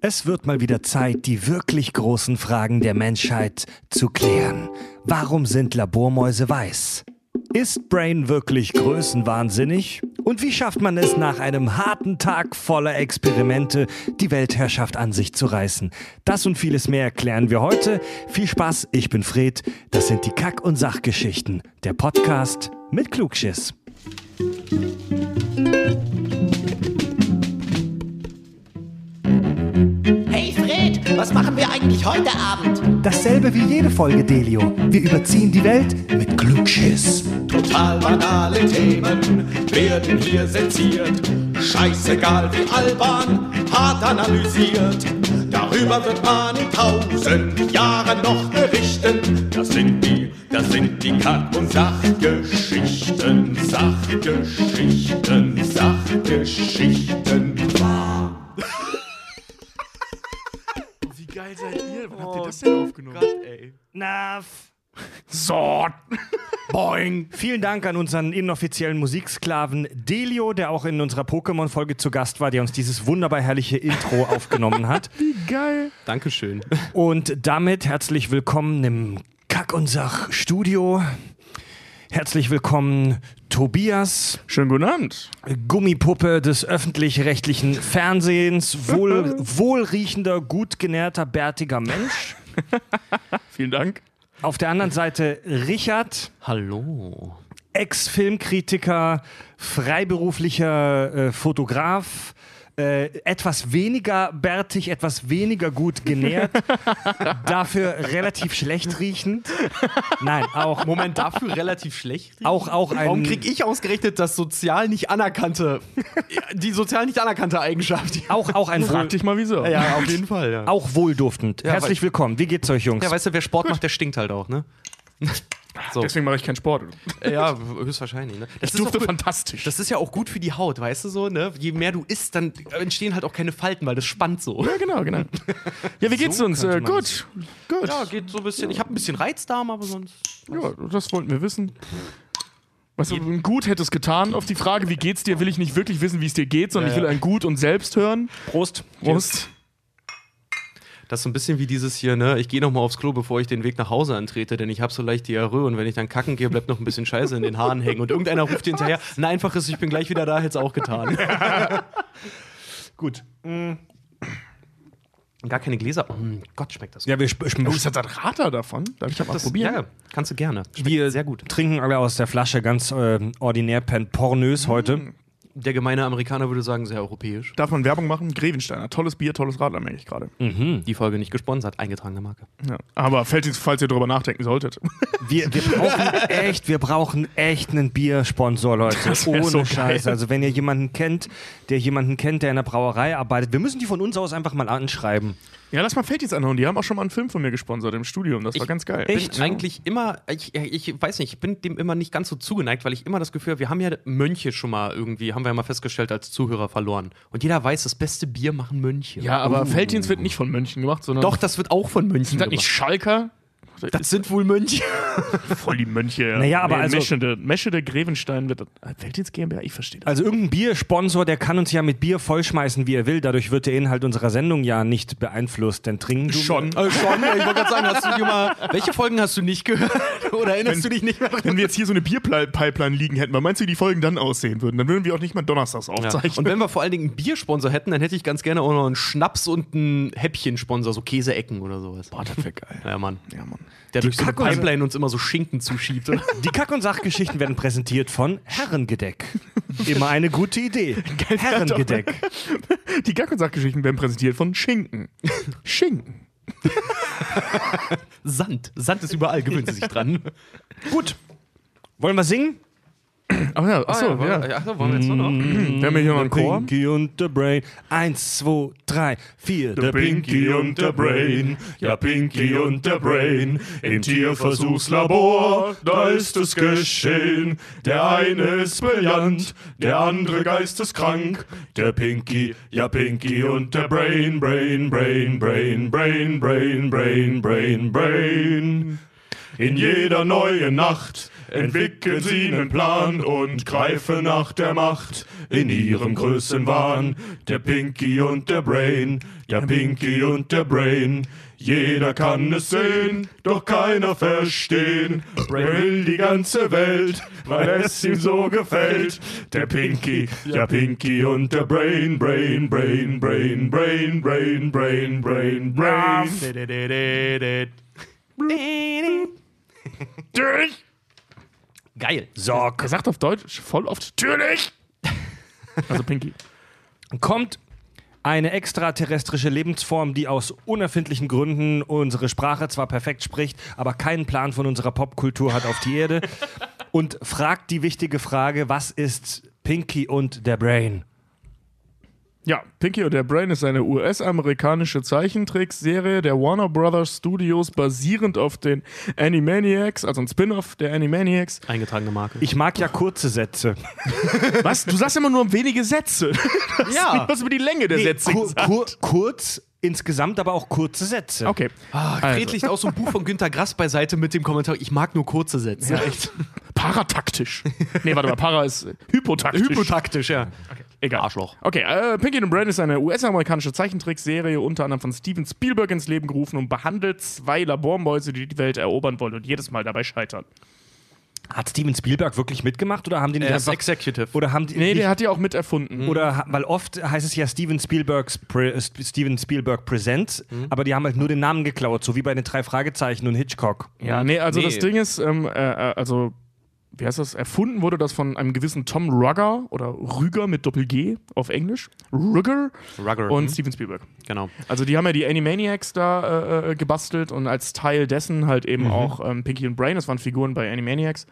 Es wird mal wieder Zeit, die wirklich großen Fragen der Menschheit zu klären. Warum sind Labormäuse weiß? Ist Brain wirklich größenwahnsinnig? Und wie schafft man es nach einem harten Tag voller Experimente, die Weltherrschaft an sich zu reißen? Das und vieles mehr erklären wir heute. Viel Spaß, ich bin Fred. Das sind die Kack- und Sachgeschichten. Der Podcast mit Klugschiss. Hey eigentlich heute Abend? Dasselbe wie jede Folge, Delio. Wir überziehen die Welt mit Klugschiss. Total banale Themen werden hier seziert. Scheißegal wie albern, hart analysiert. Darüber wird man in tausend Jahren noch berichten. Das sind die, das sind die Kack- und Sachgeschichten. Sachgeschichten, Sachgeschichten. Wie geil seid ihr? Wann habt ihr das denn aufgenommen? Na, So. Boing. Vielen Dank an unseren inoffiziellen Musiksklaven Delio, der auch in unserer Pokémon-Folge zu Gast war, der uns dieses wunderbar herrliche Intro aufgenommen hat. Geil. Dankeschön. Und damit herzlich willkommen im Kack- und Sach-Studio. Herzlich willkommen, Tobias, Schönen guten Abend. Gummipuppe des öffentlich-rechtlichen Fernsehens, wohl, wohlriechender, gut genährter, bärtiger Mensch. Vielen Dank. Auf der anderen Seite Richard, Hallo. Ex-Filmkritiker, freiberuflicher äh, Fotograf, äh, etwas weniger bärtig, etwas weniger gut genährt, dafür relativ schlecht riechend. Nein, auch, Moment, dafür relativ schlecht. auch, auch ein. Warum krieg ich ausgerechnet das sozial nicht anerkannte, die sozial nicht anerkannte Eigenschaft? auch, auch ein Frag dich mal wieso. Ja, auf jeden Fall, ja. auch wohlduftend. Herzlich willkommen. Wie geht's euch, Jungs? Ja, weißt du, wer Sport macht, der stinkt halt auch, ne? So. Deswegen mache ich keinen Sport. Ja, höchstwahrscheinlich, ne? Das Ich dufte fantastisch. Das ist ja auch gut für die Haut, weißt du so, ne? Je mehr du isst, dann entstehen halt auch keine Falten, weil das spannt so. ja, genau, genau. Ja, wie geht's So uns? Äh, gut. Gut. Ja, geht so ein bisschen. Ich habe ein bisschen Reizdarm, aber sonst. Ja, das wollten wir wissen. Weißt du, ein Gut hätte es getan. Auf die Frage, wie geht's dir, will ich nicht wirklich wissen, wie es dir geht, sondern Ja, ich will ja. ein Gut und selbst hören. Prost. Prost. Das ist so ein bisschen wie dieses hier, ne? Ich gehe noch mal aufs Klo, bevor ich den Weg nach Hause antrete, denn ich habe so leicht Diarrhoe und wenn ich dann kacken gehe, bleibt noch ein bisschen Scheiße in den Haaren hängen und irgendeiner ruft hinterher. Ein einfaches, ich bin gleich wieder da, hätte es auch getan. Gut. Gar keine Gläser. Oh Gott, schmeckt das. Ja, wir, ist das ein Rater davon? Darf ich das mal das, probieren? ja, kannst du gerne. Schmeckt wir sehr gut. trinken alle aus der Flasche, ganz äh, ordinär, pen- pornös heute. Der gemeine Amerikaner würde sagen, sehr europäisch. Darf man Werbung machen? Grevensteiner. Tolles Bier, tolles Radler, merke ich gerade. Die Folge nicht gesponsert, eingetragene Marke. Ja. Aber fällt jetzt, falls ihr drüber nachdenken solltet. Wir, wir brauchen echt, wir brauchen echt einen Biersponsor, Leute. Ohne so Scheiß. geil. Also wenn ihr jemanden kennt, der jemanden kennt, der in der Brauerei arbeitet, wir müssen die von uns aus einfach mal anschreiben. Ja, lass mal Felddienst anhauen. Die haben auch schon mal einen Film von mir gesponsert im Studium. Das war ganz geil. Echt? bin eigentlich immer, ich, ich weiß nicht, ich bin dem immer nicht ganz so zugeneigt, weil ich immer das Gefühl habe, wir haben ja Mönche schon mal irgendwie, haben wir ja mal festgestellt, als Zuhörer verloren. Und jeder weiß, das beste Bier machen Mönche. Ja, aber Felddienst wird nicht von Mönchen gemacht, sondern. Doch, das wird auch von Mönchen Sind das nicht. Schalker? Das sind wohl Mönche. Voll die Mönche. Ja. Naja, aber also- Meschede, Meschede Grevenstein wird. das- Felddienst GmbH, ich verstehe das. Also irgendein Biersponsor, der kann uns ja mit Bier vollschmeißen, wie er will. Dadurch wird der Inhalt unserer Sendung ja nicht beeinflusst. Denn trinken du schon. Äh, schon, ich wollte gerade sagen, hast du dir mal, welche Folgen hast du nicht gehört? Oder erinnerst du dich nicht mehr? Wenn wir jetzt hier so eine Bierpipeline liegen hätten, was meinst du, wie die Folgen dann aussehen würden? Dann würden wir auch nicht mal donnerstags Ja. aufzeichnen. Und wenn wir vor allen Dingen einen Biersponsor hätten, dann hätte ich ganz gerne auch noch einen Schnaps und einen Häppchensponsor, so Käseecken oder sowas. Boah, das wäre geil. Ja, Mann. Ja, Mann. Der durch so eine Kack- Pipeline uns immer so Schinken zuschiebt. Die Kack- und Sachgeschichten werden präsentiert von Herrengedeck. Immer eine gute Idee. Herrengedeck. Die Gack- und Sachgeschichten werden präsentiert von Schinken. Schinken. Sand. Sand ist überall, gewöhnen Sie sich dran. Gut. Wollen wir singen? Ach ja, achso, ja. wollen, ja. wollen wir jetzt nur noch? Wir haben hier noch einen Chor. Pinky und der Brain. Eins, zwei, drei, vier. Der Pinky und der Brain, ja Pinky und der Brain, im Tierversuchslabor, da ist es geschehen. Der eine ist brillant, der andere geisteskrank. Der Pinky, ja Pinky und der Brain, Brain, Brain, Brain, Brain, Brain, Brain, Brain, Brain. In jeder neuen Nacht entwickeln sie einen Plan und greifen nach der Macht in ihrem Größenwahn. Der Pinky und der Brain, ja Pinky und der Brain. Jeder kann es sehen, doch keiner verstehen. Brain will die ganze Welt, weil es ihm so gefällt. Der Pinky, ja Pinky und der Brain, Brain, Brain, Brain, Brain, Brain, Brain, Brain, Brain. Natürlich. Geil. Sorg. Er sagt auf Deutsch voll oft natürlich. Also Pinky. Kommt eine extraterrestrische Lebensform, die aus unerfindlichen Gründen unsere Sprache zwar perfekt spricht, aber keinen Plan von unserer Popkultur hat auf die Erde und fragt die wichtige Frage, was ist Pinky und der Brain? Ja, Pinky und der Brain ist eine US-amerikanische Zeichentrickserie der Warner Brothers Studios, basierend auf den Animaniacs, also ein Spin-off der Animaniacs. Eingetragene Marke. Ich mag ja kurze Sätze. Was? Du sagst immer nur wenige Sätze. Du hast Ja. was über die Länge der Sätze Kur gesagt. kur kurz, insgesamt aber auch kurze Sätze. Okay. Ah, Also. Fred legt auch so ein Buch von Günter Grass beiseite mit dem Kommentar, ich mag nur kurze Sätze. Ja, echt. Parataktisch. Nee, warte mal, Para ist hypotaktisch. Hypotaktisch, ja. Egal. Arschloch. Okay, äh, Pinky and the Brain ist eine US-amerikanische Zeichentrickserie, unter anderem von Steven Spielberg ins Leben gerufen und behandelt zwei Labormäuse, die die Welt erobern wollen und jedes Mal dabei scheitern. Hat Steven Spielberg wirklich mitgemacht oder haben die nicht Er ist Executive. oder haben die Nee, nicht, der hat die auch mit erfunden. oder weil oft heißt es ja Steven Spielbergs Pre, äh, Steven Spielberg Presents, aber die haben halt nur den Namen geklaut, so wie bei den drei Fragezeichen und Hitchcock. Ja, nee, also Nee. das Ding ist, ähm, äh, äh, also, wie heißt das? Erfunden wurde das von einem gewissen Tom Rugger oder Rüger mit Doppel-G auf Englisch. Rugger Rugger. und mhm. Steven Spielberg. Genau. Also die haben ja die Animaniacs da äh, äh, gebastelt und als Teil dessen halt eben auch ähm, Pinky und Brain, das waren Figuren bei Animaniacs.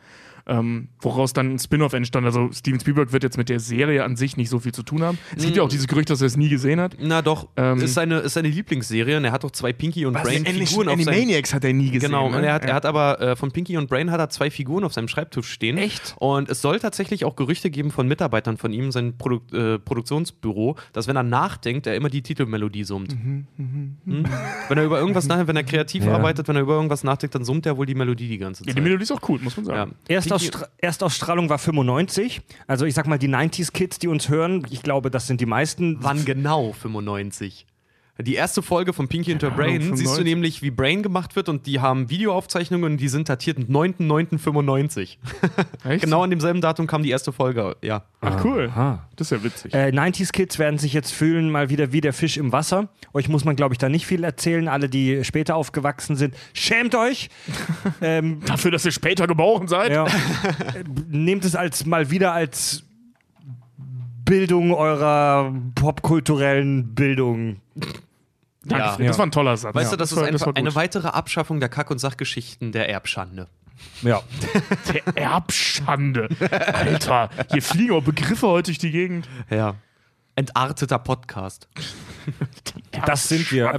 Ähm, woraus dann ein Spin-off entstand. Also Steven Spielberg wird jetzt mit der Serie an sich nicht so viel zu tun haben. Es gibt ja auch dieses Gerücht, dass er es nie gesehen hat. Na doch, Ähm, ist, seine, ist seine Lieblingsserie und er hat doch zwei Pinky und Brain Figuren auf seinem Animaniacs hat er nie gesehen. Genau, ne? und er hat, Ja. er hat aber äh, von Pinky und Brain hat er zwei Figuren auf seinem Schreibtisch stehen. Echt? Und es soll tatsächlich auch Gerüchte geben von Mitarbeitern von ihm, sein Produk äh, Produktionsbüro, dass wenn er nachdenkt, er immer die Titelmelodie summt. Hm? Wenn er über irgendwas nachdenkt, wenn er kreativ arbeitet, wenn er über irgendwas nachdenkt, dann summt er wohl die Melodie die ganze ja, Zeit. die Melodie ist auch cool, muss man ja. sagen. Erstaustra Erstausstrahlung war 95. Also ich sag mal, die 90s-Kids, die uns hören, ich glaube, das sind die meisten. Wann genau 95? Die erste Folge von Pinky und the Brain siehst du 95. nämlich, wie Brain gemacht wird und die haben Videoaufzeichnungen und die sind datiert mit 9.9.95. Echt? genau an demselben Datum kam die erste Folge, ja. Ach cool. Aha. Das ist ja witzig. Äh, 90s-Kids werden sich jetzt fühlen, mal wieder wie der Fisch im Wasser. Euch muss man, glaube ich, da nicht viel erzählen. Alle, die später aufgewachsen sind, schämt euch! ähm, Dafür, dass ihr später geboren seid. ja. Äh, Nehmt es als mal wieder als Bildung eurer popkulturellen Bildung. Danke, Ja. Das war ein toller Satz. Weißt Ja, du, das, war- ist einfach eine weitere Abschaffung der Kack- und Sachgeschichten der Erbschande. Ja. Der Erbschande. Alter, hier fliegen auch Begriffe heute durch die Gegend. Ja. Entarteter Podcast. Das sind wir.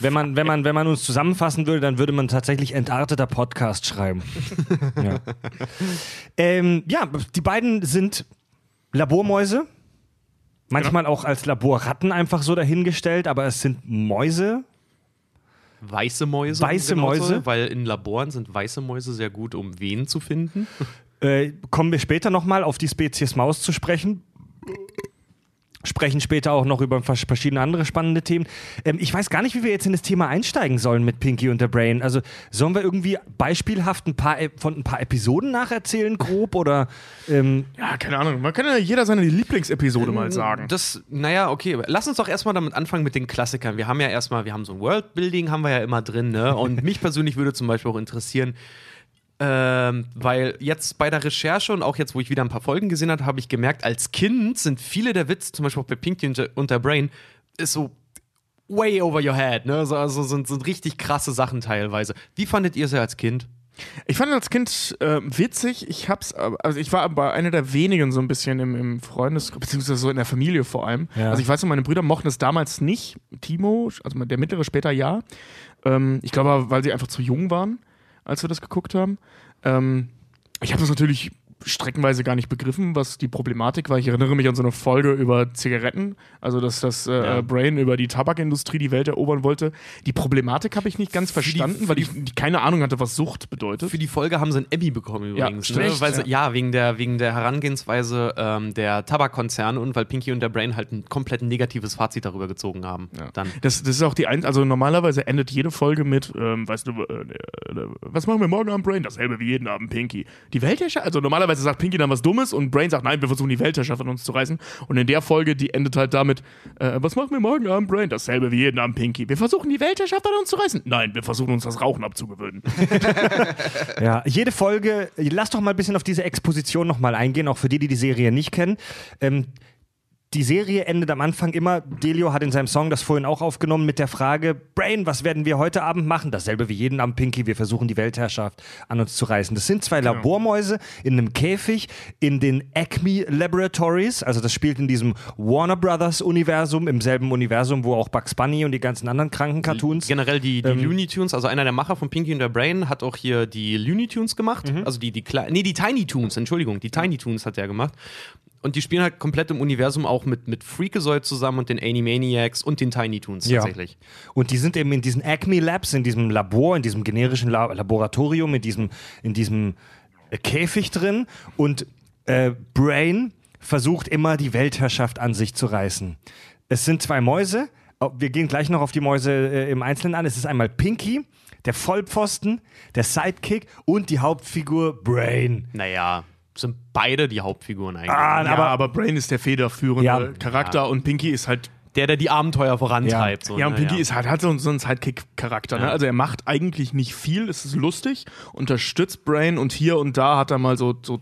Wenn man, wenn, man, wenn man uns zusammenfassen würde, dann würde man tatsächlich entarteter Podcast schreiben. ja. Ähm, ja, die beiden sind Labormäuse. Manchmal auch als Laborratten einfach so dahingestellt, aber es sind Mäuse. Weiße Mäuse. Weiße genau zu Mäuse? Weil in Laboren sind weiße Mäuse sehr gut, um Wehen zu finden. Äh, kommen wir später nochmal auf die Spezies Maus zu sprechen. Sprechen später auch noch über vers- verschiedene andere spannende Themen. Ähm, ich weiß gar nicht, wie wir jetzt in das Thema einsteigen sollen mit Pinky und der Brain. Also sollen wir irgendwie beispielhaft ein paar, Ep- von ein paar Episoden nacherzählen, grob? Oder ähm, Ja, keine Ahnung. Man kann ja jeder seine Lieblingsepisode mal sagen. Das, naja, okay. Lass uns doch erstmal damit anfangen mit den Klassikern. Wir haben ja erstmal, wir haben so ein Worldbuilding, haben wir ja immer drin, ne? Und mich persönlich würde zum Beispiel auch interessieren, ähm, weil jetzt bei der Recherche und auch jetzt, wo ich wieder ein paar Folgen gesehen habe, habe ich gemerkt, als Kind sind viele der Witze, zum Beispiel auch bei Pinky und, und der Brain, ist so way over your head, ne? So, also sind, sind richtig krasse Sachen teilweise. Wie fandet ihr sie als Kind? Ich fand als Kind äh, witzig. Ich hab's, also ich war aber einer der wenigen so ein bisschen im, im Freundes, beziehungsweise so in der Familie vor allem. Ja. Also ich weiß noch, meine Brüder mochten es damals nicht. Timo, also der mittlere später ja. Ähm, ich glaube, weil sie einfach zu jung waren, als wir das geguckt haben. Ähm, ich habe das natürlich streckenweise gar nicht begriffen, was die Problematik war. Ich erinnere mich an so eine Folge über Zigaretten, also dass das äh, Ja. Brain über die Tabakindustrie die Welt erobern wollte. Die Problematik habe ich nicht ganz Für die- verstanden, für weil ich die keine Ahnung hatte, was Sucht bedeutet. Für die Folge haben sie einen Emmy bekommen Ja, übrigens. stimmt. ne? Weil Echt? ja, wegen der, wegen der Herangehensweise ähm, der Tabakkonzerne und weil Pinky und der Brain halt ein komplett negatives Fazit darüber gezogen haben. Dann. Das, das ist auch die ein also normalerweise endet jede Folge mit, ähm, weißt du, äh, äh, was machen wir morgen am Brain? Dasselbe wie jeden Abend Pinky. Die Weltherrschaft, also normalerweise sagt Pinky dann was Dummes und Brain sagt, nein, wir versuchen die Weltherrschaft an uns zu reißen. Und in der Folge, die endet halt damit, äh, was machen wir morgen Abend Brain? Dasselbe wie jeden Abend Pinky. Wir versuchen die Weltherrschaft an uns zu reißen. Nein, wir versuchen uns das Rauchen abzugewöhnen. Ja, jede Folge, lass doch mal ein bisschen auf diese Exposition nochmal eingehen, auch für die, die die Serie nicht kennen. Ähm, die Serie endet am Anfang immer, Delio hat in seinem Song das vorhin auch aufgenommen, mit der Frage, Brain, was werden wir heute Abend machen? Dasselbe wie jeden Abend, Pinky, wir versuchen die Weltherrschaft an uns zu reißen. Das sind zwei Labormäuse in einem Käfig in den Acme Laboratories, also das spielt in diesem Warner Brothers Universum, im selben Universum, wo auch Bugs Bunny und die ganzen anderen kranken Cartoons. Generell die, die Looney Tunes, also einer der Macher von Pinky und der Brain hat auch hier die Looney Tunes gemacht. Also die, die Kle- nee, die Tiny Tunes, Entschuldigung, die Tiny Tunes hat er gemacht. Und die spielen halt komplett im Universum auch mit, mit Freakazoid zusammen und den Animaniacs und den Tiny Ja. tatsächlich. Und die sind eben in diesen Acme Labs, in diesem Labor, in diesem generischen La Laboratorium, in diesem, in diesem äh, Käfig drin. Und äh, Brain versucht immer, die Weltherrschaft an sich zu reißen. Es sind zwei Mäuse. Oh, Wir gehen gleich noch auf die Mäuse äh, im Einzelnen an. Es ist einmal Pinky, der Vollpfosten, der Sidekick und die Hauptfigur Brain. Naja, sind beide die Hauptfiguren eigentlich. Ah, Ja, aber aber, Brain ist der federführende Ja. Charakter und Pinky ist halt der, der die Abenteuer vorantreibt. So, ja, und ne? Pinky ist halt, hat so, so einen Sidekick-Charakter. Ne? Also er macht eigentlich nicht viel, es ist lustig, unterstützt Brain und hier und da hat er mal so, so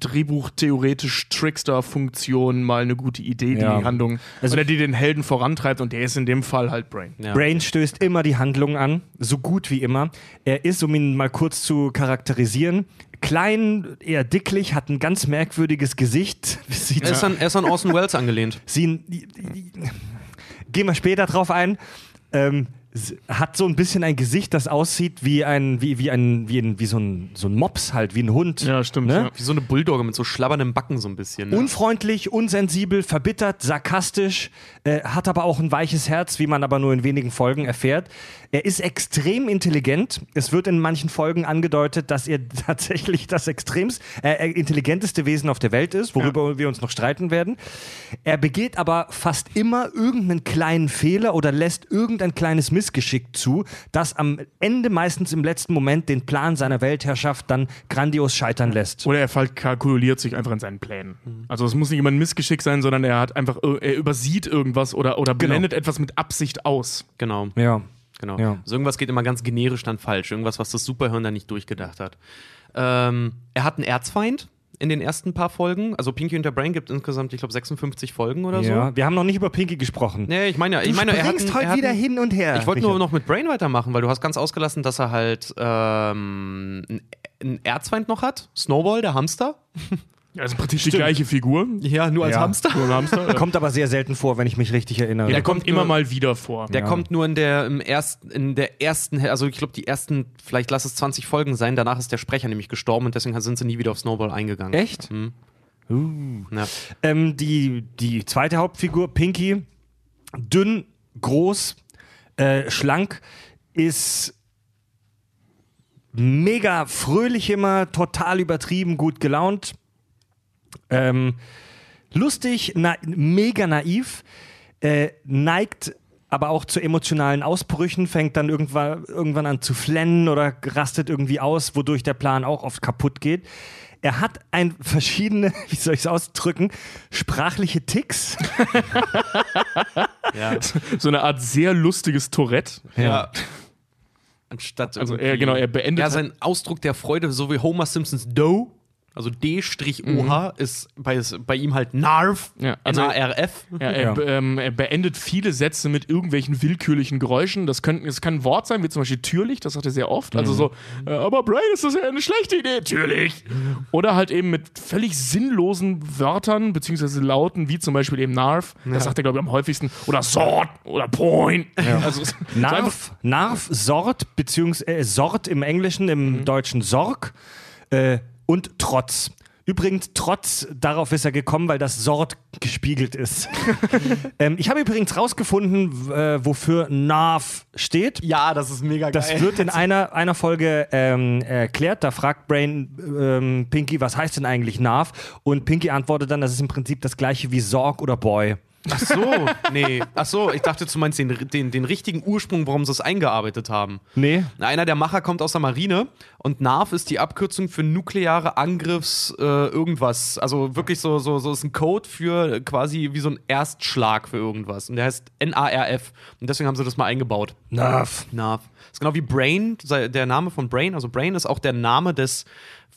Drehbuch-theoretisch Trickster-Funktion mal eine gute Idee, die Ja. die Handlung, Also- oder die den Helden vorantreibt und der ist in dem Fall halt Brain. Ja. Brain stößt immer die Handlung an, so gut wie immer. Er ist, um ihn mal kurz zu charakterisieren, klein, eher dicklich, hat ein ganz merkwürdiges Gesicht. Sieht Er ist, an, er ist an Orson Welles angelehnt. Sie, gehen wir später drauf ein. Ähm, hat so ein bisschen ein Gesicht, das aussieht wie ein, wie, wie ein, wie ein, wie so ein, so ein Mops halt, wie ein Hund. Ja, stimmt. Ne? Ja. Wie so eine Bulldogge mit so schlabberndem Backen so ein bisschen. Ne? Unfreundlich, unsensibel, verbittert, sarkastisch, äh, hat aber auch ein weiches Herz, wie man aber nur in wenigen Folgen erfährt. Er ist extrem intelligent. Es wird in manchen Folgen angedeutet, dass er tatsächlich das extremst äh, äh, intelligenteste Wesen auf der Welt ist, worüber wir uns noch streiten werden. Er begeht aber fast immer irgendeinen kleinen Fehler oder lässt irgendein kleines Missgeschick zu, das am Ende meistens im letzten Moment den Plan seiner Weltherrschaft dann grandios scheitern lässt. Oder er kalkuliert sich einfach in seinen Plänen. Also es muss nicht immer ein Missgeschick sein, sondern er hat einfach, ir- er übersieht irgendwas oder, oder blendet etwas mit Absicht aus. Genau. Ja. Genau. Ja. Also irgendwas geht immer ganz generisch dann falsch. Irgendwas, was das Superhirn dann nicht durchgedacht hat. Ähm, er hat einen Erzfeind in den ersten paar Folgen. Also Pinky und der Brain gibt insgesamt, ich glaube, 56 Folgen oder Ja, so. wir haben noch nicht über Pinky gesprochen. Nee, ich meine, ja, ich Du meine, er hat, heute hat wieder hin und her. Ich wollte nur noch mit Brain weitermachen, weil du hast ganz ausgelassen, dass er halt ähm, einen Erzfeind noch hat. Snowball, der Hamster. Ja, ist im Prinzip die gleiche Figur. Ja, nur als Ja. Hamster. Nur ein Hamster. ja. Kommt aber sehr selten vor, wenn ich mich richtig erinnere. Der Der kommt kommt immer nur- mal wieder vor. Der Ja. kommt nur in der, im ersten, in der ersten, also ich glaube, die ersten, vielleicht lass es 20 Folgen sein. Danach ist der Sprecher nämlich gestorben und deswegen sind sie nie wieder auf Snowball eingegangen. Echt? Ja. Ähm, die, die zweite Hauptfigur, Pinky, dünn, groß, äh, schlank, ist mega fröhlich immer, total übertrieben, gut gelaunt. Ähm, lustig, na, mega naiv, äh, neigt aber auch zu emotionalen Ausbrüchen, fängt dann irgendwann, irgendwann an zu flennen oder rastet irgendwie aus, wodurch der Plan auch oft kaputt geht. Er hat ein verschiedene, wie soll ich es ausdrücken, sprachliche Ticks. Ja. So eine Art sehr lustiges Tourette. ja. Anstatt Also er, genau, er beendet Ja, halt- sein Ausdruck der Freude, so wie Homer Simpsons Doe, also D-OH, ist bei, bei ihm halt Narf, Ja, also- N-A-R-F. Ja, er, Ja. ähm, er beendet viele Sätze mit irgendwelchen willkürlichen Geräuschen. Das, können, das kann ein Wort sein, wie zum Beispiel türlich, das sagt er sehr oft. Also so, äh, aber Brian, ist das ja eine schlechte Idee, türlich. Oder halt eben mit völlig sinnlosen Wörtern, beziehungsweise Lauten, wie zum Beispiel eben Narf. Das sagt er, glaube ich, am häufigsten. Oder Sort oder Point. Also, ist einfach- Narf, Narf, Sort, beziehungsweise äh, Sort im Englischen, im Deutschen Sorg. Äh, und Trotz. Übrigens, trotz darauf ist er gekommen, weil das Sort gespiegelt ist. ähm, ich habe übrigens rausgefunden, äh, wofür NAV steht. Ja, das ist mega geil. Das wird in einer, einer Folge ähm, erklärt. Da fragt Brain ähm, Pinky, was heißt denn eigentlich NAV? Und Pinky antwortet dann, das ist im Prinzip das gleiche wie Sorg oder Boy. Ach so, nee. Ach so, ich dachte, du meinst den, den, den richtigen Ursprung, warum sie es eingearbeitet haben. Nee. Einer der Macher kommt aus der Marine und NAV ist die Abkürzung für nukleare Angriffs äh, irgendwas. Also wirklich so, so, so ist ein Code für quasi wie so ein Erstschlag für irgendwas. Und der heißt NARF. Und deswegen haben sie das mal eingebaut. NAV. NAV. Das ist genau wie Brain, der Name von Brain. Also Brain ist auch der Name des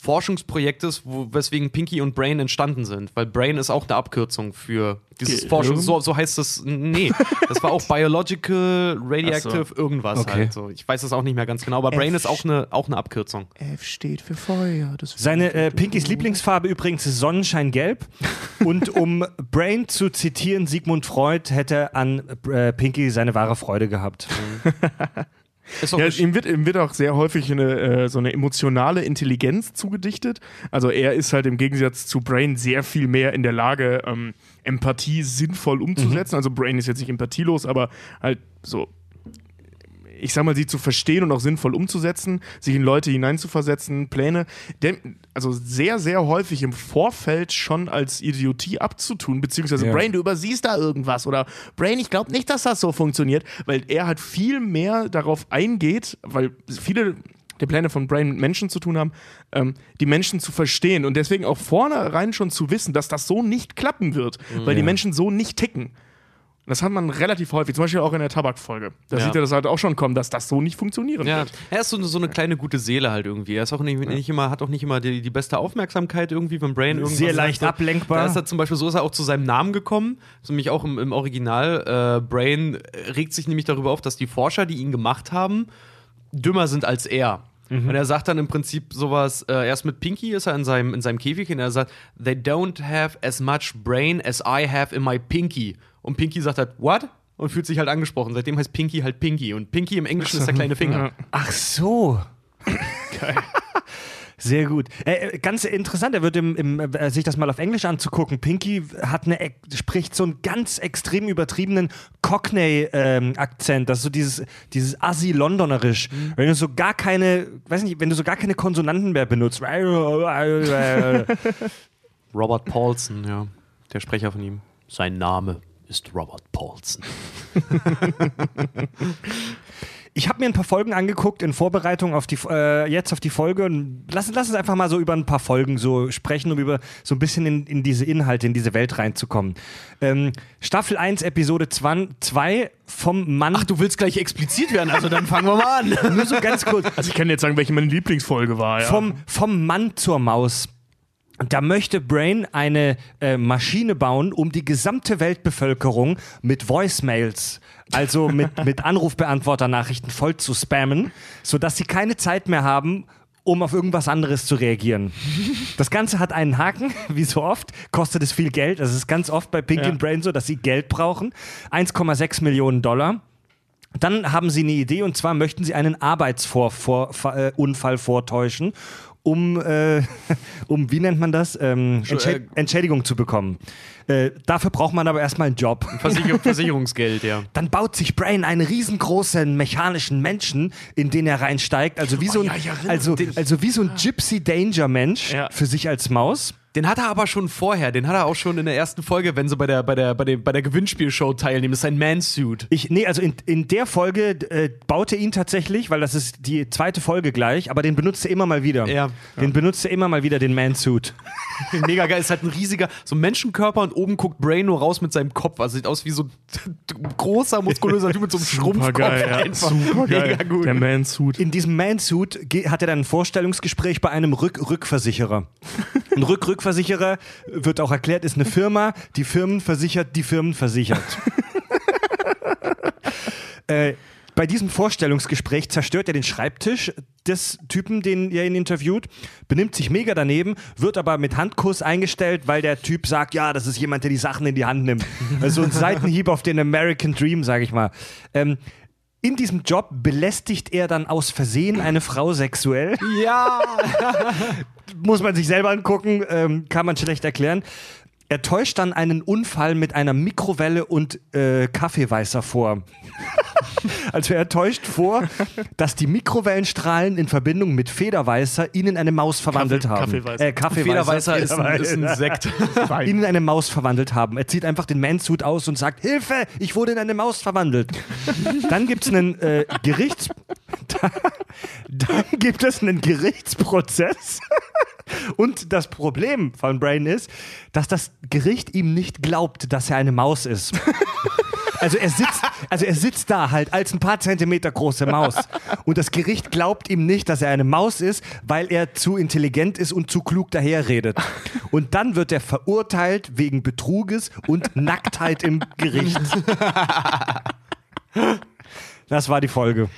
Forschungsprojektes, wo, weswegen Pinky und Brain entstanden sind. Weil Brain ist auch eine Abkürzung für dieses Gehirn? Forschung. So, so heißt das. Nee, das war auch Biological, Radioactive, Ach irgendwas Okay. halt. So. Ich weiß das auch nicht mehr ganz genau, aber Brain ist auch eine, auch eine Abkürzung. F steht für Feuer. Das Seine äh, Pinkys Lieblingsfarbe übrigens ist Sonnenscheingelb. Und um Brain zu zitieren, Sigmund Freud hätte an äh, Pinky seine wahre Freude gehabt. Ja, ihm, wird, ihm wird auch sehr häufig eine, äh, so eine emotionale Intelligenz zugedichtet. Also er ist halt im Gegensatz zu Brain sehr viel mehr in der Lage, ähm, Empathie sinnvoll umzusetzen. Also Brain ist jetzt nicht empathielos, aber halt so, ich sag mal, sie zu verstehen und auch sinnvoll umzusetzen, sich in Leute hineinzuversetzen, Pläne, also sehr, sehr häufig im Vorfeld schon als Idiotie abzutun, beziehungsweise Ja. Brain, du übersiehst da irgendwas oder Brain, ich glaube nicht, dass das so funktioniert, weil er halt viel mehr darauf eingeht, weil viele der Pläne von Brain mit Menschen zu tun haben, ähm, die Menschen zu verstehen und deswegen auch vornherein schon zu wissen, dass das so nicht klappen wird, weil die Menschen so nicht ticken. Das hat man relativ häufig, zum Beispiel auch in der Tabakfolge. Da Ja. sieht er das halt auch schon kommen, dass das so nicht funktionieren Ja, wird. er ist so, so eine kleine gute Seele halt irgendwie. Er ist auch nicht, nicht immer, hat auch nicht immer die, die beste Aufmerksamkeit irgendwie, wenn Brain irgendwas Sehr leicht sagt. ablenkbar. Da ist er zum Beispiel, so ist er auch zu seinem Namen gekommen. Das ist nämlich auch im, im Original. Äh, Brain regt sich nämlich darüber auf, dass die Forscher, die ihn gemacht haben, dümmer sind als er. Und er sagt dann im Prinzip sowas, äh, erst mit Pinky ist er in seinem, in seinem Käfig und er sagt, they don't have as much brain as I have in my Pinky. Und Pinky sagt halt, what? Und fühlt sich halt angesprochen. Seitdem heißt Pinky halt Pinky. Und Pinky im Englischen ist der kleine Finger. Ach so. Sehr gut. Äh, äh, ganz interessant, er wird im, im, äh, sich das mal auf Englisch anzugucken. Pinky hat eine, spricht so einen ganz extrem übertriebenen Cockney-Akzent. das ist so dieses, dieses Assi-Londonerisch. Wenn du so gar keine, weiß nicht, wenn du so gar keine Konsonanten mehr benutzt. Robert Paulson, ja. Der Sprecher von ihm. Sein Name ist Robert Paulson. Ich habe mir ein paar Folgen angeguckt in Vorbereitung auf die äh, jetzt auf die Folge und lass, lass uns einfach mal so über ein paar Folgen so sprechen, um über so ein bisschen in, in diese Inhalte, in diese Welt reinzukommen. Ähm, Staffel 1, Episode 2 vom Mann. Ach, du willst gleich explizit werden, also dann fangen wir mal an. nur so ganz kurz. Also ich kann jetzt sagen, welche meine Lieblingsfolge war. Ja. Vom, vom Mann zur Maus. Da möchte Brain eine äh, Maschine bauen, um die gesamte Weltbevölkerung mit Voicemails, also mit, mit Anrufbeantworternachrichten voll zu spammen, sodass sie keine Zeit mehr haben, um auf irgendwas anderes zu reagieren. Das Ganze hat einen Haken, wie so oft, kostet es viel Geld. Das ist ganz oft bei Pink Ja. Brain so, dass sie Geld brauchen. 1,6 Millionen Dollar. Dann haben sie eine Idee und zwar möchten sie einen Arbeitsunfall Unfall vortäuschen, um, äh, um, wie nennt man das? Ähm, Entschä äh, Entschädigung zu bekommen. Äh, dafür braucht man aber erstmal einen Job. Versicher Versicherungsgeld, ja. Dann baut sich Brain einen riesengroßen mechanischen Menschen, in den er reinsteigt. Also wie so ein, ja, ich erinnere also, also wie so ein Gypsy Danger Mensch Ja. für sich als Maus. Den hat er aber schon vorher, den hat er auch schon in der ersten Folge, wenn sie bei der, bei der, bei der, bei der Gewinnspielshow teilnehmen. Das ist ein Mansuit. Ich, nee, also in, in der Folge äh, baut er ihn tatsächlich, weil das ist die zweite Folge gleich, aber den benutzt er immer mal wieder. Ja. Den benutzt er immer mal wieder, den Mansuit. Mega geil. Ist halt ein riesiger, so ein Menschenkörper und oben guckt Brain nur raus mit seinem Kopf. Also sieht aus wie so ein großer, muskulöser Typ mit so einem Schrumpfkopf. Ja. Einfach. Supergeil. Mega gut. Der Man-Suit. In diesem Mansuit hat er dann ein Vorstellungsgespräch bei einem Rück-Rückversicherer. Ein Rück-Rückversicherer, wird auch erklärt, ist eine Firma, die Firmen versichert, die Firmen versichert. äh, bei diesem Vorstellungsgespräch zerstört er den Schreibtisch des Typen, den er ihn interviewt, benimmt sich mega daneben, wird aber mit Handkuss eingestellt, weil der Typ sagt, ja, das ist jemand, der die Sachen in die Hand nimmt. Also ein Seitenhieb auf den American Dream, sage ich mal. Ähm, in diesem Job belästigt er dann aus Versehen eine Frau sexuell. Ja. Muss man sich selber angucken, ähm, kann man schlecht erklären. Er täuscht dann einen Unfall mit einer Mikrowelle und äh, Kaffeeweißer vor. also er täuscht vor, dass die Mikrowellenstrahlen in Verbindung mit Federweißer ihn in eine Maus verwandelt Kaffee- haben. Kaffeeweißer. Äh, Kaffeeweißer, Federweißer ist ein, ist ein. Sekt. ihn in eine Maus verwandelt haben. Er zieht einfach den Mansuit aus und sagt, Hilfe, ich wurde in eine Maus verwandelt. Dann gibt es einen äh, Gerichts... Dann gibt es einen Gerichtsprozess. Und das Problem von Brain ist, dass das Gericht ihm nicht glaubt, dass er eine Maus ist. Also er sitzt, also er sitzt da halt als ein paar Zentimeter große Maus. Und das Gericht glaubt ihm nicht, dass er eine Maus ist, weil er zu intelligent ist und zu klug daherredet. Und dann wird er verurteilt wegen Betruges und Nacktheit im Gericht. Das war die Folge.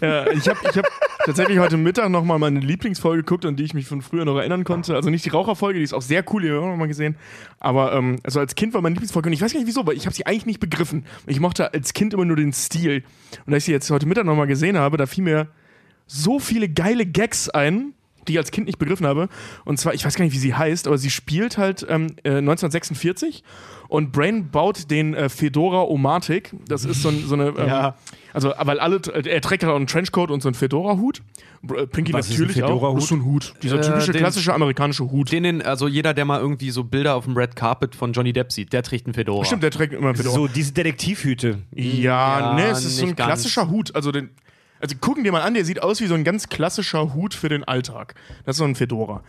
Ja, ich habe ich hab tatsächlich heute Mittag nochmal meine Lieblingsfolge geguckt, an die ich mich von früher noch erinnern konnte. Also nicht die Raucherfolge, die ist auch sehr cool, die haben wir auch mal gesehen. Aber ähm, also als Kind war meine Lieblingsfolge und ich weiß gar nicht wieso, weil ich habe sie eigentlich nicht begriffen. Ich mochte als Kind immer nur den Stil. Und als ich sie jetzt heute Mittag nochmal gesehen habe, da fiel mir so viele geile Gags ein, die ich als Kind nicht begriffen habe. Und zwar, ich weiß gar nicht, wie sie heißt, aber sie spielt halt ähm, äh, 1946 und Brain baut den äh, Fedora Omatic. Das ist so, ein, so eine. Ähm, Ja. Also, weil alle, er trägt halt auch einen Trenchcoat und so einen Fedora-Hut. Äh, Pinky Was ist ein natürlich auch. Das ist so ein Hut. Dieser Äh, typische den- klassische amerikanische Hut. Den, den, also jeder, der mal irgendwie so Bilder auf dem Red Carpet von Johnny Depp sieht, der trägt einen Fedora. Stimmt, der trägt immer einen Fedora. So, diese Detektivhüte. Ja, Ja, ne, es ist so ein ganz. klassischer Hut. Also, den, also gucken dir mal an, der sieht aus wie so ein ganz klassischer Hut für den Alltag. Das ist so ein Fedora.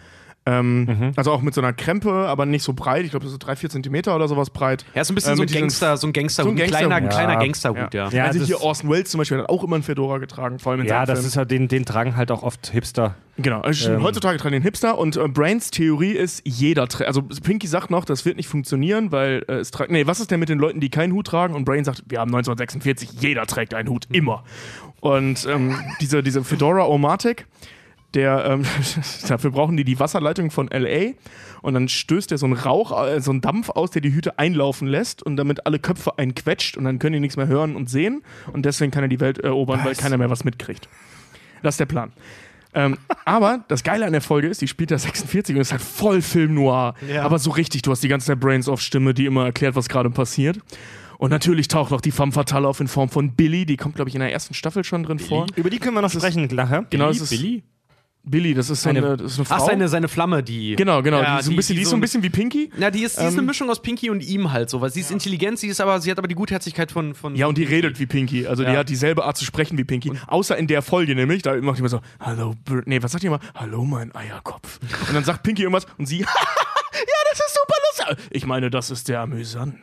Ähm, Mhm. Also auch mit so einer Krempe, aber nicht so breit. Ich glaube, das ist so drei, vier Zentimeter oder sowas breit. Er ist ein bisschen Äh, so ein Gangster, so ein Gangsterhut, so ein ein kleiner, Gangsterhut. kleiner Ja. Gangsterhut, ja. Ja, also hier Orson Welles zum Beispiel hat auch immer einen Fedora getragen, vor allem in Ja, seinen das Filmen. ist halt, den, den tragen halt auch oft Hipster. Genau, also Ähm. heutzutage tragen den Hipster und äh, Brains Theorie ist, jeder trägt. Also Pinky sagt noch, das wird nicht funktionieren, weil äh, es trägt. Nee, was ist denn mit den Leuten, die keinen Hut tragen? Und Brain sagt, wir haben 1946, jeder trägt einen Hut, immer. Und ähm, diese, diese Fedora Omatic, der, ähm, dafür brauchen die die Wasserleitung von LA und dann stößt er so einen Rauch, äh, so einen Dampf aus, der die Hüte einlaufen lässt und damit alle Köpfe einquetscht und dann können die nichts mehr hören und sehen und deswegen kann er die Welt erobern, weil keiner mehr was mitkriegt. Das ist der Plan. Ähm, aber das Geile an der Folge ist, die spielt da 46 und ist halt voll Film noir. Ja. Aber so richtig, du hast die ganze Zeit Brains-Off-Stimme, die immer erklärt, was gerade passiert. Und natürlich taucht noch die femme fatale auf in Form von Billy, die kommt, glaube ich, in der ersten Staffel schon drin vor. Über die können wir noch sprechen nachher. Genau, das ist Billy? Billy, das ist so eine, Eine- das ist eine Frau. Ach, seine, seine Flamme, die. genau, genau. Ja, die, ist so ein bisschen, die, ist so ein bisschen wie Pinky. Ja, die ist, die ist eine Ähm, Mischung aus Pinky und ihm halt so, weil sie ist intelligent, sie ist aber, sie hat aber die Gutherzigkeit von. von Ja, und die redet wie Pinky. Also die Ja. hat dieselbe Art zu sprechen wie Pinky. Außer in der Folge nämlich, da macht die immer so, hallo, nee, was sagt die immer? Hallo, mein Eierkopf. Und dann sagt Pinky irgendwas und sie, ja, das ist super. Ich meine, das ist sehr amüsant.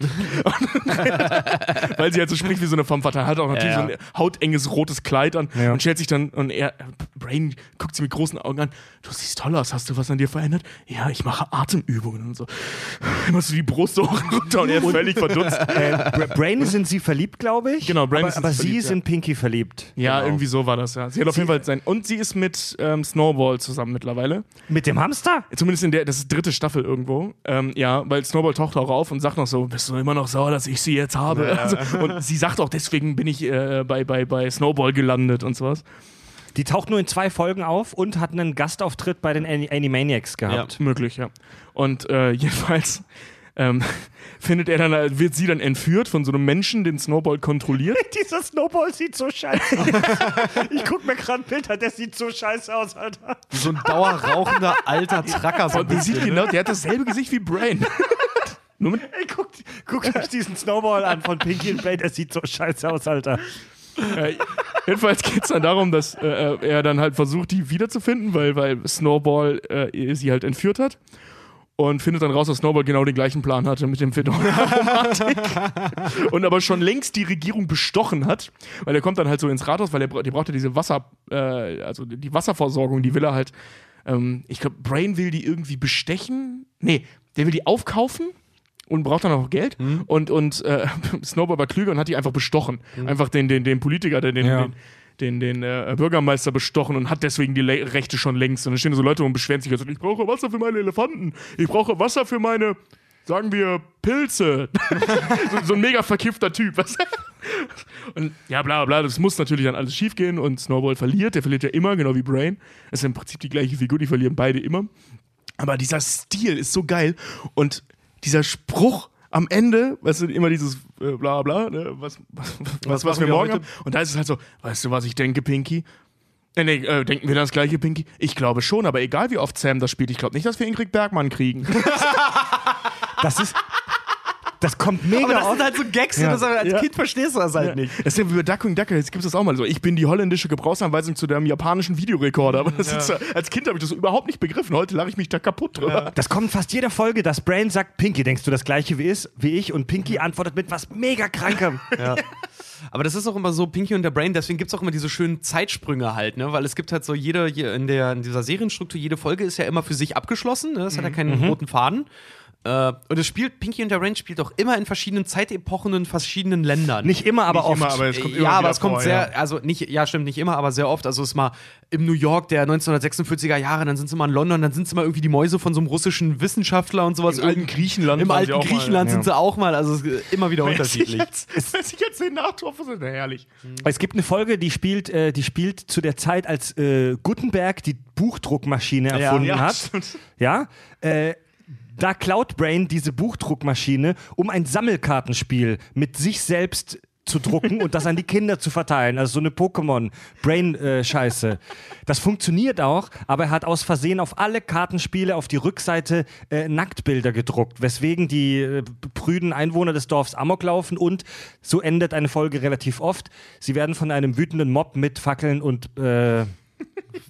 Weil sie halt so spricht wie so eine Femme fatale, hat auch natürlich Ja. so ein hautenges rotes Kleid an Ja. und stellt sich dann, und er, Brain guckt sie mit großen Augen an, du siehst toll aus, hast du was an dir verändert? Ja, ich mache Atemübungen und so. Immer so die Brust hoch und runter und er völlig verdutzt. Äh, Bra- Brain sind sie verliebt, glaube ich. Genau, Brain aber, ist aber sie verliebt, ist ja. in Pinky verliebt. Ja, Genau. irgendwie so war das, ja. Sie hat auf jeden Fall sein. Und sie ist mit ähm, Snowball zusammen mittlerweile. Mit dem Hamster? Zumindest in der, das ist dritte Staffel irgendwo. Ähm, ja, weil Snowball taucht auch auf und sagt noch so: Bist du immer noch sauer, dass ich sie jetzt habe? Also, und sie sagt auch, deswegen bin ich äh, bei, bei, bei Snowball gelandet und sowas. Die taucht nur in zwei Folgen auf und hat einen Gastauftritt bei den Ani- Animaniacs gehabt. Möglich, ja. Und äh, jedenfalls. Ähm, findet er dann, wird sie dann entführt von so einem Menschen, den Snowball kontrolliert. Dieser Snowball sieht so scheiße aus. ich guck mir gerade ein Bild an, der sieht so scheiße aus, Alter. so ein dauerrauchender alter Tracker. So ein der sieht bisschen. genau, der hat dasselbe Gesicht wie Brain. Nur mit Ey, guckt, guckt euch diesen Snowball an von Pinky und Brain, der sieht so scheiße aus, Alter. Äh, jedenfalls geht es dann darum, dass äh, er dann halt versucht, die wiederzufinden, weil, weil Snowball äh, sie halt entführt hat. Und findet dann raus, dass Snowball genau den gleichen Plan hatte mit dem Fedora-Automatik. und aber schon längst die Regierung bestochen hat. Weil er kommt dann halt so ins Rathaus, weil er die braucht ja diese Wasser, äh, also die Wasserversorgung, die will er halt, ähm, ich glaube, Brain will die irgendwie bestechen. Nee, der will die aufkaufen und braucht dann auch Geld. Und, und äh, Snowball war klüger und hat die einfach bestochen. Einfach den, den, den Politiker, den, den, Ja. den, den, den äh, Bürgermeister bestochen und hat deswegen die Le Rechte schon längst. Und dann stehen so Leute und beschweren sich, also, ich brauche Wasser für meine Elefanten, ich brauche Wasser für meine sagen wir Pilze. so, so ein mega verkiffter Typ. Und ja, bla bla, das muss natürlich dann alles schief gehen und Snowball verliert. Der verliert ja immer, genau wie Brain. Das ist im Prinzip die gleiche Figur, die verlieren beide immer. Aber dieser Stil ist so geil und dieser Spruch am Ende, weißt du, immer dieses äh, bla bla, ne, was, was, was, was wir morgen haben. Und da ist es halt so, weißt du, was ich denke, Pinky? Äh, nee, äh, denken wir das gleiche, Pinky? Ich glaube schon, aber egal wie oft Sam das spielt, ich glaube nicht, dass wir Ingrid Bergmann kriegen. Das ist. Das kommt mega Aber das oft. sind halt so Gags, Ja. das, als Ja. Kind verstehst du das halt nicht. Das ist ja wie bei Ducking Duck, jetzt gibt es das auch mal so. Ich bin die holländische Gebrauchsanweisung zu dem japanischen Videorekorder. Aber das ist, so- als Kind habe ich das überhaupt nicht begriffen. Heute lache ich mich da kaputt drüber. Das kommt fast jeder Folge, dass Brain sagt, Pinky, denkst du das gleiche wie, ist, wie ich? Und Pinky antwortet mit was mega krankem. Aber das ist auch immer so Pinky und der Brain, deswegen gibt es auch immer diese schönen Zeitsprünge halt, ne? Weil es gibt halt so jede, je- in, der, in dieser Serienstruktur, jede Folge ist ja immer für sich abgeschlossen, ne? Das hat ja keinen roten Faden. Äh, und es spielt, Pinky und der Brain spielt auch immer in verschiedenen Zeitepochen und in verschiedenen Ländern. Nicht immer, aber Nicht oft. immer, aber es kommt immer ja, aber es kommt vor, sehr, ja. also nicht, ja, stimmt, nicht immer, aber sehr oft. Also es ist mal im New York der 1946er Jahre, dann sind sie mal in London, dann sind sie mal irgendwie die Mäuse von so einem russischen Wissenschaftler und sowas. Im alten Griechenland Im alten auch mal, Griechenland ja. sind sie auch mal, also es ist immer wieder unterschiedlich. Als, als ich jetzt den Nachtor versuche, herrlich. Es gibt eine Folge, die spielt, äh, die spielt zu der Zeit, als äh, Gutenberg die Buchdruckmaschine erfunden ja, hat. stimmt. Ja. Äh, da klaut Brain diese Buchdruckmaschine, um ein Sammelkartenspiel mit sich selbst zu drucken und das an die Kinder zu verteilen. Also so eine Pokémon-Brain-Scheiße. das funktioniert auch, aber er hat aus Versehen auf alle Kartenspiele auf die Rückseite äh, Nacktbilder gedruckt, weswegen die äh, prüden Einwohner des Dorfs Amok laufen und so endet eine Folge relativ oft. Sie werden von einem wütenden Mob mit Fackeln und äh,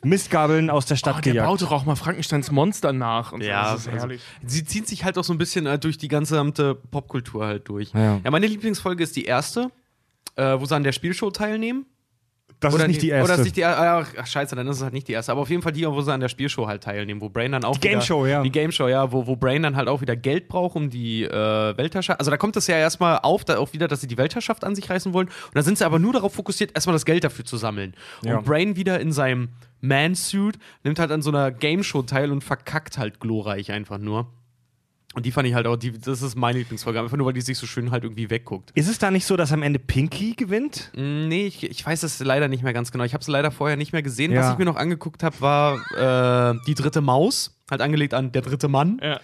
Mistgabeln aus der Stadt Oh, der gejagt. baut doch auch mal Frankensteins Monster nach. Und Ja, so. das ist also, herrlich. sie zieht sich halt auch so ein bisschen äh, durch die gesamte Popkultur halt durch. Ja. meine Lieblingsfolge ist die erste, äh, wo sie an der Spielshow teilnehmen. Das ist nicht die erste. Oder ist nicht die erste. Ach, scheiße, dann ist es halt nicht die erste. Aber auf jeden Fall die, wo sie an der Spielshow halt teilnehmen, wo Brain dann auch. Die Game wieder- Show, ja. Die Game Show, ja, wo, wo Brain dann halt auch wieder Geld braucht, um die äh, Weltherrschaft. Also da kommt es ja erstmal auf, da auch wieder, dass sie die Weltherrschaft an sich reißen wollen. Und da sind sie aber nur darauf fokussiert, erstmal das Geld dafür zu sammeln. Ja. Und Brain wieder in seinem Man-Suit nimmt halt an so einer Game Show teil und verkackt halt glorreich einfach nur. Und die fand ich halt auch, die, das ist meine Lieblingsfolge, einfach nur, weil die sich so schön halt irgendwie wegguckt. Ist es da nicht so, dass am Ende Pinky gewinnt? Mm, Nee, ich, ich weiß es leider nicht mehr ganz genau. Ich habe es leider vorher nicht mehr gesehen. Ja. Was ich mir noch angeguckt habe, war äh, die dritte Maus, halt angelegt an der dritte Mann. Ja.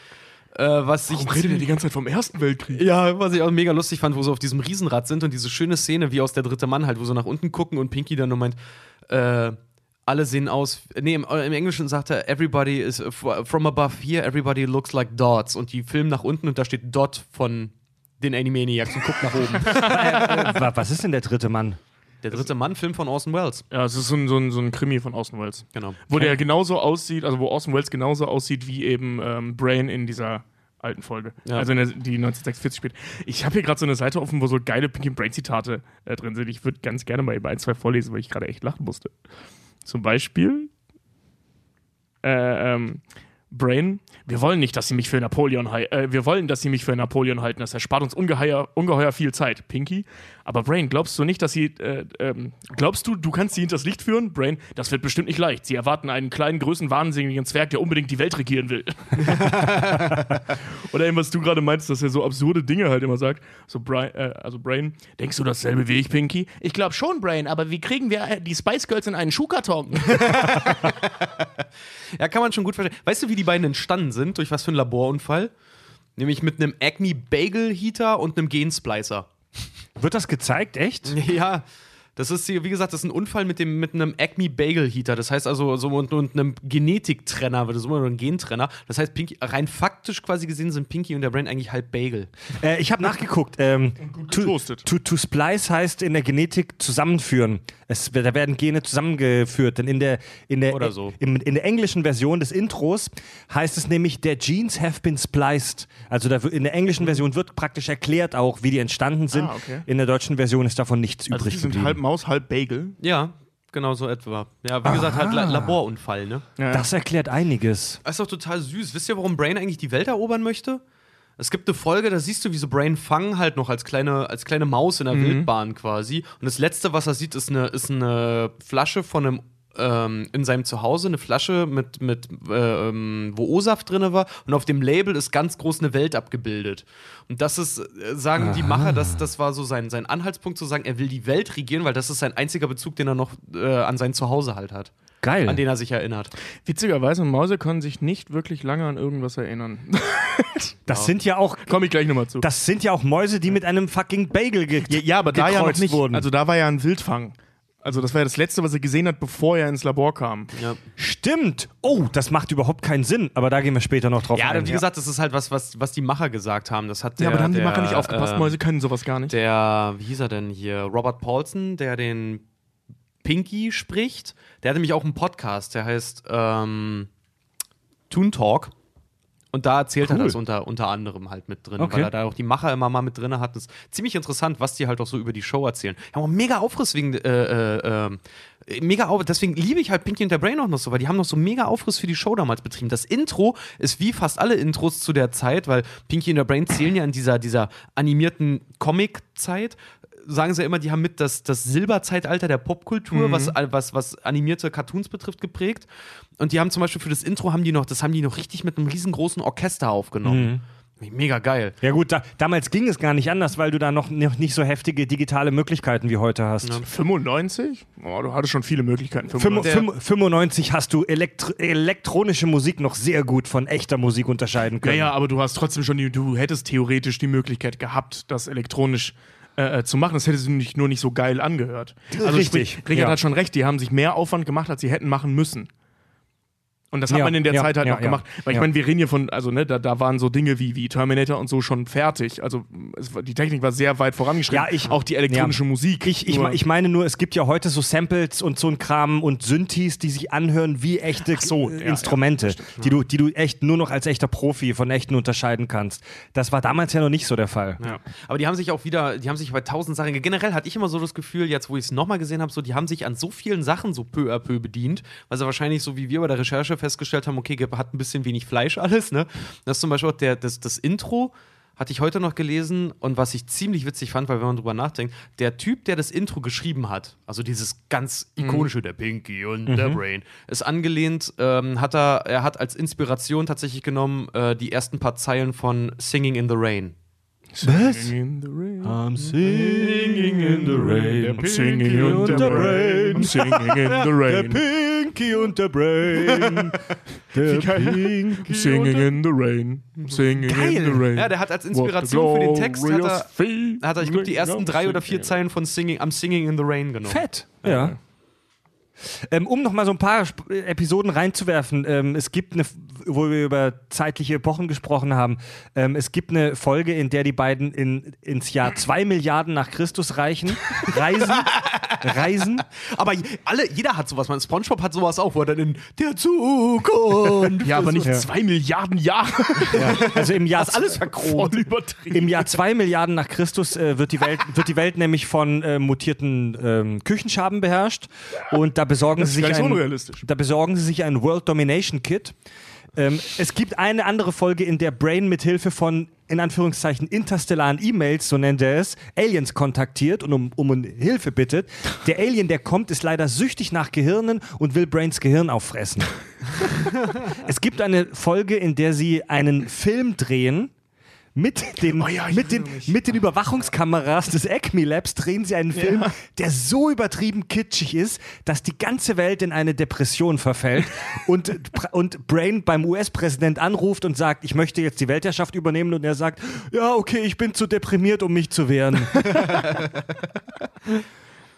Äh, was ich Warum redet ihr die ganze Zeit vom Ersten Weltkrieg? ja, was ich auch mega lustig fand, wo sie auf diesem Riesenrad sind und diese schöne Szene wie aus der dritte Mann halt, wo sie nach unten gucken und Pinky dann nur meint, äh, alle sehen aus, nee, im, im Englischen sagt er, everybody is, from above here, everybody looks like dots. Und die filmen nach unten und da steht Dot von den Animaniacs und guckt nach oben. Wa- Was ist denn der dritte Mann? Der dritte Mann, Film von Orson Welles. Ja, es ist so ein, so ein, so ein Krimi von Orson Welles. Genau. Wo der genauso aussieht, also wo Orson Welles genauso aussieht wie eben ähm, Brain in dieser alten Folge. Ja. Also in der, die 1946 spielt. Ich habe hier gerade so eine Seite offen, wo so geile Pinky Brain Zitate äh, drin sind. Ich würde ganz gerne mal eben ein, zwei vorlesen, weil ich gerade echt lachen musste. Zum Beispiel äh, ähm, Brain, wir wollen nicht, dass sie mich für Napoleon hei- äh, wir wollen, dass sie mich für Napoleon halten. Das erspart uns ungeheuer, ungeheuer viel Zeit. Pinky, aber Brain, glaubst du nicht, dass sie äh, ähm, glaubst du, du kannst sie hinters Licht führen? Brain, das wird bestimmt nicht leicht. Sie erwarten einen kleinen, größten, wahnsinnigen Zwerg, der unbedingt die Welt regieren will. Oder eben, was du gerade meinst, dass er so absurde Dinge halt immer sagt. So Brian, äh, also Brain, denkst du dasselbe wie ich, Pinky? Ich glaube schon, Brain, aber wie kriegen wir äh, die Spice Girls in einen Schuhkarton? Ja, kann man schon gut verstehen. Weißt du, wie die beiden entstanden sind? Durch was für einen Laborunfall? Nämlich mit einem Acme Bagel Heater und einem Gensplicer. Wird das gezeigt, echt? Ja, das ist, hier, wie gesagt, das ist ein Unfall mit, dem, mit einem Acme Bagel Heater. Das heißt also, so und, und einem Genetiktrenner, das ist immer nur ein Gentrenner. Das heißt, Pinky, rein faktisch quasi gesehen sind Pinky und der Brain eigentlich halb Bagel. Äh, ich habe nachgeguckt. Ähm, to, to, to splice heißt in der Genetik zusammenführen. Es, da werden Gene zusammengeführt. Denn in der, in der, Oder so. in, in der englischen Version des Intros heißt es nämlich, der Genes have been spliced. Also da, in der englischen Version wird praktisch erklärt auch, wie die entstanden sind. Ah, okay. In der deutschen Version ist davon nichts Also die übrig sind geblieben. Maus, halb Bagel. Ja, genau so etwa. Ja, wie gesagt, halt La Laborunfall, ne? Das erklärt einiges. Das ist doch total süß. Wisst ihr, warum Brain eigentlich die Welt erobern möchte? Es gibt eine Folge, da siehst du, wie so Brain Fang halt noch als kleine, als kleine Maus in der Wildbahn quasi. Und das Letzte, was er sieht, ist eine, ist eine Flasche von einem ähm, in seinem Zuhause eine Flasche mit, mit äh, ähm, wo O-Saft drin war und auf dem Label ist ganz groß eine Welt abgebildet. Und das ist, äh, sagen die Macher, das, das war so sein, sein Anhaltspunkt zu sagen, er will die Welt regieren, weil das ist sein einziger Bezug, den er noch äh, an sein Zuhause halt hat. Geil. An den er sich erinnert. Witzigerweise, Mäuse können sich nicht wirklich lange an irgendwas erinnern. Das sind ja auch. Komme ich gleich nochmal zu. Das sind ja auch Mäuse, die mit einem fucking Bagel ge ja, ja, aber da ja noch gekreuzt nicht. wurden. Also da war ja ein Wildfang. Also das war ja das Letzte, was er gesehen hat, bevor er ins Labor kam. Ja. Stimmt. Oh, das macht überhaupt keinen Sinn. Aber da gehen wir später noch drauf Ja, ein. wie gesagt, das ist halt was, was, was die Macher gesagt haben. Das hat der, ja, aber da haben die der, Macher nicht aufgepasst. äh, Mäuse können sowas gar nicht. Der, wie hieß er denn hier? Robert Paulson, der den Pinky spricht. Der hat nämlich auch einen Podcast, der heißt ähm, Toon Talk. Und da erzählt er Cool. das unter, unter anderem halt mit drin, Okay. weil er da auch die Macher immer mal mit drin hat. Das ist ziemlich interessant, was die halt auch so über die Show erzählen. Die haben auch mega Aufriss wegen, äh, äh, äh, mega auf, deswegen liebe ich halt Pinky und der Brain auch noch so, weil die haben noch so mega Aufriss für die Show damals betrieben. Das Intro ist wie fast alle Intros zu der Zeit, weil Pinky und der Brain zählen ja in dieser, dieser animierten Comic-Zeit. Sagen sie ja immer, die haben mit das, das Silberzeitalter der Popkultur, was, was, was animierte Cartoons betrifft, geprägt. Und die haben zum Beispiel für das Intro haben die noch, das haben die noch richtig mit einem riesengroßen Orchester aufgenommen. Mega geil. ja gut, da, damals ging es gar nicht anders, weil du da noch, noch nicht so heftige digitale Möglichkeiten wie heute hast. 95? Oh, du hattest schon viele Möglichkeiten. Fünf- 95. fünf- 95 hast du elektr elektronische Musik noch sehr gut von echter Musik unterscheiden Ja, können. ja, aber du hast trotzdem schon, die, du hättest theoretisch die Möglichkeit gehabt, das elektronisch äh, äh, zu machen. Das hätte sich nicht, nur nicht so geil angehört. Also Richtig, sprich, Richard ja. hat schon recht, die haben sich mehr Aufwand gemacht, als sie hätten machen müssen. Und das hat Ja, man in der ja, Zeit halt ja, noch gemacht. Weil ich meine, wir reden hier von, also ne, da, da waren so Dinge wie, wie Terminator und so schon fertig. Also es, die Technik war sehr weit vorangeschritten. Ja, ich- auch die elektronische. Musik. Ich, ich, ich meine nur, es gibt ja heute so Samples und so ein Kram und Synthes, die sich anhören wie echte so, Instrumente, die, du, die du echt nur noch als echter Profi von echten unterscheiden kannst. Das war damals ja noch nicht so der Fall. Aber die haben sich auch wieder, die haben sich bei tausend Sachen, generell hatte ich immer so das Gefühl, jetzt wo ich es nochmal gesehen habe, so, die haben sich an so vielen Sachen so peu à peu bedient, weil sie wahrscheinlich so wie wir bei der Recherche festgestellt haben, okay, hat ein bisschen wenig Fleisch alles, ne? Das ist zum Beispiel auch der, das, das Intro. Hatte ich heute noch gelesen und was ich ziemlich witzig fand, weil wenn man drüber nachdenkt, der Typ, der das Intro geschrieben hat, also dieses ganz ikonische, der Pinky und der Brain, ist angelehnt, ähm, hat er, er hat als Inspiration tatsächlich genommen äh, die ersten paar Zeilen von Singing in the Rain. Singing in the rain. I'm singing in the rain. I'm singing in the rain. I'm singing in the Der rain. Pinky und der Brain. Der Pinky I'm singing in the rain. I'm singing in the rain. Ja, der hat als Inspiration für den Text hat er, hat er ich glaube, die ersten drei oder vier. Zeilen von Singing, am Singing in the Rain genommen. Fett. Ja. Ähm, um noch mal so ein paar Sp Episoden reinzuwerfen, ähm, es gibt eine, wo wir über zeitliche Epochen gesprochen haben, ähm, es gibt eine Folge, in der die beiden in, ins Jahr 2 Milliarden nach Christus reichen, reisen, reisen. Aber alle, jeder hat sowas. Man, SpongeBob hat sowas auch, wo er dann in der Zukunft. Ja, aber nicht Ja. zwei Milliarden Jahre. Also im Jahr, alles verkromt. Voll übertrieben. im Jahr 2 Milliarden nach Christus äh, wird, die Welt, wird die Welt nämlich von äh, mutierten ähm, Küchenschaben beherrscht und da besorgen Das sie sich ein. Da besorgen sie sich ein World Domination Kit. Ähm, es gibt eine andere Folge, in der Brain mit Hilfe von in Anführungszeichen interstellaren E-Mails, so nennt er es, Aliens kontaktiert und um, um Hilfe bittet. Der Alien, der kommt, ist leider süchtig nach Gehirnen und will Brains Gehirn auffressen. es gibt eine Folge, in der sie einen Film drehen. Mit den, Oh ja, mit, den, mich. mit den Überwachungskameras des Acme Labs drehen sie einen Film, der so übertrieben kitschig ist, dass die ganze Welt in eine Depression verfällt und, und Brain beim US-Präsident anruft und sagt, ich möchte jetzt die Weltherrschaft übernehmen und er sagt, ja, okay, ich bin zu deprimiert, um mich zu wehren.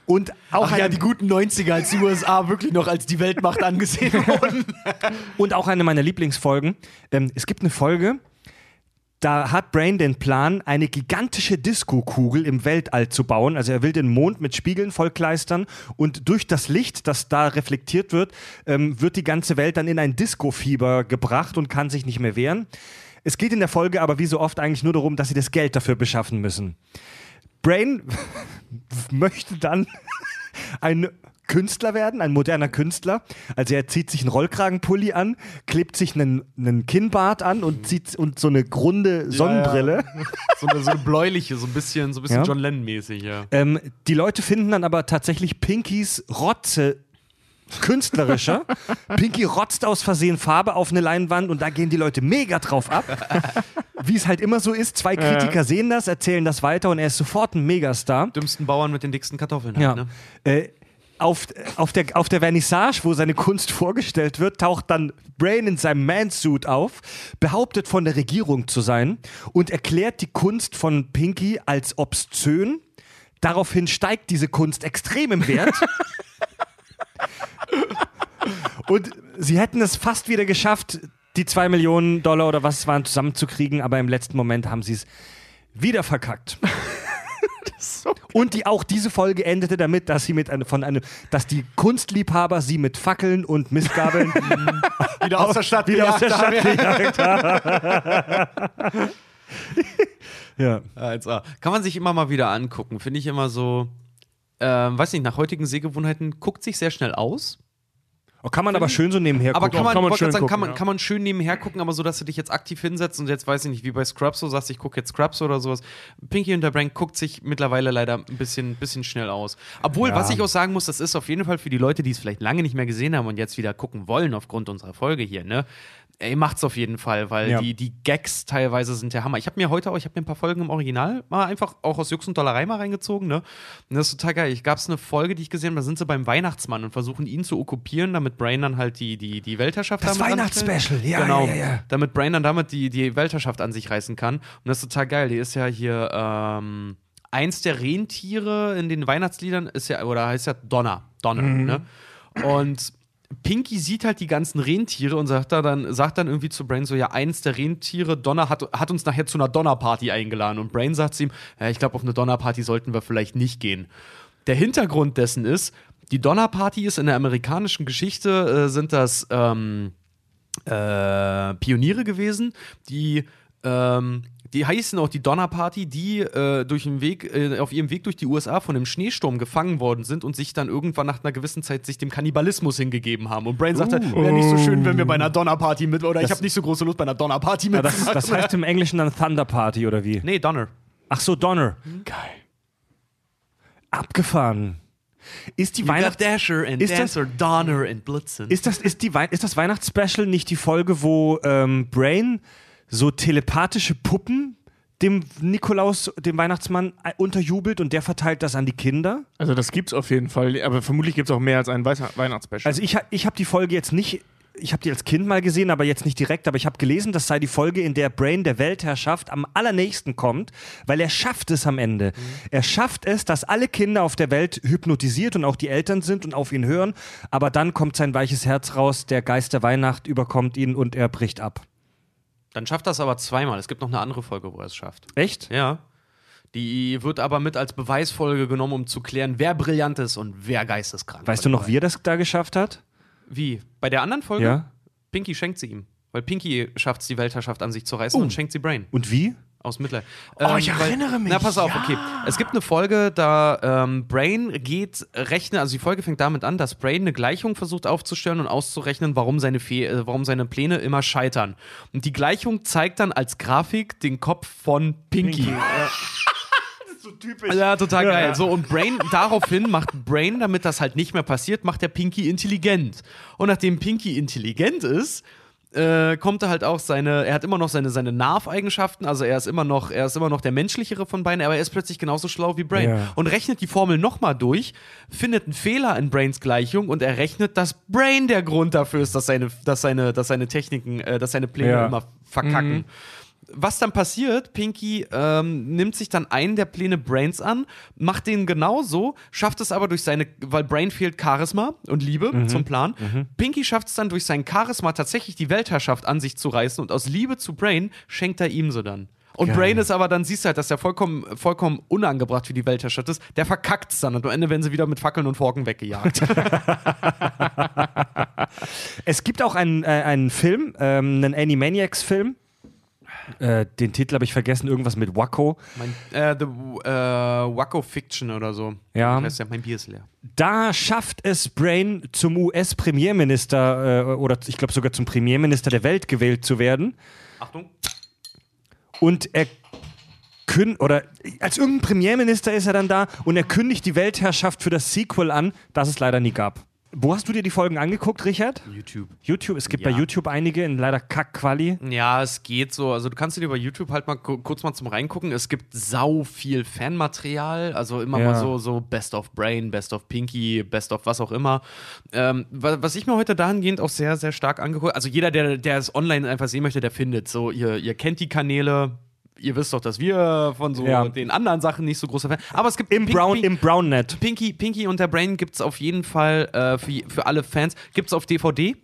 und auch Ach ja, die guten 90er, als die USA wirklich noch als die Weltmacht angesehen wurden. Und auch eine meiner Lieblingsfolgen. Ähm, es gibt eine Folge, da hat Brain den Plan, eine gigantische Disco-Kugel im Weltall zu bauen. Also er will den Mond mit Spiegeln vollkleistern und durch das Licht, das da reflektiert wird, ähm, wird die ganze Welt dann in ein Disco-Fieber gebracht und kann sich nicht mehr wehren. Es geht in der Folge aber wie so oft eigentlich nur darum, dass sie das Geld dafür beschaffen müssen. Brain möchte dann ein Künstler werden, ein moderner Künstler. Also er zieht sich einen Rollkragenpulli an, klebt sich einen, einen Kinnbart an und zieht und so eine grunde Sonnenbrille. so, eine, so eine bläuliche, so ein bisschen, so ein bisschen Ja. John Lennon-mäßig, ja. Ähm, die Leute finden dann aber tatsächlich Pinkys Rotze künstlerischer. Pinky rotzt aus Versehen Farbe auf eine Leinwand und da gehen die Leute mega drauf ab. Wie es halt immer so ist, zwei Kritiker sehen das, erzählen das weiter und er ist sofort ein Megastar. Dümmsten Bauern mit den dicksten Kartoffeln. Ja. Halt, ne? Äh, auf, auf, der, auf der Vernissage, wo seine Kunst vorgestellt wird, taucht dann Brain in seinem Mansuit auf, behauptet von der Regierung zu sein und erklärt die Kunst von Pinky als obszön. Daraufhin steigt diese Kunst extrem im Wert. und sie hätten es fast wieder geschafft, die zwei Millionen Dollar oder was es waren zusammenzukriegen, aber im letzten Moment haben sie es wieder verkackt. Und die, auch diese Folge endete damit, dass sie mit eine, von einem, dass die Kunstliebhaber sie mit Fackeln und Mistgabeln Wieder aus der Stadt wieder aus der Stadt gejagt haben. ja. 1A. Kann man sich immer mal wieder angucken. Finde ich immer so, ähm, weiß nicht, nach heutigen Sehgewohnheiten guckt sich sehr schnell aus. Oh, kann man aber schön so nebenher Aber gucken. kann man, kann man kann, man, ja. kann man schön nebenher gucken, aber so, dass du dich jetzt aktiv hinsetzt und jetzt weiß ich nicht, wie bei Scrubs so sagst, ich gucke jetzt Scrubs oder sowas. Pinky und der Brain guckt sich mittlerweile leider ein bisschen, bisschen schnell aus. Obwohl, Ja. was ich auch sagen muss, das ist auf jeden Fall für die Leute, die es vielleicht lange nicht mehr gesehen haben und jetzt wieder gucken wollen aufgrund unserer Folge hier, ne? Ey, macht's auf jeden Fall, weil Ja. die, die Gags teilweise sind der Hammer. Ich habe mir heute auch, ich habe mir ein paar Folgen im Original mal einfach auch aus Jux und Dollerei mal reingezogen, ne? Und das ist total geil. Ich gab's eine Folge, die ich gesehen habe, da sind sie beim Weihnachtsmann und versuchen ihn zu okkupieren, damit Brain dann halt die, die, die Weltherrschaft Das damit anstellt. Weihnachtsspecial, ja, genau, ja, ja, ja. Damit Brain dann damit die, die Weltherrschaft an sich reißen kann. Und das ist total geil. Die ist ja hier, ähm, eins der Rentiere in den Weihnachtsliedern ist ja, oder heißt ja Donner. Donner, Mhm. ne? Und Pinky sieht halt die ganzen Rentiere und sagt da dann, sagt dann irgendwie zu Brain so, ja, eins der Rentiere, Donner, hat, hat uns nachher zu einer Donnerparty eingeladen. Und Brain sagt zu ihm, ja, ich glaube, auf eine Donnerparty sollten wir vielleicht nicht gehen. Der Hintergrund dessen ist, die Donnerparty ist in der amerikanischen Geschichte, äh, sind das ähm, äh, Pioniere gewesen, die ähm, die heißen auch die Donnerparty, die äh, durch den Weg, äh, auf ihrem Weg durch die USA von einem Schneesturm gefangen worden sind und sich dann irgendwann nach einer gewissen Zeit sich dem Kannibalismus hingegeben haben. Und Brain sagte, wäre nicht so schön, wenn wir bei einer Donnerparty mit, oder ich habe nicht so große Lust bei einer Donnerparty Ja, mit. das, das heißt im Englischen dann Thunder Party oder wie? nee, Donner. Ach so, Donner. Geil. Abgefahren. Ist die Weihnachts Dasher and Ist das- Dancer, Donner and Blitzen. ist das, ist, die Wei ist das Weihnachtsspecial nicht die Folge, wo ähm, Brain so telepathische Puppen dem Nikolaus, dem Weihnachtsmann, äh, unterjubelt und der verteilt das an die Kinder? Also das gibt's auf jeden Fall, aber vermutlich gibt's auch mehr als ein Weihnachts- Weihnachtsspecial. Also ich, ich habe die Folge jetzt nicht, ich habe die als Kind mal gesehen, aber jetzt nicht direkt, aber ich habe gelesen, das sei die Folge, in der Brain der Weltherrschaft am allernächsten kommt, weil er schafft es am Ende. Er schafft es, dass alle Kinder auf der Welt hypnotisiert und auch die Eltern sind und auf ihn hören, aber dann kommt sein weiches Herz raus, der Geist der Weihnacht überkommt ihn und er bricht ab. Dann schafft das aber zweimal. Es gibt noch eine andere Folge, wo er es schafft. Echt? Ja. Die wird aber mit als Beweisfolge genommen, um zu klären, wer brillant ist und wer geisteskrank. Weißt du noch, wie er das da geschafft hat? Wie? Bei der anderen Folge? Ja. Pinky schenkt sie ihm. Weil Pinky schafft es, die Weltherrschaft an sich zu reißen und schenkt sie Brain. Und wie? Aus Mitleid. Oh, ich erinnere mich, Na, pass auf, okay. Es gibt eine Folge, da ähm, Brain geht rechnen, also die Folge fängt damit an, dass Brain eine Gleichung versucht aufzustellen und auszurechnen, warum seine, Fe äh, warum seine Pläne immer scheitern. Und die Gleichung zeigt dann als Grafik den Kopf von Pinky. Ja, total geil. So, und Brain, daraufhin macht Brain, damit das halt nicht mehr passiert, macht der Pinky intelligent. Und nachdem Pinky intelligent ist, äh, kommt er halt auch seine, er hat immer noch seine, seine Nerv-Eigenschaften, also er ist immer noch, er ist immer noch der menschlichere von beiden, aber er ist plötzlich genauso schlau wie Brain. Ja. Und rechnet die Formel nochmal durch, findet einen Fehler in Brains Gleichung und errechnet, dass Brain der Grund dafür ist, dass seine, dass seine, dass seine Techniken, äh, dass seine Pläne Ja. immer verkacken. Was dann passiert, Pinky ähm, nimmt sich dann einen der Pläne Brains an, macht den genauso, schafft es aber durch seine, weil Brain fehlt Charisma und Liebe zum Plan. Pinky schafft es dann durch sein Charisma tatsächlich die Weltherrschaft an sich zu reißen und aus Liebe zu Brain schenkt er ihm so dann. Und Geil. Brain ist aber dann, siehst du halt, dass er vollkommen, vollkommen unangebracht für die Weltherrschaft ist. Der verkackt es dann und am Ende werden sie wieder mit Fackeln und Forken weggejagt. Es gibt auch einen, äh, einen Film, ähm, einen Animaniacs-Film. Äh, den Titel habe ich vergessen, irgendwas mit Wacko. mein, äh, the äh, Wacko Fiction oder so. Ja. Das heißt ja, mein Bier ist leer. Da schafft es Brain zum US-Premierminister äh, oder ich glaube sogar zum Premierminister der Welt gewählt zu werden. Achtung. Und er oder als irgendein Premierminister ist er dann da und er kündigt die Weltherrschaft für das Sequel an, das es leider nie gab. Wo hast du dir die Folgen angeguckt, Richard? YouTube. YouTube. Es gibt Ja. bei YouTube einige in leider Kack-Quali. Ja, es geht so. Also du kannst dir bei YouTube halt mal ku- kurz mal zum reingucken. Es gibt sau viel Fanmaterial, also immer Ja. mal so, so Best of Brain, Best of Pinky, Best of was auch immer. Ähm, wa- was ich mir heute dahingehend auch sehr, sehr stark angeguckt Also jeder, der, der es online einfach sehen möchte, der findet. So, ihr, ihr kennt die Kanäle. Ihr wisst doch, dass wir von so Ja. den anderen Sachen nicht so großer Fan. Aber es gibt Im, Pink- Brown, Pink- Im Brownnet. Pinky, Pinky und der Brain gibt es auf jeden Fall äh, für, für alle Fans. Gibt es auf DVD.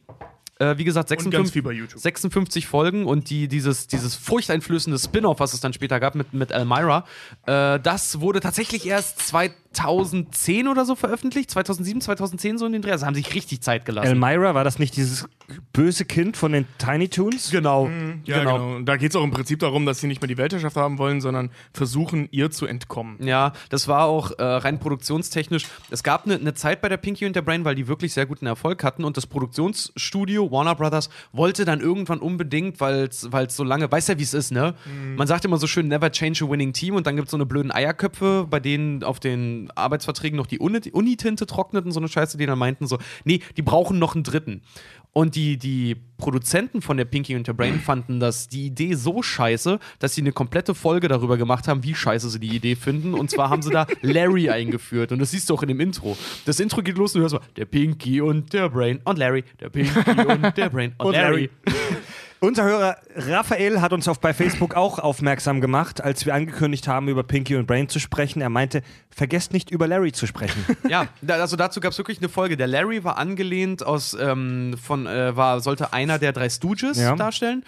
Äh, wie gesagt, Und ganz 56, viel bei YouTube. 56 Folgen und die, dieses, dieses furchteinflößende Spin-off, was es dann später gab mit, mit Elmira, äh, das wurde tatsächlich erst 2010 oder so veröffentlicht. 2007, 2010 so in den Dreh. Also haben sich richtig Zeit gelassen. Elmira, war das nicht dieses böse Kind von den Tiny Toons? genau. Ja, genau. Und da geht es auch im Prinzip darum, dass sie nicht mehr die Weltherrschaft haben wollen, sondern versuchen, ihr zu entkommen. Ja, das war auch äh, rein produktionstechnisch. Es gab eine ne Zeit bei der Pinky und der Brain, weil die wirklich sehr guten Erfolg hatten und das Produktionsstudio Warner Brothers wollte dann irgendwann unbedingt, weil es so lange, weiß ja wie es ist, ne? Man sagt immer so schön, never change a winning team und dann gibt es so eine blöden Eierköpfe, bei denen auf den Arbeitsverträgen noch die Uni- Unitinte trocknet und so eine Scheiße, die dann meinten so, nee, die brauchen noch einen dritten. Und die, die Produzenten von der Pinky und der Brain fanden das die Idee so scheiße, dass sie eine komplette Folge darüber gemacht haben, wie scheiße sie die Idee finden. Und zwar haben sie da Larry eingeführt. Und das siehst du auch in dem Intro. Das Intro geht los und du hörst mal, der Pinky und der Brain und Larry, der Pinky und der Brain und, Und Larry. Larry. Unser Hörer Raphael hat uns auf bei Facebook auch aufmerksam gemacht, als wir angekündigt haben, über Pinky und Brain zu sprechen. Er meinte, vergesst nicht über Larry zu sprechen. Ja, da, also dazu gab es wirklich eine Folge. Der Larry war angelehnt aus ähm, von äh, war sollte einer der drei Stooges Ja. darstellen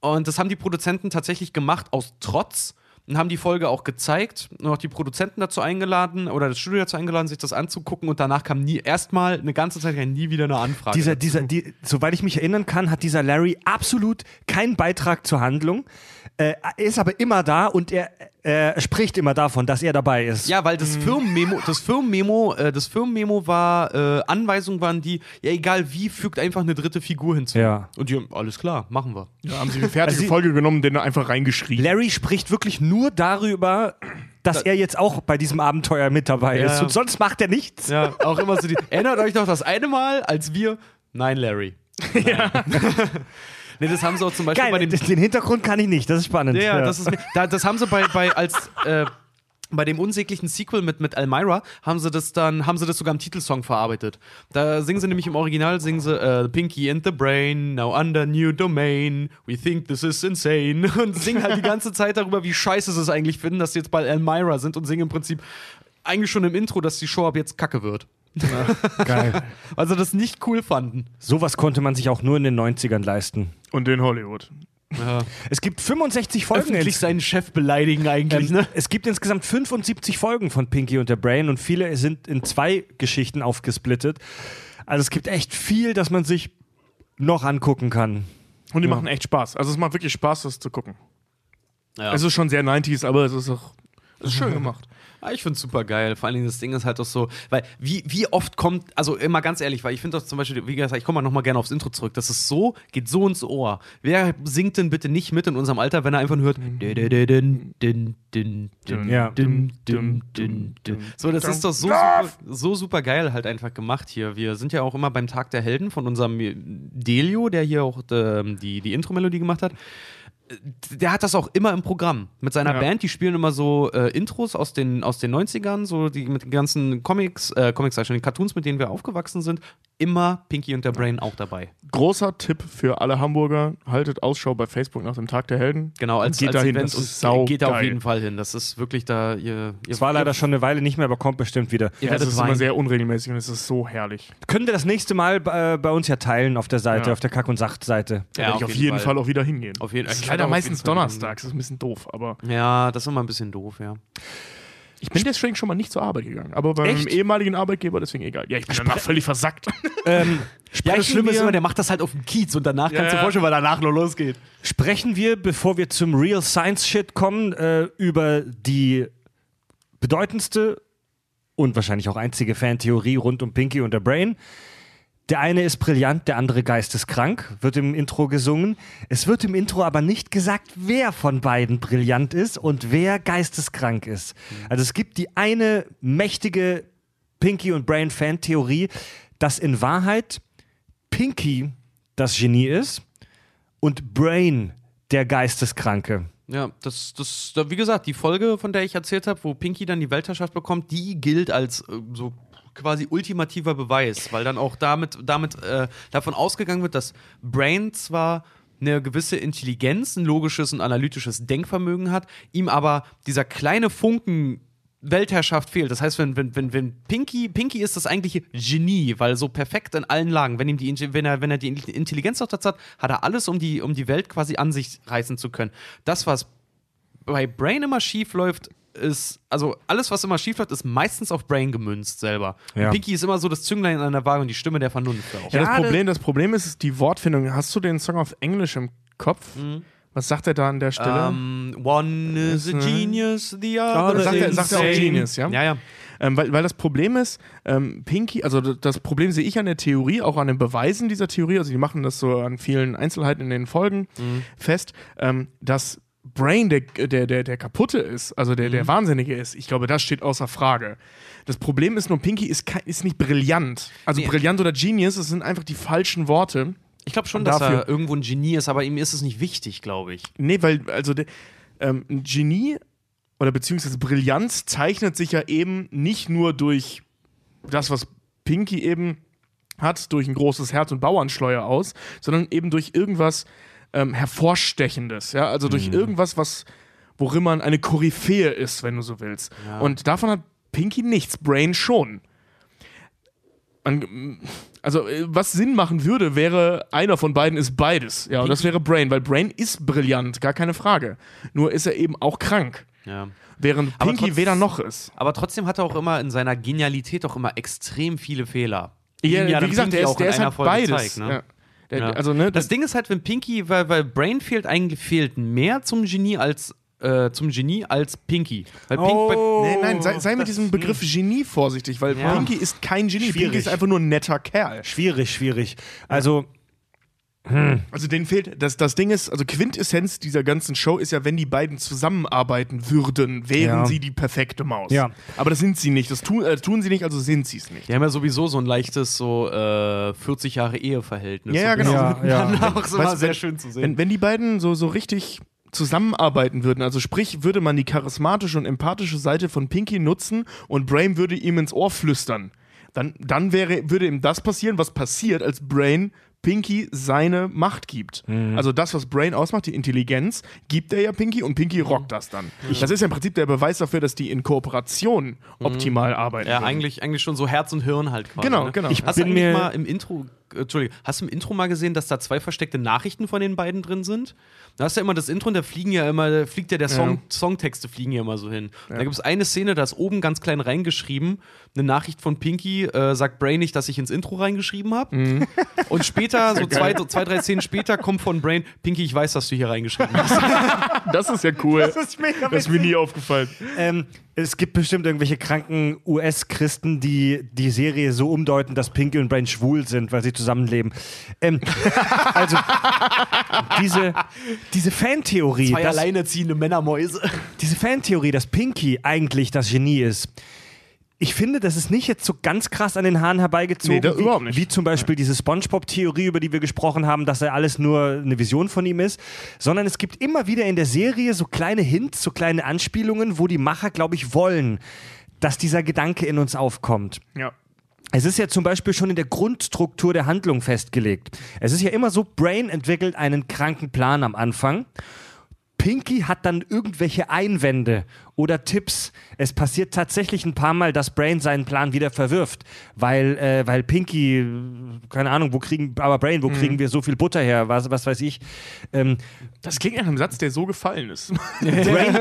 und das haben die Produzenten tatsächlich gemacht aus Trotz und haben die Folge auch gezeigt und auch die Produzenten dazu eingeladen oder das Studio dazu eingeladen, sich das anzugucken und danach kam nie erstmal eine ganze Zeit lang nie wieder eine Anfrage. dieser, dieser, die, soweit ich mich erinnern kann, hat dieser Larry absolut keinen Beitrag zur Handlung. Äh, er ist aber immer da und er äh, spricht immer davon, dass er dabei ist. Ja, weil das Firmenmemo, das Firmenmemo, äh, das Firmenmemo war, äh, Anweisungen waren die, ja egal wie, fügt einfach eine dritte Figur hinzu. Ja. Und die alles klar, machen wir. Da haben sie eine fertige Also sie- Folge genommen, den einfach reingeschrieben. Larry spricht wirklich nur darüber, dass er jetzt auch bei diesem Abenteuer mit dabei Ja, ist. ja. Und sonst macht er nichts. Ja, auch immer so die. Erinnert euch noch das eine Mal, als wir. Nein, Larry. Ja. Nee, das haben sie auch zum Beispiel Geil, bei dem. den Hintergrund kann ich nicht, das ist spannend. Ja, das ist. Da, das haben sie bei, bei als. Äh, bei dem unsäglichen Sequel mit, mit Elmira haben sie das dann, haben sie das sogar im Titelsong verarbeitet. Da singen sie nämlich im Original, singen sie äh, Pinky and the Brain, now under new domain, we think this is insane und singen halt die ganze Zeit darüber, wie scheiße sie es eigentlich finden, dass sie jetzt bei Elmira sind und singen im Prinzip eigentlich schon im Intro, dass die Show ab jetzt kacke wird. Geil. Also das nicht cool fanden. Sowas konnte man sich auch nur in den 90ern leisten. Und in Hollywood. Es gibt 65 Folgen. Öffentlich seinen Chef beleidigen eigentlich, ähm, ne? Es gibt insgesamt 75 Folgen von Pinky und der Brain und viele sind in zwei Geschichten aufgesplittet. Also es gibt echt viel, das man sich noch angucken kann. Und die machen echt Spaß. Also es macht wirklich Spaß, das zu gucken. Ja. Es ist schon sehr 90s, aber es ist auch es ist schön gemacht. Ah, ich finde es super geil. Vor allen Dingen, das Ding ist halt auch so, weil wie, wie oft kommt, also immer ganz ehrlich, weil ich finde doch zum Beispiel, wie gesagt, ich komme mal nochmal gerne aufs Intro zurück. Das ist so, geht so ins Ohr. Wer singt denn bitte nicht mit in unserem Alter, wenn er einfach nur hört, Ja. So, das ist doch so super, so super geil halt einfach gemacht hier. Wir sind ja auch immer beim Tag der Helden von unserem Delio, der hier auch ähm, die, die Intro-Melodie gemacht hat der hat das auch immer im Programm. Mit seiner Ja. Band, die spielen immer so äh, Intros aus den, aus den 90ern, so die mit den ganzen Comics, äh, Comics, schon, den Cartoons, mit denen wir aufgewachsen sind. Immer Pinky und der Brain auch dabei. Großer Tipp für alle Hamburger: haltet Ausschau bei Facebook nach dem Tag der Helden. Genau, als, Und geht als dahin, Event das ist sau geht da auf jeden Fall hin. Das ist wirklich da, ihr, ihr Es war leider schon eine Weile nicht mehr, aber kommt bestimmt wieder. ihr Ja, das ist immer weinen. sehr unregelmäßig und es ist so herrlich. Können wir das nächste Mal äh, bei uns ja teilen auf der Seite, Ja. auf der Kack- und Sacht-Seite. Da werde ich auf jeden Fall. auch wieder hingehen. Auf jeden- Das ist leider meistens Fall donnerstags, das ist ein bisschen doof, aber Ja, das ist immer ein bisschen doof, ja. Ich bin deswegen schon mal nicht zur Arbeit gegangen. Aber bei meinem Echt? ehemaligen Arbeitgeber deswegen egal. Ja, ich bin danach völlig versackt. Ähm, Ja, das Schlimme ist immer, der macht das halt auf dem Kiez und danach kannst du Ja. dir vorstellen, weil danach nur losgeht. Sprechen wir, bevor wir zum Real Science Shit kommen, äh, über die bedeutendste und wahrscheinlich auch einzige Fantheorie rund um Pinky und der Brain. Der eine ist brillant, der andere geisteskrank, wird im Intro gesungen. Es wird im Intro aber nicht gesagt, wer von beiden brillant ist und wer geisteskrank ist. Also es gibt die eine mächtige Pinky und Brain Fantheorie, dass in Wahrheit Pinky das Genie ist und Brain der Geisteskranke. Ja, das, das, da- wie gesagt, die Folge, von der ich erzählt habe, wo Pinky dann die Weltherrschaft bekommt, die gilt als äh, so quasi ultimativer Beweis, weil dann auch damit, damit äh, davon ausgegangen wird, dass Brain zwar eine gewisse Intelligenz, ein logisches und analytisches Denkvermögen hat, ihm aber dieser kleine Funken Weltherrschaft fehlt. Das heißt, wenn, wenn, wenn, wenn Pinky, Pinky ist das eigentliche Genie, weil so perfekt in allen Lagen, wenn, ihm die, wenn, er, wenn er die Intelligenz noch dazu hat, hat er alles, um die, um die Welt quasi an sich reißen zu können. Das, was bei Brain immer schief läuft, ist, also alles, was immer schief läuft, ist meistens auf Brain gemünzt selber. Ja. Pinky ist immer so das Zünglein an der Waage und die Stimme der Vernunft auch. Ja, das Ja, Problem, das Problem ist, ist die Wortfindung. Hast du den Song auf Englisch im Kopf? Was sagt er da an der Stelle? Um, one is a genius, the other sagt is er- sagt er auch. Genius, ja? Ja, ja. Ähm, weil, weil das Problem ist, ähm, Pinky, also das Problem sehe ich an der Theorie, auch an den Beweisen dieser Theorie, also die machen das so an vielen Einzelheiten in den Folgen fest, ähm, dass Brain der, der, der, der kaputte ist, also der, der Wahnsinnige ist. Ich glaube, das steht außer Frage. Das Problem ist nur, Pinky ist, ist nicht brillant. Also Nee. brillant oder Genius, das sind einfach die falschen Worte. Ich glaube schon, dass Dafür- er irgendwo ein Genie ist, aber ihm ist es nicht wichtig, glaube ich. Nee, weil, also de, ähm, ein Genie oder beziehungsweise Brillanz zeichnet sich ja eben nicht nur durch das, was Pinky eben hat, durch ein großes Herz und Bauernschleuer aus, sondern eben durch irgendwas ähm, Hervorstechendes, ja, also durch irgendwas, was, worin man eine Koryphäe ist, wenn du so willst. Und davon hat Pinky nichts, Brain schon. Man, also, äh, was Sinn machen würde, wäre, einer von beiden ist beides. Ja, und das wäre Brain, weil Brain ist brillant, gar keine Frage. Nur ist er eben auch krank. Ja. Während Pinky trotz- weder noch ist. Aber trotzdem hat er auch immer in seiner Genialität auch immer extrem viele Fehler. Ja, wie gesagt, der ist, der ist halt Folge beides. zeigt, ne? ja. Der, Ja. Also, ne, Das Ding ist halt, wenn Pinky, weil, weil Brain fehlt eigentlich fehlt mehr zum Genie als äh, zum Genie als Pinky. Weil Pink, Oh. Nee, nein, sei, sei mit diesem Begriff Genie vorsichtig, weil Ja. Pinky ist kein Genie. Pinky Schwierig. ist einfach nur ein netter Kerl. Schwierig, schwierig. Also, Also denen fehlt, das, das Ding ist, also Quintessenz dieser ganzen Show ist ja, wenn die beiden zusammenarbeiten würden, wären Ja. sie die perfekte Maus. Ja. Aber das sind sie nicht. Das tun, äh, tun sie nicht, also sind sie es nicht. die haben ja sowieso so ein leichtes so äh, 40 Jahre Eheverhältnis. Ja, ja, genau. Ja, ja. Auch so Weißt sehr wenn- schön zu sehen. Wenn, wenn die beiden so, so richtig zusammenarbeiten würden, also sprich, würde man die charismatische und empathische Seite von Pinky nutzen und Brain würde ihm ins Ohr flüstern, dann, dann wäre, würde ihm das passieren, was passiert, als Brain Pinky seine Macht gibt. Also das, was Brain ausmacht, die Intelligenz, gibt er ja Pinky und Pinky rockt das dann. Das ist ja im Prinzip der Beweis dafür, dass die in Kooperation optimal arbeiten. ja, eigentlich, eigentlich schon so Herz und Hirn halt quasi. Genau, ne? genau. Ich hast du bin eigentlich mir- mal im Intro, Entschuldigung, hast du im Intro mal gesehen, dass da zwei versteckte Nachrichten von den beiden drin sind? Da hast du ja immer das Intro und da fliegen ja immer, da fliegt ja der Song, Ja. Songtexte fliegen ja immer so hin. Da gibt es eine Szene, da ist oben ganz klein reingeschrieben, eine Nachricht von Pinky, äh, sagt Brain nicht, dass ich ins Intro reingeschrieben habe. Mhm. Und später, so zwei, so zwei, drei Szenen später, kommt von Brain, Pinky, ich weiß, dass du hier reingeschrieben hast. Das ist ja cool. Das ist mega Das ist mir nie aufgefallen. ähm, es gibt bestimmt irgendwelche kranken US-Christen, die die Serie so umdeuten, dass Pinky und Brain schwul sind, weil sie zusammenleben. Ähm, also, diese, diese Fantheorie, Zwei dass, alleinerziehende Männermäuse. diese Fantheorie, dass Pinky eigentlich das Genie ist. Ich finde, das ist nicht jetzt so ganz krass an den Haaren herbeigezogen, Nee, überhaupt nicht. wie zum Beispiel diese SpongeBob-Theorie, über die wir gesprochen haben, dass er alles nur eine Vision von ihm ist, sondern es gibt immer wieder in der Serie so kleine Hints, so kleine Anspielungen, wo die Macher, glaube ich, wollen, dass dieser Gedanke in uns aufkommt. Ja. Es ist ja zum Beispiel schon in der Grundstruktur der Handlung festgelegt. Es ist ja immer so, Brain entwickelt einen kranken Plan am Anfang. Pinky hat dann irgendwelche Einwände oder Tipps. Es passiert tatsächlich ein paar Mal, dass Brain seinen Plan wieder verwirft, weil, äh, weil Pinky, keine Ahnung, wo kriegen, aber Brain, wo kriegen wir so viel Butter her, was, was weiß ich. Ähm, Das klingt nach einem Satz, der so gefallen ist. Brain,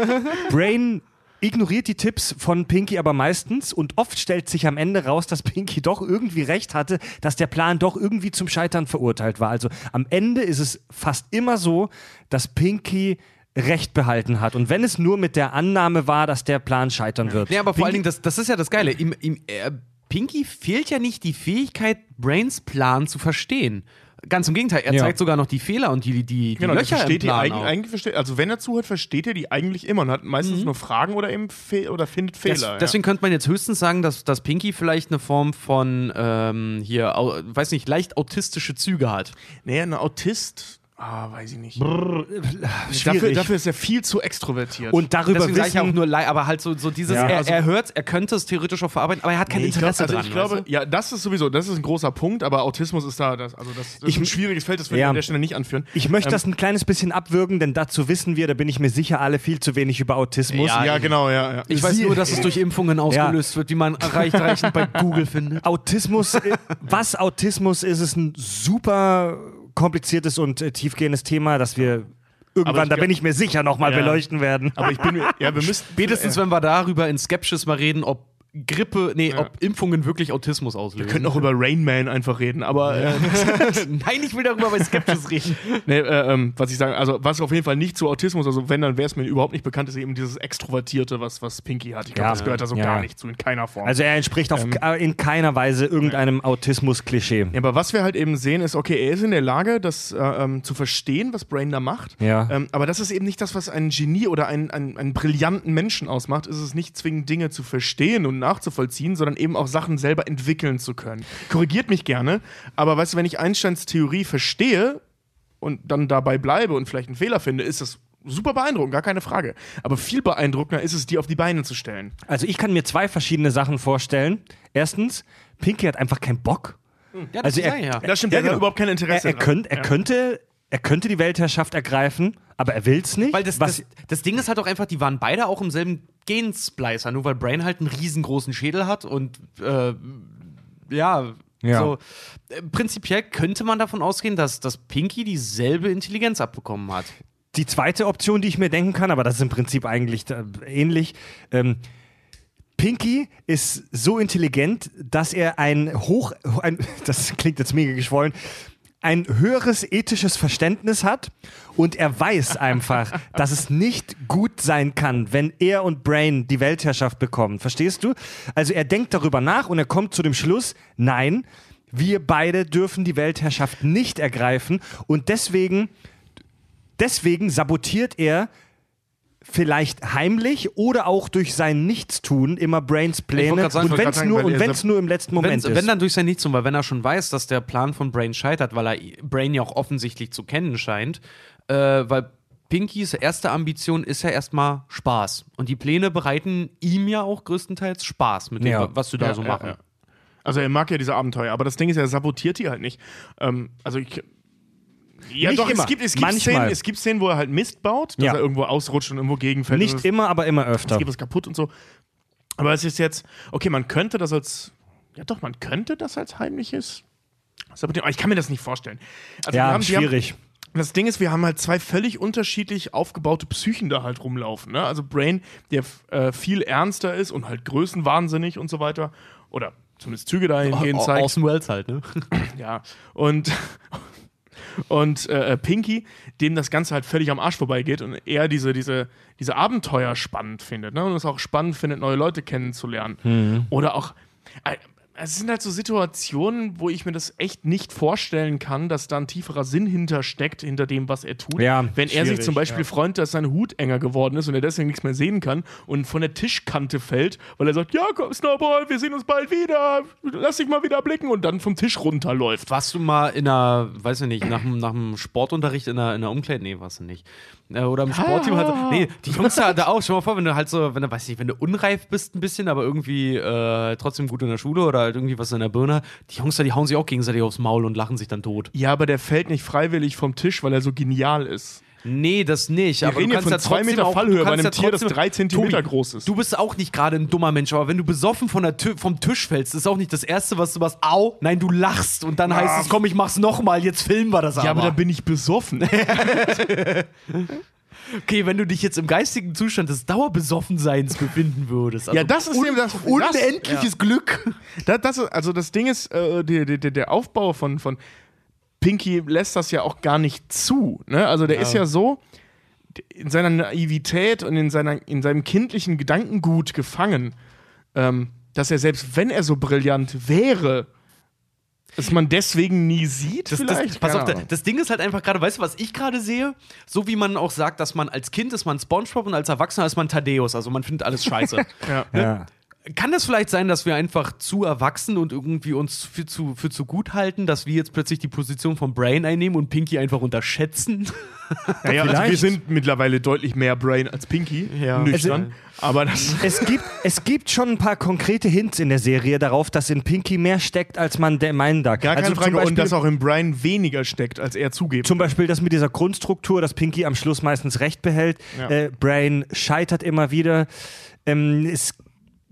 Brain ignoriert die Tipps von Pinky aber meistens und oft stellt sich am Ende raus, dass Pinky doch irgendwie recht hatte, dass der Plan doch irgendwie zum Scheitern verurteilt war. Also am Ende ist es fast immer so, dass Pinky Recht behalten hat. Und wenn es nur mit der Annahme war, dass der Plan scheitern wird. Nee, aber vor Pinky- allen Dingen, das, das ist ja das Geile. Ihm, ihm, äh, Pinky fehlt ja nicht die Fähigkeit, Brains Plan zu verstehen. ganz im Gegenteil, er Ja. zeigt sogar noch die Fehler und die, die, die Genau, Löcher im versteht die Plan eigentlich, auch. eigentlich versteht, also wenn er zuhört, versteht er die eigentlich immer und hat meistens nur Fragen oder eben Fe oder findet Fehler. Des, ja. deswegen könnte man jetzt höchstens sagen, dass, dass Pinky vielleicht eine Form von, ähm, hier, weiß nicht, leicht autistische Züge hat. nee, ein Autist, ah, weiß ich nicht. Schwierig. Dafür, dafür ist er viel zu extrovertiert. und darüber Deswegen sage ich auch wissen, nur, lei- aber halt so, so dieses, Ja. er, Also- er hört, er könnte es theoretisch auch verarbeiten, aber er hat kein Nee, ich glaub, Interesse also dran. ich glaube, weißt ja, das ist sowieso, das ist ein großer Punkt, aber Autismus ist da, das, also das, das Ich- ist ein schwieriges Feld, das will ich Ja. an der Stelle nicht anführen. ich möchte Ähm, das ein kleines bisschen abwürgen, denn dazu wissen wir, da bin ich mir sicher, alle viel zu wenig über Autismus. Ja, ja, genau, ja, ich weiß Sie- nur, dass es durch Impfungen ausgelöst wird, wie man reicht, reichend bei Google findet. Autismus, äh, was Autismus ist, ist ein super kompliziertes und äh, tiefgehendes Thema, das wir irgendwann, da bin ich mir sicher, nochmal Ja. beleuchten werden. aber ich bin ja, wir müssten Spätestens, wenn wir darüber in Skepsis mal reden, ob Grippe, nee, Ja. ob Impfungen wirklich Autismus wir auslösen. könnten auch über Rain Man einfach reden, aber äh, Nein, ich will darüber bei Skepsis reden. nee, äh, ähm, was ich sage, also was auf jeden Fall nicht zu Autismus, also wenn, dann wäre es mir überhaupt nicht bekannt, ist eben dieses Extrovertierte, was, was Pinky hat. Ich glaube, Ja. das gehört da so Ja. gar nicht zu, in keiner Form. Also er entspricht auf, Ähm. äh, in keiner Weise irgendeinem Autismus-Klischee. Ja, aber was wir halt eben sehen, ist, okay, er ist in der Lage, das äh, ähm, zu verstehen, was Brain da macht. Ja. Ähm, aber das ist eben nicht das, was einen Genie oder einen, einen, einen brillanten Menschen ausmacht. Ist es nicht zwingend, Dinge zu verstehen und nachzuvollziehen, sondern eben auch Sachen selber entwickeln zu können. Korrigiert mich gerne, aber weißt du, wenn ich Einsteins Theorie verstehe und dann dabei bleibe und vielleicht einen Fehler finde, ist das super beeindruckend, gar keine Frage. Aber viel beeindruckender ist es, die auf die Beine zu stellen. Also ich kann mir zwei verschiedene Sachen vorstellen. Erstens, Pinky hat einfach keinen Bock. Ja, Also er- ja. Das stimmt, Ja, er hat genau. überhaupt kein Er, Interesse er, dran. könnt, er, Ja. könnte, er könnte die Weltherrschaft ergreifen, aber er will es nicht. Weil das, was, das, das Ding ist halt auch einfach, die waren beide auch im selben Gensplicer, nur weil Brain halt einen riesengroßen Schädel hat und äh, ja, Ja. so. Äh, prinzipiell könnte man davon ausgehen, dass, dass Pinky dieselbe Intelligenz abbekommen hat. die zweite Option, die ich mir denken kann, aber das ist im Prinzip eigentlich äh, ähnlich. Ähm, Pinky ist so intelligent, dass er ein hoch, ein, das klingt jetzt mega geschwollen, ein höheres ethisches Verständnis hat und er weiß einfach, dass es nicht gut sein kann, wenn er und Brain die Weltherrschaft bekommen. Verstehst du? Also er denkt darüber nach und er kommt zu dem Schluss, nein, wir beide dürfen die Weltherrschaft nicht ergreifen und deswegen deswegen sabotiert er vielleicht heimlich oder auch durch sein Nichtstun immer Brains Pläne. sagen, und wenn es nur, weil und wenn's nur im letzten Moment Wenn, ist. wenn dann durch sein Nichts, weil wenn er schon weiß, dass der Plan von Brain scheitert, weil er Brain ja auch offensichtlich zu kennen scheint, äh, weil Pinkys erste Ambition ist ja erstmal Spaß. Und die Pläne bereiten ihm ja auch größtenteils Spaß mit dem, Ja. was du da Ja, so ja, machen. ja. Also er mag ja diese Abenteuer, aber das Ding ist, er sabotiert die halt nicht. Ähm, also ich. Ja, Nicht doch, immer. es gibt, es, gibt Manchmal. Szenen, es gibt Szenen, wo er halt Mist baut, dass Ja. er irgendwo ausrutscht und irgendwo gegenfällt. Nicht es, immer, aber immer es öfter. geht was kaputt und so. Aber es ist jetzt, okay, man könnte das als. Ja, doch, man könnte das als heimliches. Aber ich kann mir das nicht vorstellen. Also Ja, wir haben, schwierig. das Ding ist, wir haben halt zwei völlig unterschiedlich aufgebaute Psychen da halt rumlaufen. Ne? Also Brain, der äh, viel ernster ist und halt größenwahnsinnig und so weiter. Oder zumindest Züge dahingehend zeigt. Aus dem Wells halt, ne? Ja. Und, und äh, Pinky, dem das Ganze halt völlig am Arsch vorbeigeht und er diese, diese, diese Abenteuer spannend findet. Ne? Und es auch spannend findet, neue Leute kennenzulernen. Oder auch. Es sind halt so Situationen, wo ich mir das echt nicht vorstellen kann, dass da ein tieferer Sinn hintersteckt, hinter dem, was er tut. Ja, Wenn er sich zum Beispiel freut, dass sein Hut enger geworden ist und er deswegen nichts mehr sehen kann und von der Tischkante fällt, weil er sagt, ja komm Snowball, wir sehen uns bald wieder, lass dich mal wieder blicken und dann vom Tisch runterläuft. Warst du mal in einer, weiß ich nicht, nach, dem- nach dem Sportunterricht in einer, in einer Umkleide? Nee, warst du nicht. Äh, Oder im Sportteam halt. so- Nee, die Jungs da, da auch. Stell mal vor, wenn du halt so, wenn du, weiß nicht, wenn du unreif bist ein bisschen, aber irgendwie äh, trotzdem gut in der Schule oder halt irgendwie was in der Birne, die Jungs da, die hauen sich auch gegenseitig aufs Maul und lachen sich dann tot. Ja, aber der fällt nicht freiwillig vom Tisch, weil er so genial ist. Nee, das nicht. Wir aber reden du kannst von ja zwei Meter auch, Fallhöhe bei einem ja Tier, das drei Zentimeter Tobi, groß ist. Du bist auch nicht gerade ein dummer Mensch, aber wenn du besoffen von der vom Tisch fällst, ist auch nicht das Erste, was du machst, au, nein, du lachst und dann heißt es, komm, ich mach's nochmal, jetzt filmen wir das aber. Ja, aber da bin ich besoffen. Okay, wenn du dich jetzt im geistigen Zustand des Dauerbesoffenseins befinden würdest. Also Ja, das ist eben das- das- unendliches Glück. Das, das, also das Ding ist, äh, der, der, der Aufbau von, von Pinky lässt das ja auch gar nicht zu. Ne? Also der ist ja so in seiner Naivität und in, seiner, in seinem kindlichen Gedankengut gefangen, ähm, dass er selbst wenn er so brillant wäre, Dass man deswegen nie sieht, Das, das, vielleicht? pass Keine auf, das Ding ist halt einfach gerade, weißt du, was ich gerade sehe? So wie man auch sagt, dass man als Kind ist man Spongebob und als Erwachsener ist man Thaddeus. Also man findet alles scheiße. ja. Ja. Kann das vielleicht sein, dass wir einfach zu erwachsen und irgendwie uns für zu, für zu gut halten, dass wir jetzt plötzlich die Position von Brain einnehmen und Pinky einfach unterschätzen? Ja, ja, also wir sind mittlerweile deutlich mehr Brain als Pinky. Ja. Nüchtern. aber das. Es gibt, es gibt schon ein paar konkrete Hints in der Serie darauf, dass in Pinky mehr steckt, als man der meinen darf. Gar keine also Frage. Zum Beispiel, und dass auch in Brian weniger steckt, als er zugibt. zum Beispiel das mit dieser Grundstruktur, dass Pinky am Schluss meistens Recht behält. Ja. Äh, Brain scheitert immer wieder. Ähm, es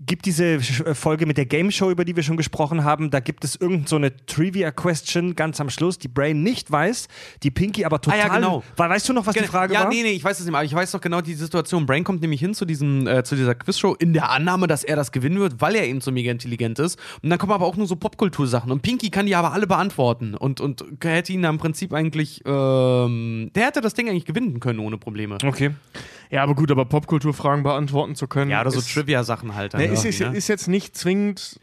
gibt diese äh, Folge mit der Game Show, über die wir schon gesprochen haben. Da gibt es irgend so eine Trivia-Question ganz am Schluss, die Brain nicht weiß, die Pinky aber total. Ah ja, genau. Weil, weißt du noch, was die Frage ja, war? nee, nee, ich weiß es nicht mehr, aber ich weiß noch genau die Situation. Brain kommt nämlich hin zu, diesem, äh, zu dieser Quizshow in der Annahme, dass er das gewinnen wird, weil er eben so mega intelligent ist. Und dann kommen aber auch nur so Popkultursachen. Und Pinky kann die aber alle beantworten. Und, und hätte ihn dann im Prinzip eigentlich, ähm, der hätte das Ding eigentlich gewinnen können ohne Probleme. Okay. Ja, aber gut, aber Popkulturfragen beantworten zu können. Ja, oder so Trivia-Sachen halt. dann Ne, ist, ist, ne? ist jetzt nicht zwingend.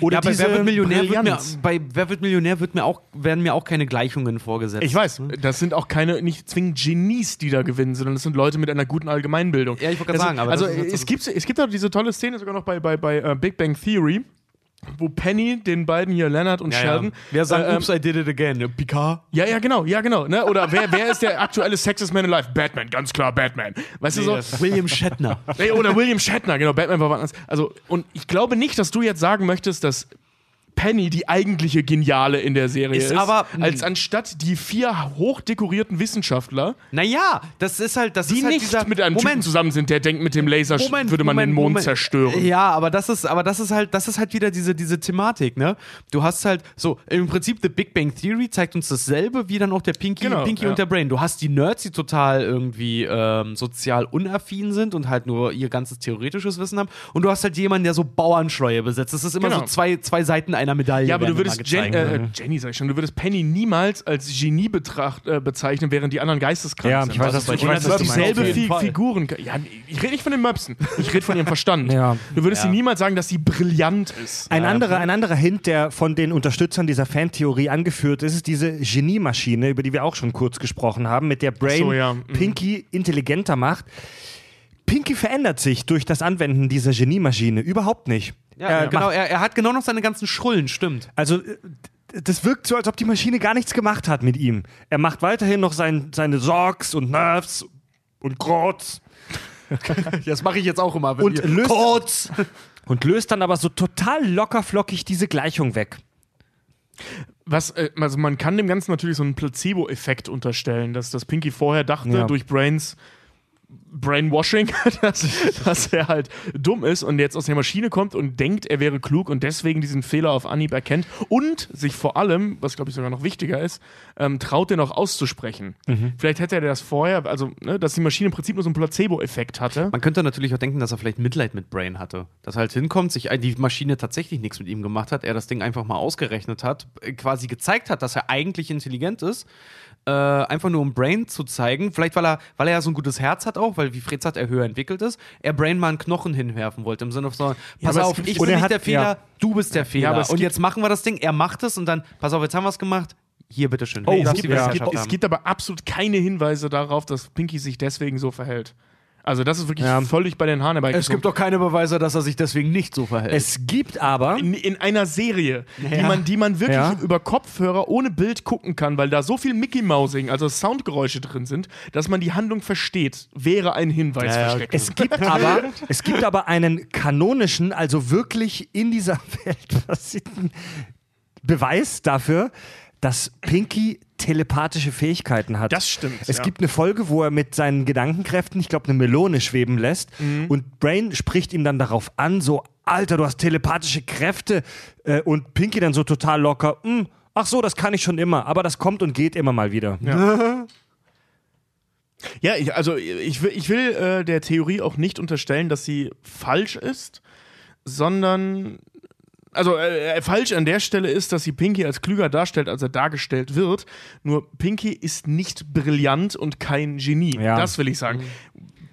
Oder ja, bei Wer wird Millionär wird mir, bei Wer wird Millionär wird mir auch, werden mir auch keine Gleichungen vorgesetzt. Ich weiß, das sind auch keine, nicht zwingend Genies, die da gewinnen, sondern das sind Leute mit einer guten Allgemeinbildung. Ja, ich wollte gerade also, sagen, aber also es, so- gibt, es gibt auch diese tolle Szene sogar noch bei, bei, bei äh, Big Bang Theory, wo Penny den beiden hier, Leonard und Ja, Sheldon. ja. Wer sagt, äh, ähm, oops, I did it again? Ne? Picard? Ja, ja, genau, ja, genau. Ne? Oder wer, wer ist der aktuelle Sexiest Man Alive? Batman, ganz klar, Batman. Weißt du so? William Shatner. Nee, oder William Shatner, genau, Batman war was anderes. Also, und ich glaube nicht, dass du jetzt sagen möchtest, dass Penny die eigentliche Geniale in der Serie ist, Ist aber- als anstatt die vier hochdekorierten Wissenschaftler, naja, das ist halt, das die ist halt nicht dieser mit einem Typen Moment. zusammen sind, der denkt, mit dem Laser sch- würde man den Mond zerstören. Ja, aber das ist, aber das ist halt, das ist halt wieder diese, diese Thematik, ne? Du hast halt so, im Prinzip The Big Bang Theory zeigt uns dasselbe wie dann auch der Pinky, Genau, Pinky ja. und der Brain. Du hast die Nerds, die total irgendwie ähm, sozial unaffin sind und halt nur ihr ganzes theoretisches Wissen haben. Und du hast halt jemanden, der so Bauernschleue besitzt. Das ist immer Genau. so zwei, zwei Seiten einer Medaille. Ja, aber du würdest Jen, äh, Jenny, sag ich schon, du würdest Penny niemals als Genie betracht, äh, bezeichnen, während die anderen geisteskrank Ja, sind. ich weiß, was du- ich weiß, das was du meinst. dieselbe. Figuren. Ja, ich rede nicht von den Möpsen. Ich rede von ihrem Verstand. Ja. Du würdest Ja. sie niemals sagen, dass sie brillant ist. Ein, anderer, ein anderer Hint, der von den Unterstützern dieser Fantheorie angeführt ist, ist diese Genie-Maschine, über die wir auch schon kurz gesprochen haben, mit der Brain so, ja. Mhm. Pinky intelligenter macht. Pinky verändert sich durch das Anwenden dieser Genie-Maschine überhaupt nicht. Ja, Er genau, er, er hat genau noch seine ganzen Schrullen, stimmt. also äh, das wirkt so, als ob die Maschine gar nichts gemacht hat mit ihm. Er macht weiterhin noch sein, seine Sorgs und Nerves und Grots Das mache ich jetzt auch immer. und löst, Kurz! und löst dann aber so total lockerflockig diese Gleichung weg. Was, äh, also man kann dem Ganzen natürlich so einen Placebo-Effekt unterstellen, dass das Pinky vorher dachte, Ja. durch Brains Brainwashing, dass, dass er halt dumm ist und jetzt aus der Maschine kommt und denkt, er wäre klug und deswegen diesen Fehler auf Anhieb erkennt und sich vor allem, was glaube ich sogar noch wichtiger ist, ähm, traut, den auch auszusprechen. Vielleicht hätte er das vorher, also ne, dass die Maschine im Prinzip nur so einen Placebo-Effekt hatte. Man könnte natürlich auch denken, dass er vielleicht Mitleid mit Brain hatte. Dass er halt hinkommt, sich die Maschine tatsächlich nichts mit ihm gemacht hat, er das Ding einfach mal ausgerechnet hat, äh, quasi gezeigt hat, dass er eigentlich intelligent ist. Äh, einfach nur um Brain zu zeigen, vielleicht weil er, weil er ja so ein gutes Herz hat auch, weil wie Fred sagt, er höher entwickelt ist, er Brain mal einen Knochen hinwerfen wollte, im Sinne von, pass aber es auf, ich bin nicht hat- der Fehler, ja. du bist der Fehler. es und jetzt machen wir das Ding, er macht es und dann, pass auf, jetzt haben wir es gemacht, hier, bitteschön. Oh, es gibt- ja. Es gibt, es gibt aber absolut keine Hinweise darauf, dass Pinky sich deswegen so verhält. Also das ist wirklich Ja. völlig bei den Haaren herbeigezogen. doch keine Beweise, dass er sich deswegen nicht so verhält. Es gibt aber. in, in einer Serie, die, man, die man wirklich Ja. über Kopfhörer ohne Bild gucken kann, weil da so viel Mickey Mousing, also Soundgeräusche drin sind, dass man die Handlung versteht, wäre ein Hinweis Ja, ja, versteckt. Es gibt aber, es gibt aber einen kanonischen, also wirklich in dieser Welt basierenden Beweis dafür, dass Pinky telepathische Fähigkeiten hat. Das stimmt, Es ja. gibt eine Folge, wo er mit seinen Gedankenkräften, ich glaube, eine Melone schweben lässt Mhm. und Brain spricht ihm dann darauf an, so, Alter, du hast telepathische Kräfte äh, und Pinky dann so total locker, "Hm, ach so, das kann ich schon immer, aber das kommt und geht immer mal wieder. Ja, ich, also ich will, ich will äh, der Theorie auch nicht unterstellen, dass sie falsch ist, sondern also äh, äh, falsch an der Stelle ist, dass sie Pinky als klüger darstellt, als er dargestellt wird. Nur Pinky ist nicht brillant und kein Genie. Ja. Das will ich sagen.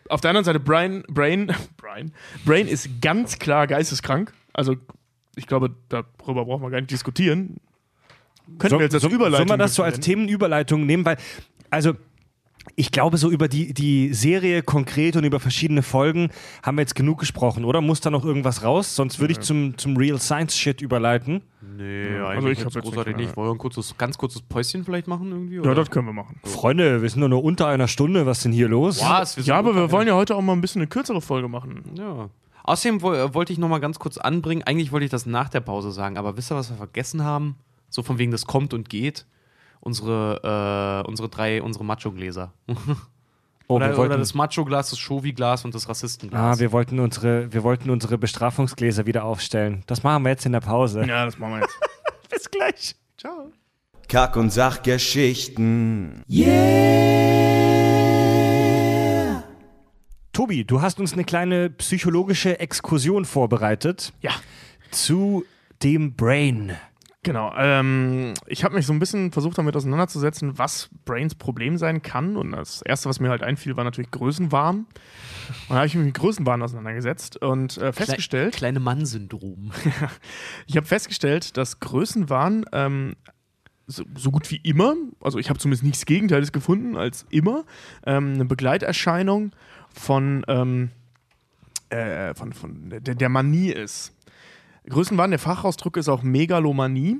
Auf der anderen Seite, Brian, Brain, Brian, Brain ist ganz klar geisteskrank. Also ich glaube, darüber brauchen wir gar nicht diskutieren. Könnten So- wir jetzt als so- Überleitung Sollen wir das so als verwenden? Themenüberleitung nehmen? Weil, also, ich glaube, so über die, die Serie konkret und über verschiedene Folgen haben wir jetzt genug gesprochen, oder? Muss da noch irgendwas raus? Sonst würde ich zum, zum Real Science Shit überleiten. Nee, also eigentlich ich hab jetzt jetzt großartig nicht. Wollen wir ein kurzes, ganz kurzes Päuschen vielleicht machen irgendwie? Ja, oder? das können wir machen. Freunde, wir sind doch nur unter einer Stunde. Was ist denn hier los? Was? Ja, aber wir wollen ja heute auch mal ein bisschen eine kürzere Folge machen. Ja. Außerdem äh, wollte ich noch mal ganz kurz anbringen, eigentlich wollte ich das nach der Pause sagen, aber wisst ihr, was wir vergessen haben? So von wegen, das kommt und geht. Unsere, äh, unsere drei, unsere Macho-Gläser. Oh, oder, wir wollten, oder das Macho-Glas, das Shovi-Glas und das Rassistenglas. ah, wir wollten unsere, wir wollten unsere Bestrafungsgläser wieder aufstellen. Das machen wir jetzt in der Pause. Ja, das machen wir jetzt. Bis gleich. Ciao. Kack- und Sachgeschichten. Tobi, du hast uns eine kleine psychologische Exkursion vorbereitet Ja. zu dem Brain. Genau. Ähm, ich habe mich so ein bisschen versucht damit auseinanderzusetzen, was Brains Problem sein kann. Und das Erste, was mir halt einfiel, war natürlich Größenwahn. Und da habe ich mich mit Größenwahn auseinandergesetzt und äh, festgestellt, Kleine Mann-Syndrom. ich habe festgestellt, dass Größenwahn ähm, so, so gut wie immer, also ich habe zumindest nichts Gegenteiliges gefunden als immer, ähm, eine Begleiterscheinung von, ähm, äh, von, von der, der Manie ist. Größenwahn, der Fachausdruck ist auch Megalomanie.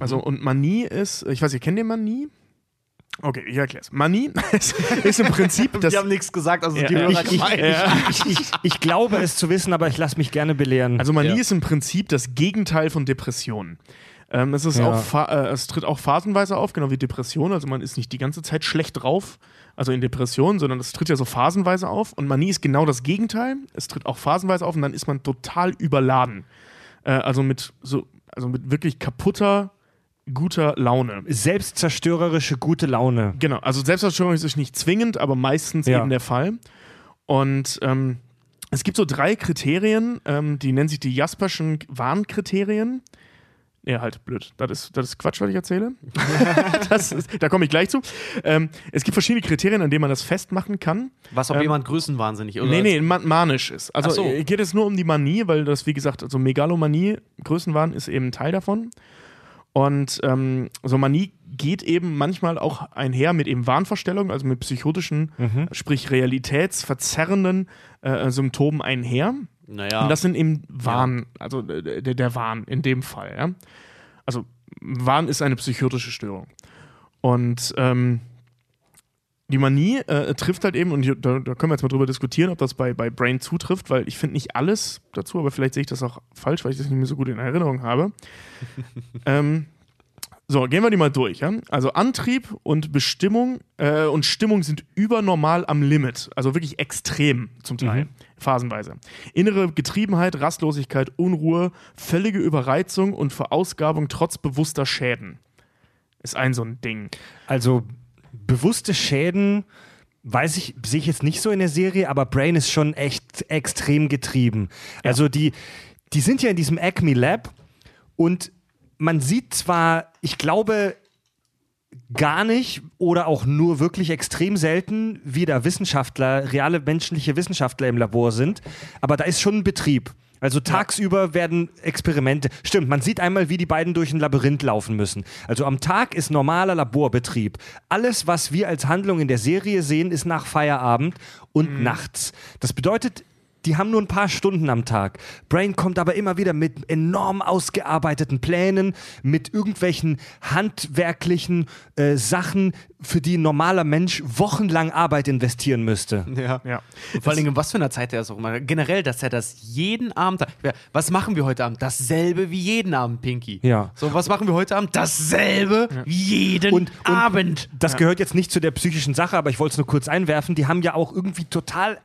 Also, und Manie ist, ich weiß, ihr kennt den Manie? Okay, ich erkläre es. Manie ist, im Prinzip das. Die haben nichts gesagt, also Ja, die. Hörer Ich, ich, ich, ich, ich, ich glaube es zu wissen, aber ich lasse mich gerne belehren. Also Manie Ja. ist im Prinzip das Gegenteil von Depression. Ähm, es, ist Ja. auch äh, es tritt auch phasenweise auf, genau wie Depression. Also man ist nicht die ganze Zeit schlecht drauf, also in Depression, sondern es tritt ja so phasenweise auf. Und Manie ist genau das Gegenteil. Es tritt auch phasenweise auf und dann ist man total überladen. Äh, also mit so, also mit wirklich kaputter, guter Laune. Selbstzerstörerische gute Laune. Genau, also Selbstzerstörung ist nicht zwingend, aber meistens Ja. eben der Fall. Und ähm, es gibt so drei Kriterien, ähm, die nennen sich die Jasperschen Warnkriterien. Ja, halt blöd. Das ist, das ist Quatsch, was ich erzähle. ist, da komme ich gleich zu. Ähm, es gibt verschiedene Kriterien, an denen man das festmachen kann. Was, ob Ähm, jemand größenwahnsinnig oder Nee, nee, ma manisch ist. Also so. äh, geht es nur um die Manie, weil das, wie gesagt, also Megalomanie, Größenwahn ist eben ein Teil davon. Und ähm, so Manie geht eben manchmal auch einher mit eben Wahnvorstellungen, also mit psychotischen, sprich realitätsverzerrenden äh, Symptomen einher. Naja. Und das sind eben Wahn, also äh, der, der Wahn in dem Fall. Ja? Also Wahn ist eine psychotische Störung. Und ähm, die Manie äh, trifft halt eben, und hier, da, da können wir jetzt mal drüber diskutieren, ob das bei, bei Brain zutrifft, weil ich finde nicht alles dazu, aber vielleicht sehe ich das auch falsch, weil ich das nicht mehr so gut in Erinnerung habe. ähm, so, gehen wir die mal durch. Ja? Also Antrieb und Bestimmung äh, und Stimmung sind übernormal am Limit, also wirklich extrem zum Teil, phasenweise. Innere Getriebenheit, Rastlosigkeit, Unruhe, völlige Überreizung und Verausgabung trotz bewusster Schäden. Ist ein so ein Ding. Also bewusste Schäden, weiß ich, sehe ich jetzt nicht so in der Serie, aber Brain ist schon echt extrem getrieben. Also die, die sind ja in diesem Acme Lab und man sieht zwar, ich glaube, gar nicht oder auch nur wirklich extrem selten, wie da Wissenschaftler, reale menschliche Wissenschaftler im Labor sind, aber da ist schon ein Betrieb. Also tagsüber werden Experimente. Stimmt, man sieht einmal, wie die beiden durch ein Labyrinth laufen müssen. Also am Tag ist normaler Laborbetrieb. Alles, was wir als Handlung in der Serie sehen, ist nach Feierabend und nachts. Das bedeutet, die haben nur ein paar Stunden am Tag. Brain kommt aber immer wieder mit enorm ausgearbeiteten Plänen, mit irgendwelchen handwerklichen äh, Sachen, für die ein normaler Mensch wochenlang Arbeit investieren müsste. Ja. Ja. Vor allem, in was für einer Zeit er ist auch immer. Generell, dass er das jeden Abend. Ja, Was machen wir heute Abend? Dasselbe wie jeden Abend, Pinky. Ja. So, was machen wir heute Abend? Dasselbe wie jeden Und- und- Abend. Das gehört jetzt nicht zu der psychischen Sache, aber ich wollte es nur kurz einwerfen. Die haben ja auch irgendwie total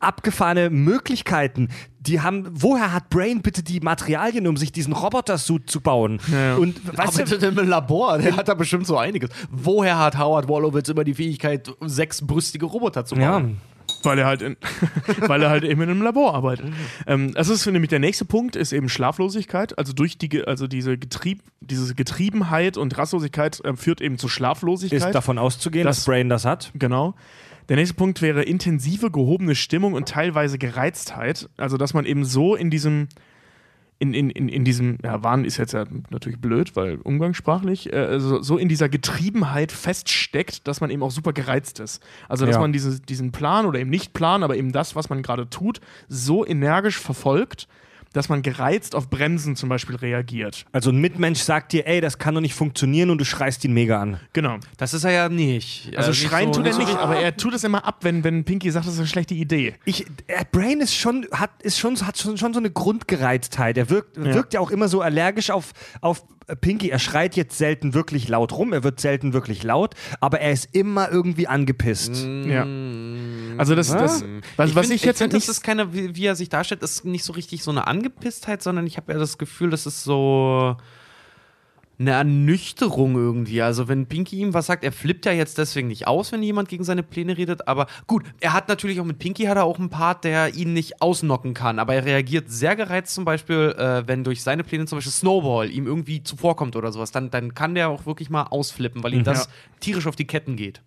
abgefahrene Möglichkeiten. Die haben, woher hat Brain bitte die Materialien, um sich diesen Roboter-Suit zu bauen? ja. Und weißt du, Arbeitet im Labor, der hat da bestimmt so einiges. Woher hat Howard Wolowitz immer die Fähigkeit, sechsbrüstige Roboter zu ja, bauen? Weil er halt, in, weil er halt eben in einem Labor arbeitet. Ähm, das ist nämlich der nächste Punkt, ist eben Schlaflosigkeit. Also durch die, also diese, Getrieb, diese Getriebenheit und Rastlosigkeit äh, führt eben zu Schlaflosigkeit. ist davon auszugehen, Das- dass Brain das hat. Genau. Der nächste Punkt wäre intensive, gehobene Stimmung und teilweise Gereiztheit. Also, dass man eben so in diesem, in, in, in, in diesem, ja, Wahn ist jetzt ja natürlich blöd, weil umgangssprachlich, äh, so, so in dieser Getriebenheit feststeckt, dass man eben auch super gereizt ist. Also, dass Ja. man diese, diesen Plan oder eben nicht Plan, aber eben das, was man gerade tut, so energisch verfolgt, dass man gereizt auf Bremsen zum Beispiel reagiert. Also ein Mitmensch sagt dir, ey, das kann doch nicht funktionieren und du schreist ihn mega an. Genau. Das ist er ja nicht. Also nicht schreien so- tut er so nicht, richtig- aber er tut es immer ab, wenn, wenn Pinky sagt, das ist eine schlechte Idee. Ich, äh, Brain ist schon, hat, ist schon, hat schon, schon so eine Grundgereiztheit. Er wirkt, wirkt ja auch immer so allergisch auf, auf Pinky. Er schreit jetzt selten wirklich laut rum, er wird selten wirklich laut, aber er ist immer irgendwie angepisst. Ja. Also das, das was, was find- ich jetzt find, halt nicht das ist keine, wie, wie er sich darstellt, ist nicht so richtig so eine Angepisstheit, sondern ich habe ja das Gefühl, das ist so eine Ernüchterung irgendwie. Also wenn Pinky ihm was sagt, er flippt ja jetzt deswegen nicht aus, wenn jemand gegen seine Pläne redet, aber gut, er hat natürlich auch mit Pinky hat er auch einen Part, der ihn nicht ausnocken kann, aber er reagiert sehr gereizt zum Beispiel, äh, wenn durch seine Pläne zum Beispiel Snowball ihm irgendwie zuvorkommt oder sowas, dann, dann kann der auch wirklich mal ausflippen, weil ihm das tierisch auf die Ketten geht.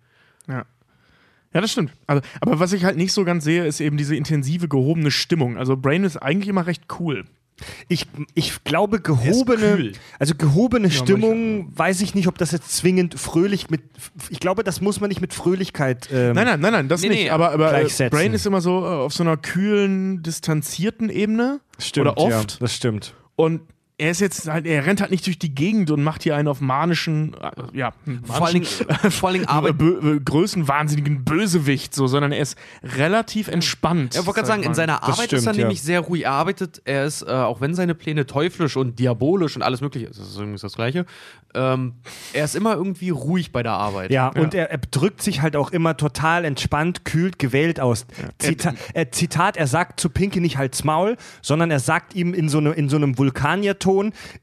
Ja. Ja, das stimmt. Also, aber was ich halt nicht so ganz sehe, ist eben diese intensive, gehobene Stimmung. Also Brain ist eigentlich immer recht cool. Ich, ich glaube, gehobene, also gehobene Ja, Stimmung, weiß ich nicht, ob das jetzt zwingend fröhlich mit, ich glaube, das muss man nicht mit Fröhlichkeit. Ähm, Nein, nein, nein, nein, das Nee, nicht. nee, aber aber äh. Brain ist immer so äh, auf so einer kühlen, distanzierten Ebene. stimmt, oder oft. Ja, das stimmt. Und er ist jetzt halt, er rennt halt nicht durch die Gegend und macht hier einen auf manischen, äh, ja, Vor allen Dingen, vor allen Dingen arbeitet bö äh, größenwahnsinnigen Bösewicht, so, sondern er ist relativ entspannt. Ja, ich wollte gerade sag sagen, in seiner Arbeit stimmt, ist er ja. nämlich sehr ruhig. Er arbeitet, er ist, äh, auch wenn seine Pläne teuflisch und diabolisch und alles mögliche, das ist übrigens das Gleiche, ähm, er ist immer irgendwie ruhig bei der Arbeit. Ja, und er, er drückt sich halt auch immer total entspannt, kühlt, gewählt aus. Zita äh, Zitat, er sagt zu Pinky nicht halt's Maul, sondern er sagt ihm in so, ne, in so einem Vulkanierton,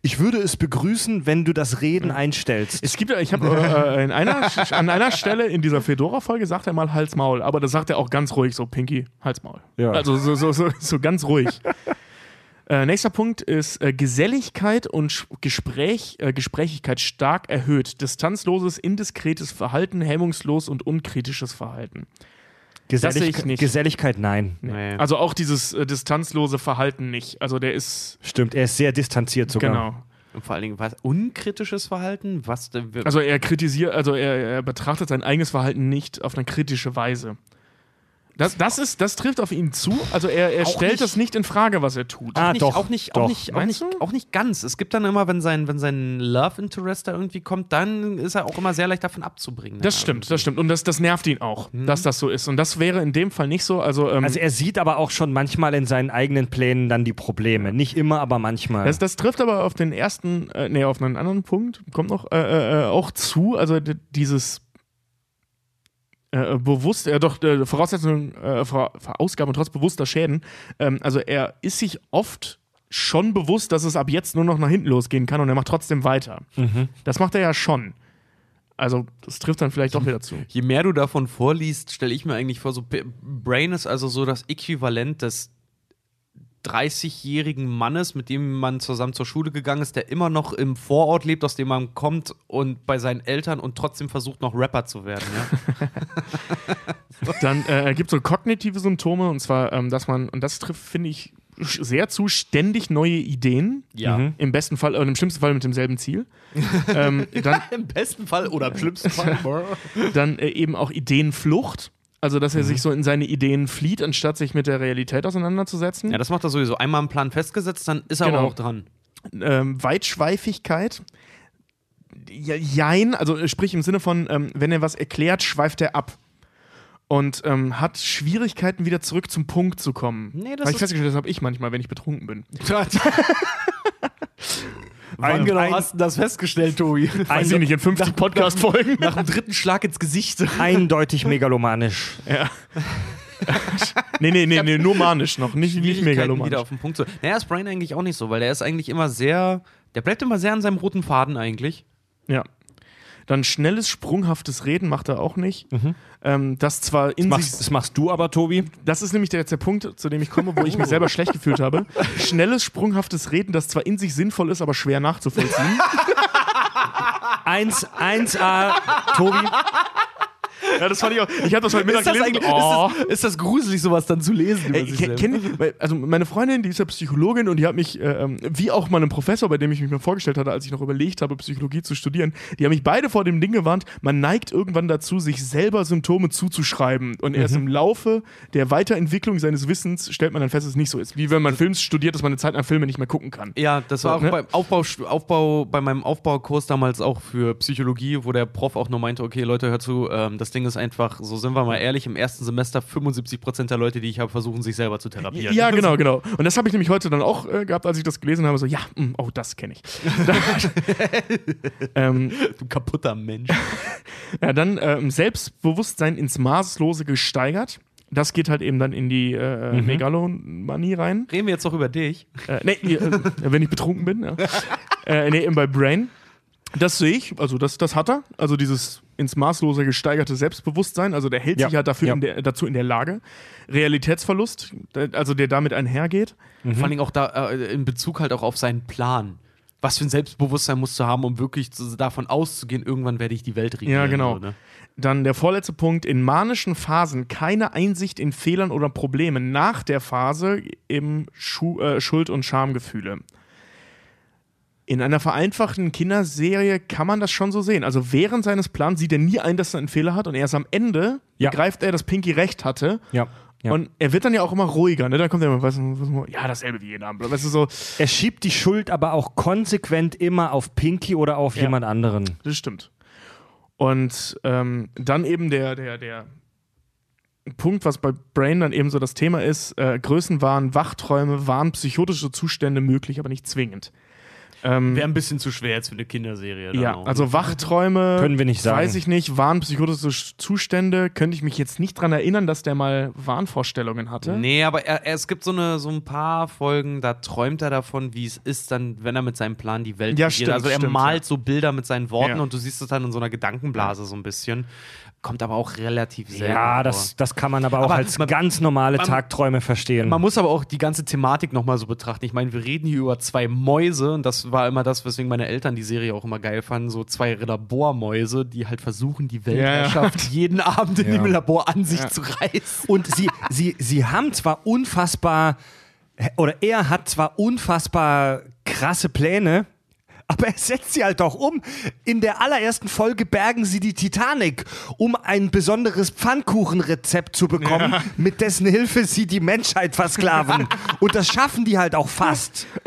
ich würde es begrüßen, wenn du das Reden einstellst. Es gibt ja, ich habe äh, in einer, an einer Stelle in dieser Fedora-Folge sagt er mal Hals Maul, aber das sagt er auch ganz ruhig, so Pinky, Hals Maul. Ja. Also so, so, so, so ganz ruhig. äh, nächster Punkt ist äh, Geselligkeit und Gespräch, äh, Gesprächigkeit stark erhöht. Distanzloses, indiskretes Verhalten, hemmungslos und unkritisches Verhalten. Gesellig ich nicht. Geselligkeit, nein. Nee. Also auch dieses äh, distanzlose Verhalten nicht. Also der ist, Stimmt, er ist sehr distanziert sogar. genau. Und vor allen Dingen, was? Unkritisches Verhalten? Was Also er kritisiert, also er, er betrachtet sein eigenes Verhalten nicht auf eine kritische Weise. Das, das, ist, das trifft auf ihn zu. Also er, er stellt nicht- das nicht in Frage, was er tut. Ah, nicht, doch, auch nicht, doch. auch nicht, auch nicht, auch nicht ganz. Es gibt dann immer, wenn sein, wenn sein Love Interest da irgendwie kommt, dann ist er auch immer sehr leicht davon abzubringen. Das Ja, stimmt, das stimmt. Und das, das nervt ihn auch, Mhm. dass das so ist. Und das wäre in dem Fall nicht so. Also, ähm, Also er sieht aber auch schon manchmal in seinen eigenen Plänen dann die Probleme. Nicht immer, aber manchmal. das, das trifft aber auf den ersten, äh, nee, auf einen anderen Punkt, kommt noch äh, äh, auch zu. Also dieses äh, bewusst, äh, doch, äh, Voraussetzungen, äh, Ver Verausgaben trotz bewusster Schäden. Ähm, also er ist sich oft schon bewusst, dass es ab jetzt nur noch nach hinten losgehen kann und er macht trotzdem weiter. Das macht er ja schon. Also, das trifft dann vielleicht doch wieder zu. Je mehr du davon vorliest, stelle ich mir eigentlich vor, so Brain ist also so das Äquivalent des 30-jährigen Mannes, mit dem man zusammen zur Schule gegangen ist, der immer noch im Vorort lebt, aus dem man kommt und bei seinen Eltern und trotzdem versucht noch Rapper zu werden. Ja? Dann äh, gibt es so kognitive Symptome und zwar, ähm, dass man, und das trifft, finde ich, sehr zu, ständig neue Ideen. Ja. Mhm. Im besten Fall, äh, im schlimmsten Fall mit demselben Ziel. ähm, dann Im besten Fall oder im schlimmsten Fall. dann äh, eben auch Ideenflucht. Also, dass er Mhm. sich so in seine Ideen flieht, anstatt sich mit der Realität auseinanderzusetzen. ja, das macht er sowieso. Einmal einen Plan festgesetzt, dann ist er Genau. aber auch dran. ähm, Weitschweifigkeit. Ja, jein, also sprich im Sinne von, ähm, wenn er was erklärt, schweift er ab. Und ähm, hat Schwierigkeiten, wieder zurück zum Punkt zu kommen. Nee, das Habe ich festgestellt, das habe ich manchmal, wenn ich betrunken bin. Wann genau ein- hast du das festgestellt, Tobi? Weiß ich nicht, in 50 Podcast-Folgen. Nach dem dritten Schlag ins Gesicht. Eindeutig megalomanisch. Nee, nee, nee, nee, nur manisch noch, nicht, nicht megalomanisch. wieder auf den Punkt zu. Naja, ist Brian eigentlich auch nicht so, weil der ist eigentlich immer sehr. Der bleibt immer sehr an seinem roten Faden eigentlich. Ja. Dann schnelles, sprunghaftes Reden macht er auch nicht. Ähm, das zwar in Machst, sich. das machst du aber, Tobi. Das ist nämlich der, jetzt der Punkt, zu dem ich komme, wo ich mich selber schlecht gefühlt habe. Schnelles, sprunghaftes Reden, das zwar in sich sinnvoll ist, aber schwer nachzuvollziehen. 1, 1A, Tobi. Ja, das fand ich auch. Ich habe das heute Mittag Ist das, gelesen. Oh. ist, das, ist das gruselig, sowas dann zu lesen? Ey, kenn, also meine Freundin, die ist ja Psychologin und die hat mich, äh, ähm, wie auch meinem Professor, bei dem ich mich mal vorgestellt hatte, als ich noch überlegt habe, Psychologie zu studieren, die haben mich beide vor dem Ding gewarnt, man neigt irgendwann dazu, sich selber Symptome zuzuschreiben. Und erst im Laufe der Weiterentwicklung seines Wissens stellt man dann fest, dass es nicht so ist. Wie wenn man Film studiert, dass man eine Zeit lang Filme nicht mehr gucken kann. Ja, das war auch ne? beim Aufbau, Aufbau, bei meinem Aufbaukurs damals auch für Psychologie, wo der Prof auch nur meinte, okay, Leute, hört zu, ähm, das Ding ist einfach, so sind wir mal ehrlich, im ersten Semester 75% der Leute, die ich habe, versuchen sich selber zu therapieren. Ja, genau, genau. Und das habe ich nämlich heute dann auch äh, gehabt, als ich das gelesen habe. So, ja, mh, oh, das kenne ich. ähm, Du kaputter Mensch. Ja, dann ähm, Selbstbewusstsein ins Maßlose gesteigert. Das geht halt eben dann in die äh, Megalomanie rein. Reden wir jetzt doch über dich. Äh, nee, äh, wenn ich betrunken bin. Ja. äh, nee, eben bei Brain. Das sehe ich, also das, das hat er. Also dieses ins Maßlose gesteigerte Selbstbewusstsein. Also der hält Ja. sich halt dafür Ja. in der, dazu in der Lage. Realitätsverlust, der- also der damit einhergeht. Vor allen Dingen auch da äh, in Bezug halt auch auf seinen Plan. Was für ein Selbstbewusstsein musst du haben, um wirklich zu, davon auszugehen, irgendwann werde ich die Welt regieren. Ja, genau. So, ne? Dann der vorletzte Punkt, in manischen Phasen keine Einsicht in Fehlern oder Problemen. Nach der Phase eben Schu äh, Schuld- und Schamgefühle. In einer vereinfachten Kinderserie kann man das schon so sehen. Also während seines Plans sieht er nie ein, dass er einen Fehler hat und erst am Ende Ja. begreift er, dass Pinky recht hatte. Ja. ja. Und er wird dann ja auch immer ruhiger, ne? Dann kommt er immer, weißt du, was, ja, dasselbe wie jeden Abend. Weißt du, so, er schiebt die Schuld aber auch konsequent immer auf Pinky oder auf Ja. jemand anderen. Das stimmt. Und ähm, dann eben der, der, der Punkt, was bei Brain dann eben so das Thema ist, äh, Größenwahn, Wachträume, waren psychotische Zustände möglich, aber nicht zwingend. Ähm, Wäre ein bisschen zu schwer jetzt für eine Kinderserie. dann ja, auch, also? Wachträume, Können wir nicht sagen. weiß ich nicht, waren psychotische Zustände, könnte ich mich jetzt nicht dran erinnern, dass der mal Wahnvorstellungen hatte. Nee, aber er, er, es gibt so, eine, so ein paar Folgen, da träumt er davon, wie es ist, dann, wenn er mit seinem Plan die Welt Ja, regiert. stimmt, Also er stimmt, malt ja. so Bilder mit seinen Worten Ja. und du siehst es dann in so einer Gedankenblase so ein bisschen. Kommt aber auch relativ selten Ja, das, das kann man aber auch Aber als man- ganz normale man- Tagträume verstehen. Man muss aber auch die ganze Thematik nochmal so betrachten. Ich meine, wir reden hier über zwei Mäuse und das war immer das, weswegen meine Eltern die Serie auch immer geil fanden. So zwei Labormäuse, die halt versuchen, die Weltherrschaft jeden Abend in Ja. dem Labor an sich zu reißen. Und sie, sie, sie haben zwar unfassbar, oder er hat zwar unfassbar krasse Pläne, aber er setzt sie halt auch um. In der allerersten Folge bergen sie die Titanic, um ein besonderes Pfannkuchenrezept zu bekommen, mit dessen Hilfe sie die Menschheit versklaven. Und das schaffen die halt auch fast.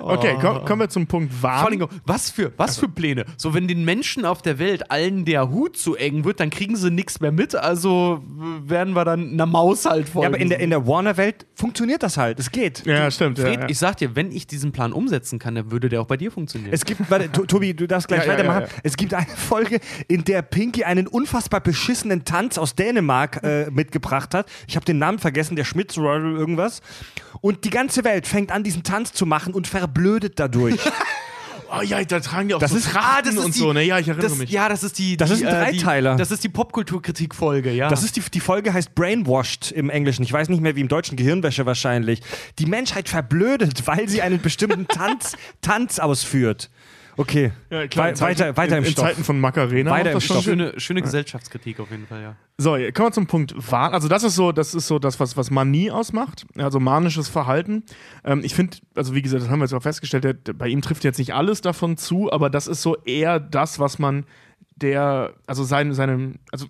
Okay, komm, kommen wir zum Punkt Vor allem, Wahn. was für, was für Pläne? So, wenn den Menschen auf der Welt allen der Hut zu eng wird, dann kriegen sie nichts mehr mit, also werden wir dann einer Maus halt folgen. Ja, aber in der, in der Warner-Welt funktioniert das halt. Es geht. Ja, stimmt. Fred, ja, ja. ich sag dir, wenn ich diesen Plan umsetzen kann, dann würde der auch bei dir funktionieren. Es gibt, warte, To- Tobi, du darfst gleich weitermachen. ja, ja. Es gibt eine Folge, in der Pinky einen unfassbar beschissenen Tanz aus Dänemark äh, mitgebracht hat. Ich habe den Namen vergessen, der Schmitz Royal irgendwas. Und die ganze Welt fängt an, diesen Tanz zu machen und verblödet dadurch. Oh ja, da tragen die auch Das so ist- Trachten und so, ne? Ja, ich erinnere das, mich. Ja, das ist die. Das die, ist ein äh, die- Dreiteiler. Das ist die Popkulturkritik-Folge, ja. Das ist die, die Folge heißt Brainwashed im Englischen. Ich weiß nicht mehr wie im Deutschen Gehirnwäsche wahrscheinlich. Die Menschheit verblödet, weil sie einen bestimmten Tanz, Tanz ausführt. Okay, Ja, klar, in Zeiten- weiter, weiter in, im in Stoff. Zeiten von Macarena. Weiter im Stoff. Schöne, schöne Gesellschaftskritik auf jeden Fall, ja. So, kommen wir zum Punkt Wahn. Also das ist so, das ist so das, was, was Manie ausmacht. Also manisches Verhalten. Ähm, ich finde, also wie gesagt, das haben wir jetzt auch festgestellt, der, der, bei ihm trifft jetzt nicht alles davon zu, aber das ist so eher das, was man der, also seinem, seinem, also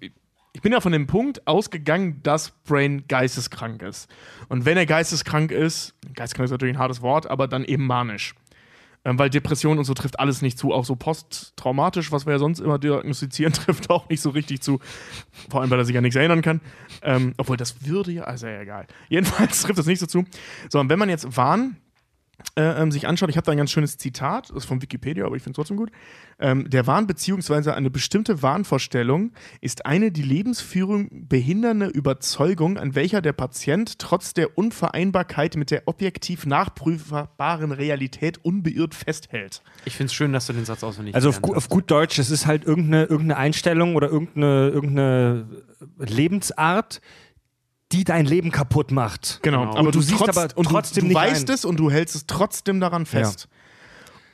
ich bin ja von dem Punkt ausgegangen, dass Brain geisteskrank ist. Und wenn er geisteskrank ist, geisteskrank ist natürlich ein hartes Wort, aber dann eben manisch. Ähm, weil Depression und so trifft alles nicht zu. Auch so posttraumatisch, was wir ja sonst immer diagnostizieren, trifft auch nicht so richtig zu. Vor allem, weil er sich an nichts erinnern kann. Ähm, obwohl das würde ja, also ja, egal. Jedenfalls trifft das nicht so zu. So, und wenn man jetzt Wahn äh, ähm, sich anschaut, ich habe da ein ganz schönes Zitat, das ist von Wikipedia, aber ich finde es trotzdem gut. Ähm, der Wahn bzw. eine bestimmte Wahnvorstellung ist eine die Lebensführung behindernde Überzeugung, an welcher der Patient trotz der Unvereinbarkeit mit der objektiv nachprüfbaren Realität unbeirrt festhält. Ich finde es schön, dass du den Satz auswendig Also auf, gu auf gut Deutsch, es ist halt irgendeine, irgendeine Einstellung oder irgendeine, irgendeine Lebensart, die dein Leben kaputt macht. Genau, Genau. aber Und du du siehst trotz, aber und trotzdem du, nicht du weißt ein. es und du hältst es trotzdem daran fest.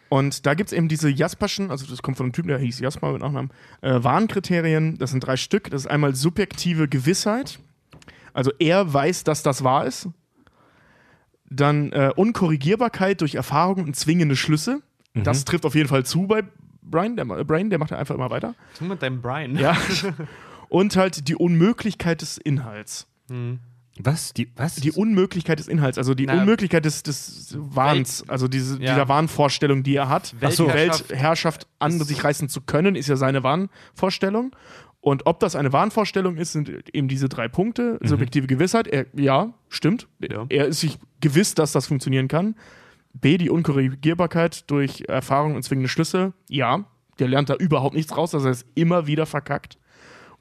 Und da gibt es eben diese Jasperschen, also das kommt von einem Typen, der hieß Jasper mit Nachnamen, äh, Warnkriterien. Das sind drei Stück. Das ist einmal subjektive Gewissheit. Also er weiß, dass das wahr ist. Dann äh, Unkorrigierbarkeit durch Erfahrung und zwingende Schlüsse. Das trifft auf jeden Fall zu bei Brian. Der, äh, Brian, der macht ja einfach immer weiter. Tu mit deinem Brian. Ja. und halt die Unmöglichkeit des Inhalts. Was? Die, was? Die Unmöglichkeit des Inhalts, also die Na, Unmöglichkeit des, des Wahns, also diese, Ja. dieser Wahnvorstellung, die er hat. Ach so. Weltherrschaft, Weltherrschaft an sich reißen zu können, ist ja seine Wahnvorstellung. Und ob das eine Wahnvorstellung ist, sind eben diese drei Punkte. Subjektive Gewissheit, er, ja, stimmt. Ja. Er ist sich gewiss, dass das funktionieren kann. B, die Unkorrigierbarkeit durch Erfahrung und zwingende Schlüsse, ja. Der lernt da überhaupt nichts raus, dass er es immer wieder verkackt.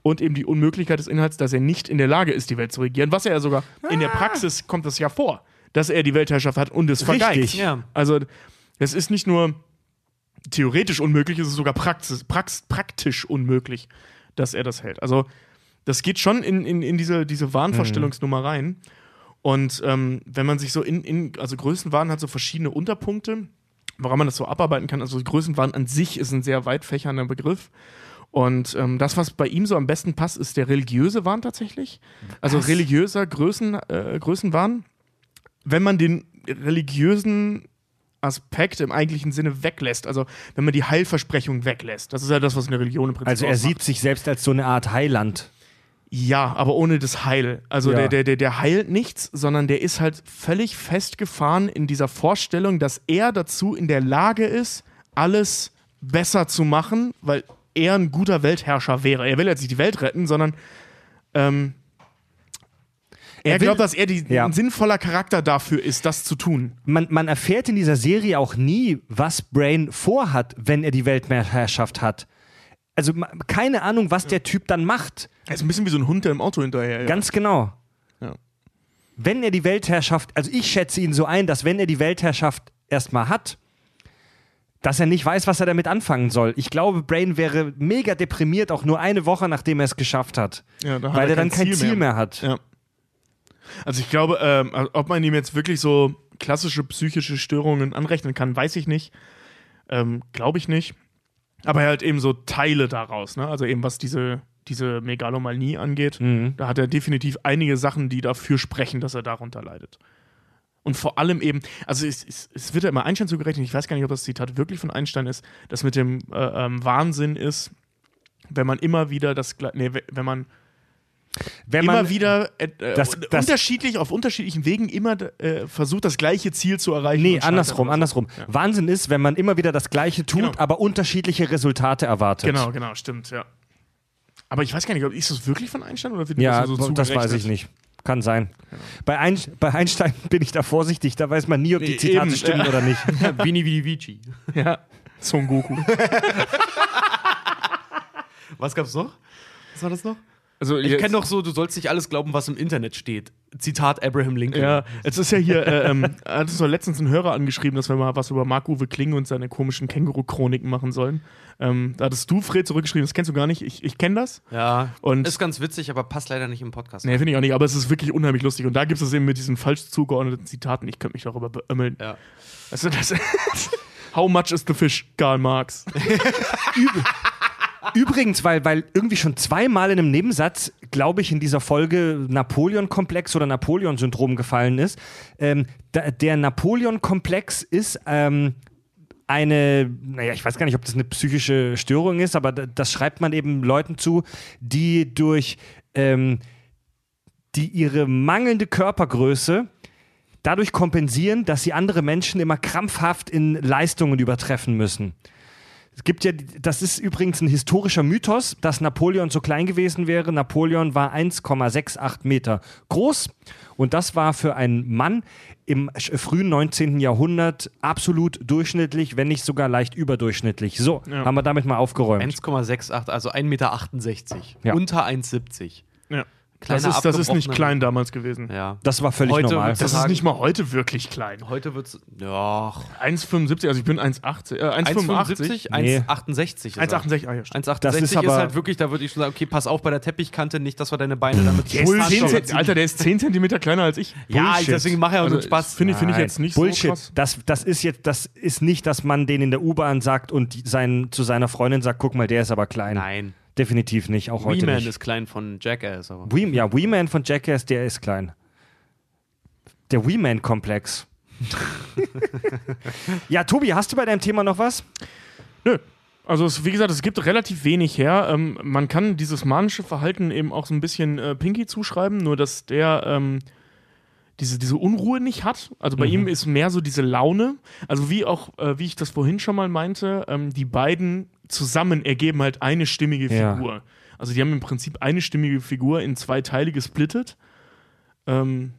Und eben die Unmöglichkeit des Inhalts, dass er nicht in der Lage ist, die Welt zu regieren. Was er ja sogar in der Praxis kommt das ja vor, dass er die Weltherrschaft hat und es vergeigt. Richtig. Ja. Also, es ist nicht nur theoretisch unmöglich, es ist sogar praxis, prax, praktisch unmöglich, dass er das hält. Also, das geht schon in, in, in diese, diese Wahnvorstellungsnummer rein. Und ähm, wenn man sich so in, in, also Größenwahn hat so verschiedene Unterpunkte, woran man das so abarbeiten kann. Also Größenwahn an sich ist ein sehr weit fächernder Begriff. Und ähm, das, was bei ihm so am besten passt, ist der religiöse Wahn tatsächlich. Also religiöser Größen, äh, Größenwahn. Wenn man den religiösen Aspekt im eigentlichen Sinne weglässt, also wenn man die Heilversprechung weglässt, das ist ja das, was eine Religion im Prinzip also er ausmacht. sieht sich selbst als so eine Art Heiland. Ja, aber ohne das Heil. Also Ja. der, der, der, der heilt nichts, sondern der ist halt völlig festgefahren in dieser Vorstellung, dass er dazu in der Lage ist, alles besser zu machen, weil er ein guter Weltherrscher wäre. Er will jetzt nicht die Welt retten, sondern ähm, er, Er glaubt, dass er die, Ja. ein sinnvoller Charakter dafür ist, das zu tun. Man, man erfährt in dieser Serie auch nie, was Brain vorhat, wenn er die Weltherrschaft hat. Also keine Ahnung, was der Typ dann macht. Er ist ein bisschen wie so ein Hund, der im Auto hinterher. Ganz genau. Ja. Wenn er die Weltherrschaft, also ich schätze ihn so ein, dass wenn er die Weltherrschaft erstmal hat, dass er nicht weiß, was er damit anfangen soll. Ich glaube, Brain wäre mega deprimiert, auch nur eine Woche, nachdem er es geschafft hat. Ja, hat weil er dann kein kein Ziel Ziel mehr. mehr, hat. Ja. Also ich glaube, ähm, ob man ihm jetzt wirklich so klassische psychische Störungen anrechnen kann, weiß ich nicht. Ähm, glaube ich nicht. Aber er hat eben so Teile daraus, ne? Also eben was diese, diese Megalomanie angeht, Mhm. da hat er definitiv einige Sachen, die dafür sprechen, dass er darunter leidet. Und vor allem eben, also es, es, es wird ja immer Einstein zugerechnet, ich weiß gar nicht, ob das Zitat wirklich von Einstein ist, das mit dem äh, ähm, Wahnsinn ist, wenn man immer wieder das, nee, wenn man Wenn immer man, wieder äh, das- das- unterschiedlich auf unterschiedlichen Wegen immer äh, versucht das gleiche Ziel zu erreichen. Nee, andersrum, andersrum. Wahnsinn ist, wenn man immer wieder das Gleiche tut, Genau. aber unterschiedliche Resultate erwartet. Genau, genau, stimmt, ja. Aber ich weiß gar nicht, ob- ist das wirklich von Einstein oder wird Ja, das so das weiß zugerechnet? ich nicht. Kann sein. Bei, Ein bei Einstein bin ich da vorsichtig, da weiß man nie, ob die Zitate eben, stimmen ja. oder nicht. Vini Vidi Vici. Ja, Son Goku. Was gab's noch? Was war das noch? Also Ich kenne doch so, du sollst nicht alles glauben, was im Internet steht. Zitat Abraham Lincoln. Ja, es ist ja hier, äh, ähm, hat uns doch letztens ein Hörer angeschrieben, dass wir mal was über Marc-Uwe Kling und seine komischen Känguru-Chroniken machen sollen. Ähm, da hattest du, Fred, zurückgeschrieben, das kennst du gar nicht. Ich, ich kenne das. Ja. Und- ist ganz witzig, aber passt leider nicht im Podcast. Nee, finde ich auch nicht, aber es ist wirklich unheimlich lustig. Und da gibt es das eben mit diesen falsch zugeordneten Zitaten. Ich könnte mich darüber beömmeln. Ja. Also das How much is the fish, Karl Marx? Übrigens, weil, weil irgendwie schon zweimal in einem Nebensatz, glaube ich, in dieser Folge Napoleon-Komplex oder Napoleon-Syndrom gefallen ist. Ähm, da, der Napoleon-Komplex ist ähm, eine, naja, ich weiß gar nicht, ob das eine psychische Störung ist, aber da- das schreibt man eben Leuten zu, die durch ähm, die ihre mangelnde Körpergröße dadurch kompensieren, dass sie andere Menschen immer krampfhaft in Leistungen übertreffen müssen. Es gibt ja, das ist übrigens ein historischer Mythos, dass Napoleon so klein gewesen wäre. Napoleon war 1,68 Meter groß und das war für einen Mann im frühen 19. Jahrhundert absolut durchschnittlich, wenn nicht sogar leicht überdurchschnittlich. So, Ja. haben wir damit mal aufgeräumt. 1,68, also 1,68 Meter. Ja. Unter 1,70. Ja. kleiner Das ist, das ist nicht klein damals gewesen. Ja. Das war völlig Heute normal. Das ist sagen- nicht mal heute wirklich klein. Heute wird's. Ja. 1,75, also ich bin 1,80, äh, 1,85. 1,75, Nee. 1,68. ist er. 1,68, ah ja, stimmt. 1,68 Das ist, ist aber- halt wirklich, da würde ich schon sagen, okay, pass auf bei der Teppichkante nicht, dass wir deine Beine damit Der ist 10 Bullshit. Alter, der ist 10 cm kleiner als ich. Ja, Bullshit. deswegen mache ich auch Also, nur Spaß. Finde ich, finde ich jetzt nicht Bullshit. so krass. Das, das ist jetzt, das ist nicht, dass man den in der U-Bahn sagt und die- sein, zu seiner Freundin sagt, guck mal, der ist aber klein. Nein. Definitiv nicht, auch heute Wee-Man nicht. ist klein von Jackass, aber. Wee, ja, Wee-Man von Jackass, der ist klein. Der Wee-Man-Komplex. ja, Tobi, hast du bei deinem Thema noch was? Nö. Also es, wie gesagt, es gibt relativ wenig her. Ähm, man kann dieses manische Verhalten eben auch so ein bisschen äh, Pinky zuschreiben, nur dass der ähm, diese, diese Unruhe nicht hat. Also bei ihm ist mehr so diese Laune. Also wie auch, äh, wie ich das vorhin schon mal meinte, ähm, die beiden zusammen ergeben halt eine stimmige Ja. Figur. Also die haben im Prinzip eine stimmige Figur in zwei Teile gesplittet. Ähm,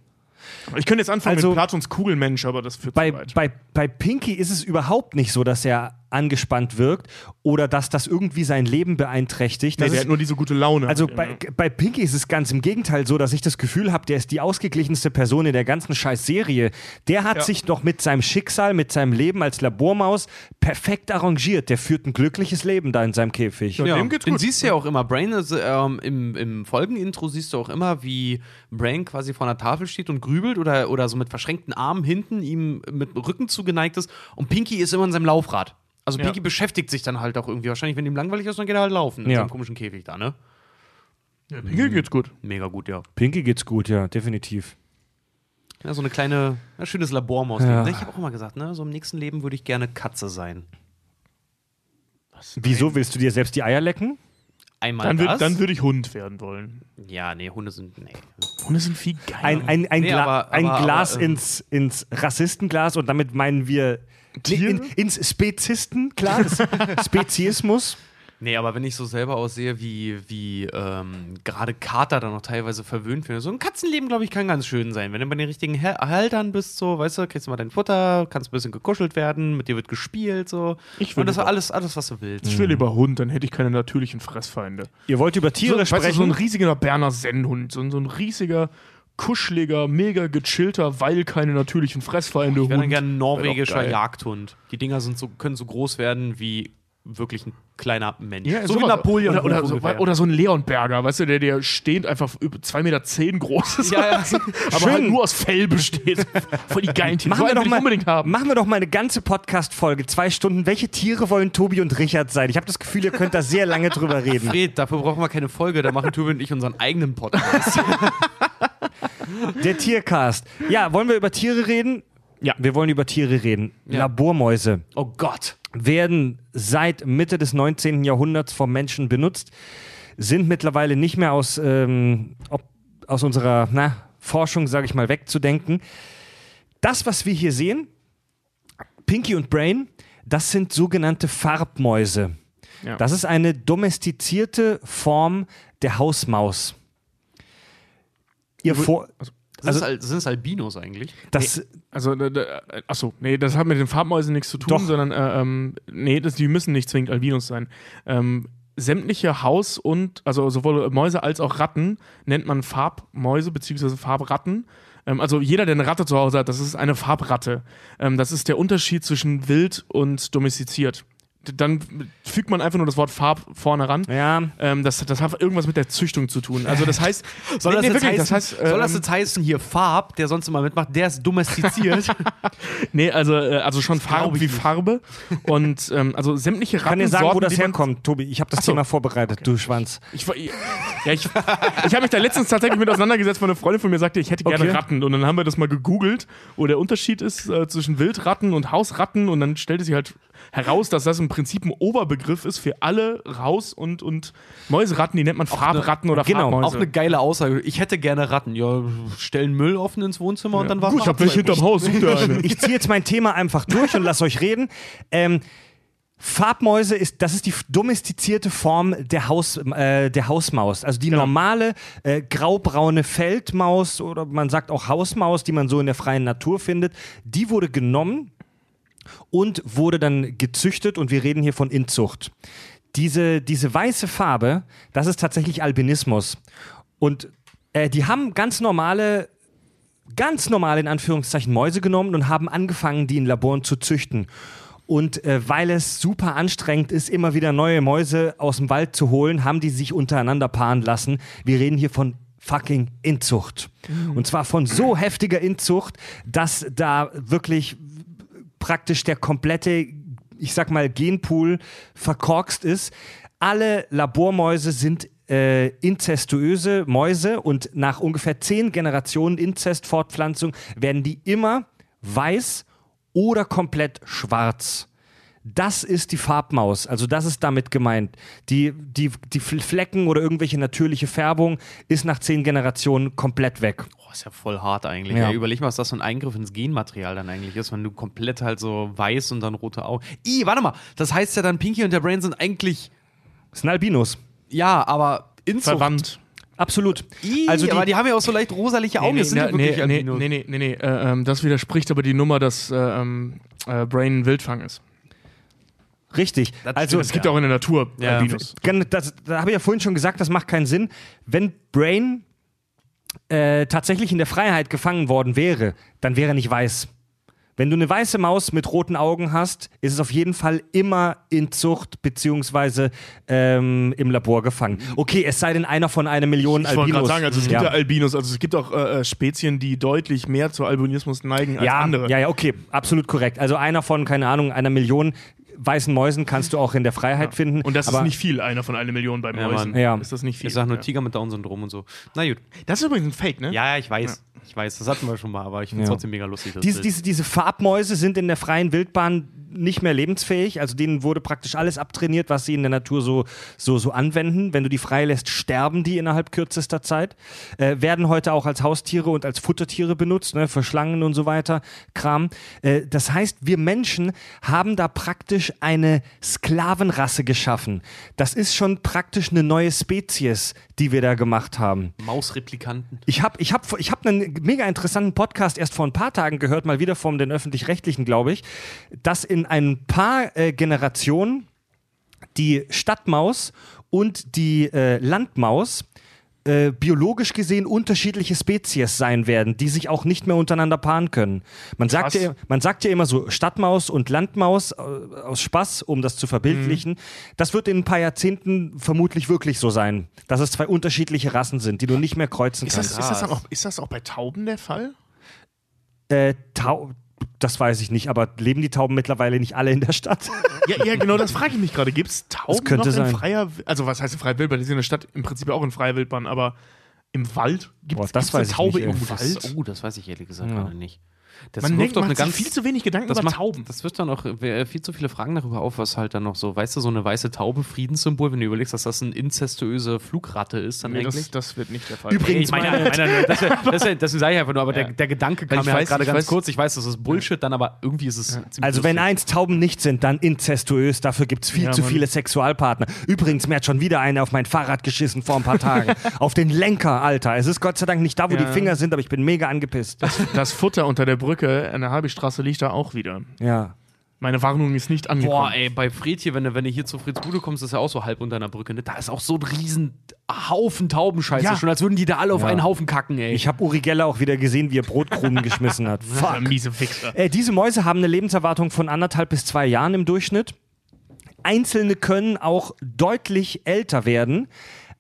ich könnte jetzt anfangen Also- mit Platons Kugelmensch, aber das führt Bei, zu weit. bei, bei Pinky ist es überhaupt nicht so, dass er angespannt wirkt oder dass das irgendwie sein Leben beeinträchtigt. Nee, Das der ist- hat nur diese gute Laune. Also bei, bei Pinky ist es ganz im Gegenteil so, dass ich das Gefühl habe, der ist die ausgeglichenste Person in der ganzen scheiß Serie. Der hat Ja. sich doch mit seinem Schicksal, mit seinem Leben als Labormaus perfekt arrangiert. Der führt ein glückliches Leben da in seinem Käfig. Ja. Ja, dem geht's den gut. siehst du ja auch immer. Brain ist, ähm, im, im Folgenintro siehst du auch immer, wie Brain quasi vor einer Tafel steht und grübelt oder, oder so mit verschränkten Armen hinten ihm mit dem Rücken zugeneigt ist und Pinky ist immer in seinem Laufrad. Also Ja. Pinky beschäftigt sich dann halt auch irgendwie. Wahrscheinlich, wenn ihm langweilig ist, dann geht er halt laufen in Ja. seinem komischen Käfig da, ne? Ja, Pinky geht's gut. Mega gut, ja. Pinky geht's gut, ja, definitiv. Ja, so eine kleine, ein schönes Labormaus. Ja. Ich habe auch immer gesagt, ne, so im nächsten Leben würde ich gerne Katze sein. Wieso willst du dir selbst die Eier lecken? Einmal Dann, würd, das. dann würde ich Hund werden wollen. ja, nee, Hunde sind, nee. Hunde sind viel geiler. Ein, ein, ein, Nee, Gla aber- ein aber- Glas aber, ähm, ins, ins Rassistenglas und damit meinen wir Tiere? in, ins Spezistenglas, Speziismus. Nee, aber wenn ich so selber aussehe, wie, wie ähm, gerade Kater dann noch teilweise verwöhnt werden. So ein Katzenleben, glaube ich, kann ganz schön sein. Wenn du bei den richtigen Haltern bist, so, weißt du, kriegst du mal dein Futter, kannst ein bisschen gekuschelt werden, mit dir wird gespielt, so. Ich will Und das ist alles, alles, was du willst. Ich will lieber Hund, dann hätte ich keine natürlichen Fressfeinde. Ihr wollt über Tiere so, weißt du, sprechen? so ein riesiger Berner Sennhund, so ein, so ein riesiger, kuscheliger, mega gechillter, weil keine natürlichen Fressfeinde Ich wäre gerne ein norwegischer. Jagdhund. Die Dinger sind so, können so groß werden wie wirklich ein kleiner Mensch. Ja, so wie. Napoleon. Oder, oder, so, oder so ein Leonberger, weißt du, der, der stehend einfach über 2,10 Meter zehn groß ist. Ja, ja. aber Schön. halt nur aus Fell besteht. Voll die geilen Tiere. Machen, So wir doch mal, unbedingt haben. machen wir doch mal eine ganze Podcast-Folge, zwei Stunden. Welche Tiere wollen Tobi und Richard sein? Ich habe das Gefühl, ihr könnt da sehr lange drüber reden. Fred, dafür brauchen wir keine Folge, da machen Tobi und ich unseren eigenen Podcast. Der Tiercast. Ja, wollen wir über Tiere reden? Ja. Wir wollen über Tiere reden. Ja. Labormäuse oh Gott. werden seit Mitte des 19. Jahrhunderts vom Menschen benutzt, sind mittlerweile nicht mehr aus, ähm, ob, aus unserer na, Forschung, sage ich mal, wegzudenken. Das, was wir hier sehen, Pinky und Brain, das sind sogenannte Farbmäuse. Ja. Das ist eine domestizierte Form der Hausmaus. Ihr vor, Sind, Also- es, Al- sind es Albinos eigentlich? das, Also, da, da, achso, nee, das hat mit den Farbmäusen nichts zu tun, Doch. sondern, äh, ähm, nee, das, die müssen nicht zwingend Albinos sein. Ähm, sämtliche Haus- und, also sowohl Mäuse als auch Ratten nennt man Farbmäuse bzw. Farbratten. Ähm, also jeder, der eine Ratte zu Hause hat, das ist eine Farbratte. Ähm, das ist der Unterschied zwischen wild und domestiziert. Dann fügt man einfach nur das Wort Farb vorne ran. ja, Ähm, das, das hat irgendwas mit der Züchtung zu tun. Also das heißt, Soll, Nee, das, nee, jetzt wirklich, heißen, das heißt, soll das ähm, jetzt heißen, hier Farb, der sonst immer mitmacht, der ist domestiziert? Nee, also, äh, also schon ich wie nicht. Farbe. Und ähm, also sämtliche kann dir sagen, wo Rattensorten, das herkommt, Tobi. Ich habe das Ach so. Thema vorbereitet, du Schwanz. Ich, war- ja, ich, ich habe mich da letztens tatsächlich mit auseinandergesetzt, weil eine Freundin von mir sagte, ich hätte gerne Okay. Ratten. Und dann haben wir das mal gegoogelt, wo der Unterschied ist äh, zwischen Wildratten und Hausratten. Und dann stellte sich halt heraus, dass das im Prinzip ein Oberbegriff ist für alle Haus- und, und Mäuseratten. Die nennt man Farbratten oder genau, Farbmäuse. Auch eine geile Aussage. Ich hätte gerne Ratten. Ja, stellen Müll offen ins Wohnzimmer und dann war Gut, ich habe welche hinterm Haus. Ich ziehe jetzt mein Thema einfach durch und lass euch reden. Ähm, Farbmäuse ist, das ist die domestizierte Form der, Haus, äh, der Hausmaus. Also die normale äh, graubraune Feldmaus oder man sagt auch Hausmaus, die man so in der freien Natur findet, die wurde genommen und wurde dann gezüchtet und wir reden hier von Inzucht. Diese, diese weiße Farbe, das ist tatsächlich Albinismus. Und Äh, die haben ganz normale, ganz normale in Anführungszeichen Mäuse genommen und haben angefangen, die in Laboren zu züchten. Und äh, weil es super anstrengend ist, immer wieder neue Mäuse aus dem Wald zu holen, haben die sich untereinander paaren lassen. Wir reden hier von fucking Inzucht. Und zwar von so heftiger Inzucht, dass da wirklich praktisch der komplette, ich sag mal, Genpool verkorkst ist. Alle Labormäuse sind äh, inzestuöse Mäuse und nach ungefähr zehn Generationen Inzestfortpflanzung werden die immer weiß oder komplett schwarz. Das ist die Farbmaus, also das ist damit gemeint. Die, die, die Flecken oder irgendwelche natürliche Färbung ist nach zehn Generationen komplett weg. Ist ja voll hart eigentlich. Ja. Ja. Überleg mal, was das für ein Eingriff ins Genmaterial dann eigentlich ist, wenn du komplett halt so weiß und dann rote Augen. Ih, warte mal, das heißt ja dann, Pinky und der Brain sind eigentlich, Das sind Albinos. ja, aber Inzucht. Verwandt. Absolut. Ih, Also die- aber die haben ja auch so leicht rosaliche Augen. das sind ja nee, wirklich nee, nee, Albinos. nee, nee, nee, nee. Äh, ähm, das widerspricht aber die Nummer, dass äh, ähm, äh, Brain ein Wildfang ist. Richtig. Das also Es gibt auch in der Natur Ja. Albinos. Das, da habe ich ja vorhin schon gesagt, das macht keinen Sinn. Wenn Brain äh, tatsächlich in der Freiheit gefangen worden wäre, dann wäre er nicht weiß. Wenn du eine weiße Maus mit roten Augen hast, ist es auf jeden Fall immer in Zucht beziehungsweise ähm, im Labor gefangen. Okay, es sei denn einer von einer Million Ich wollte Albinos. gerade sagen, also es gibt ja ja. Albinos, also es gibt auch äh, äh, Spezien, die deutlich mehr zu Albinismus neigen als ja, andere. ja, ja, okay, absolut korrekt. Also einer von, keine Ahnung, einer Million weißen Mäusen kannst du auch in der Freiheit finden. Und das aber, ist nicht viel, einer von einer Million bei Ja, Mäusen. Ja. Ist das nicht viel? Ich sag nur ja. Tiger mit Down-Syndrom und so. Na gut. Das ist übrigens ein Fake, ne? Ja, ja, ich weiß. Ich weiß, das hatten wir schon mal, aber ich finde es Ja. trotzdem mega lustig. Diese, diese, diese Farbmäuse sind in der freien Wildbahn nicht mehr lebensfähig. Also denen wurde praktisch alles abtrainiert, was sie in der Natur so, so, so anwenden. Wenn du die freilässt, sterben die innerhalb kürzester Zeit. Äh, werden heute auch als Haustiere und als Futtertiere benutzt, ne, für Schlangen und so weiter. Kram. Äh, das heißt, wir Menschen haben da praktisch eine Sklavenrasse geschaffen. Das ist schon praktisch eine neue Spezies, die wir da gemacht haben. Mausreplikanten. Ich habe ich hab, ich hab einen mega interessanten Podcast erst vor ein paar Tagen gehört, mal wieder von den Öffentlich-Rechtlichen, glaube ich, dass in ein paar äh, Generationen die Stadtmaus und die äh, Landmaus äh, biologisch gesehen unterschiedliche Spezies sein werden, die sich auch nicht mehr untereinander paaren können. Man sagt, ja, man sagt ja immer so Stadtmaus und Landmaus äh, aus Spaß, um das zu verbildlichen. Das wird in ein paar Jahrzehnten vermutlich wirklich so sein, dass es zwei unterschiedliche Rassen sind, die du nicht mehr kreuzen Ist, kannst. das, ist, das auch, ist das auch bei Tauben der Fall? Äh, Tau das weiß ich nicht, aber leben die Tauben mittlerweile nicht alle in der Stadt? Ja, ja genau, das frage ich mich gerade. Gibt es Tauben könnte noch in sein. freier Also was heißt in freier Wildbahn? Die sind in der Stadt im Prinzip auch in freier Wildbahn, aber im Wald? Gibt es Taube nicht, im Wald? Das, oh, das weiß ich ehrlich gesagt Ja. gerade nicht. Das Man wirft denkt, doch eine ganz viel zu wenig Gedanken das über macht, Tauben. Das wirft dann auch äh, viel zu viele Fragen darüber auf, was halt dann noch so, weißt du, so eine weiße Taube, Friedenssymbol, wenn du überlegst, dass das eine inzestuöse Flugratte ist, dann Nee, eigentlich. das, das wird nicht der Fall. Übrigens, ich meine, meine, meine, das, das, das, das sage ich einfach nur, aber der, der Gedanke kam ich mir halt gerade ganz weiß- kurz. Ich weiß, das ist Bullshit, dann aber irgendwie ist es ziemlich Also wenn eins Tauben nicht sind, dann inzestuös. Dafür gibt es viel Ja, zu Mann. viele Sexualpartner. Übrigens, mir hat schon wieder eine auf mein Fahrrad geschissen vor ein paar Tagen. auf den Lenker, Alter. Es ist Gott sei Dank nicht da, wo Ja. die Finger sind, aber ich bin mega angepisst. Das Futter unter der Brücke an der Halbstraße liegt da auch wieder. ja. Meine Warnung ist nicht angekommen. Boah, ey, bei Fred hier, wenn du, wenn du hier zu Freds Bude kommst, ist ja auch so halb unter einer Brücke, ne? Da ist auch so ein riesen Haufen Taubenscheiße Ja. schon, als würden die da alle auf Ja. einen Haufen kacken, ey. Ich habe Uri Geller auch wieder gesehen, wie er Brotkrumen geschmissen hat. Fuck. miese Wichser. Äh, diese Mäuse haben eine Lebenserwartung von anderthalb bis zwei Jahren im Durchschnitt. Einzelne können auch deutlich älter werden,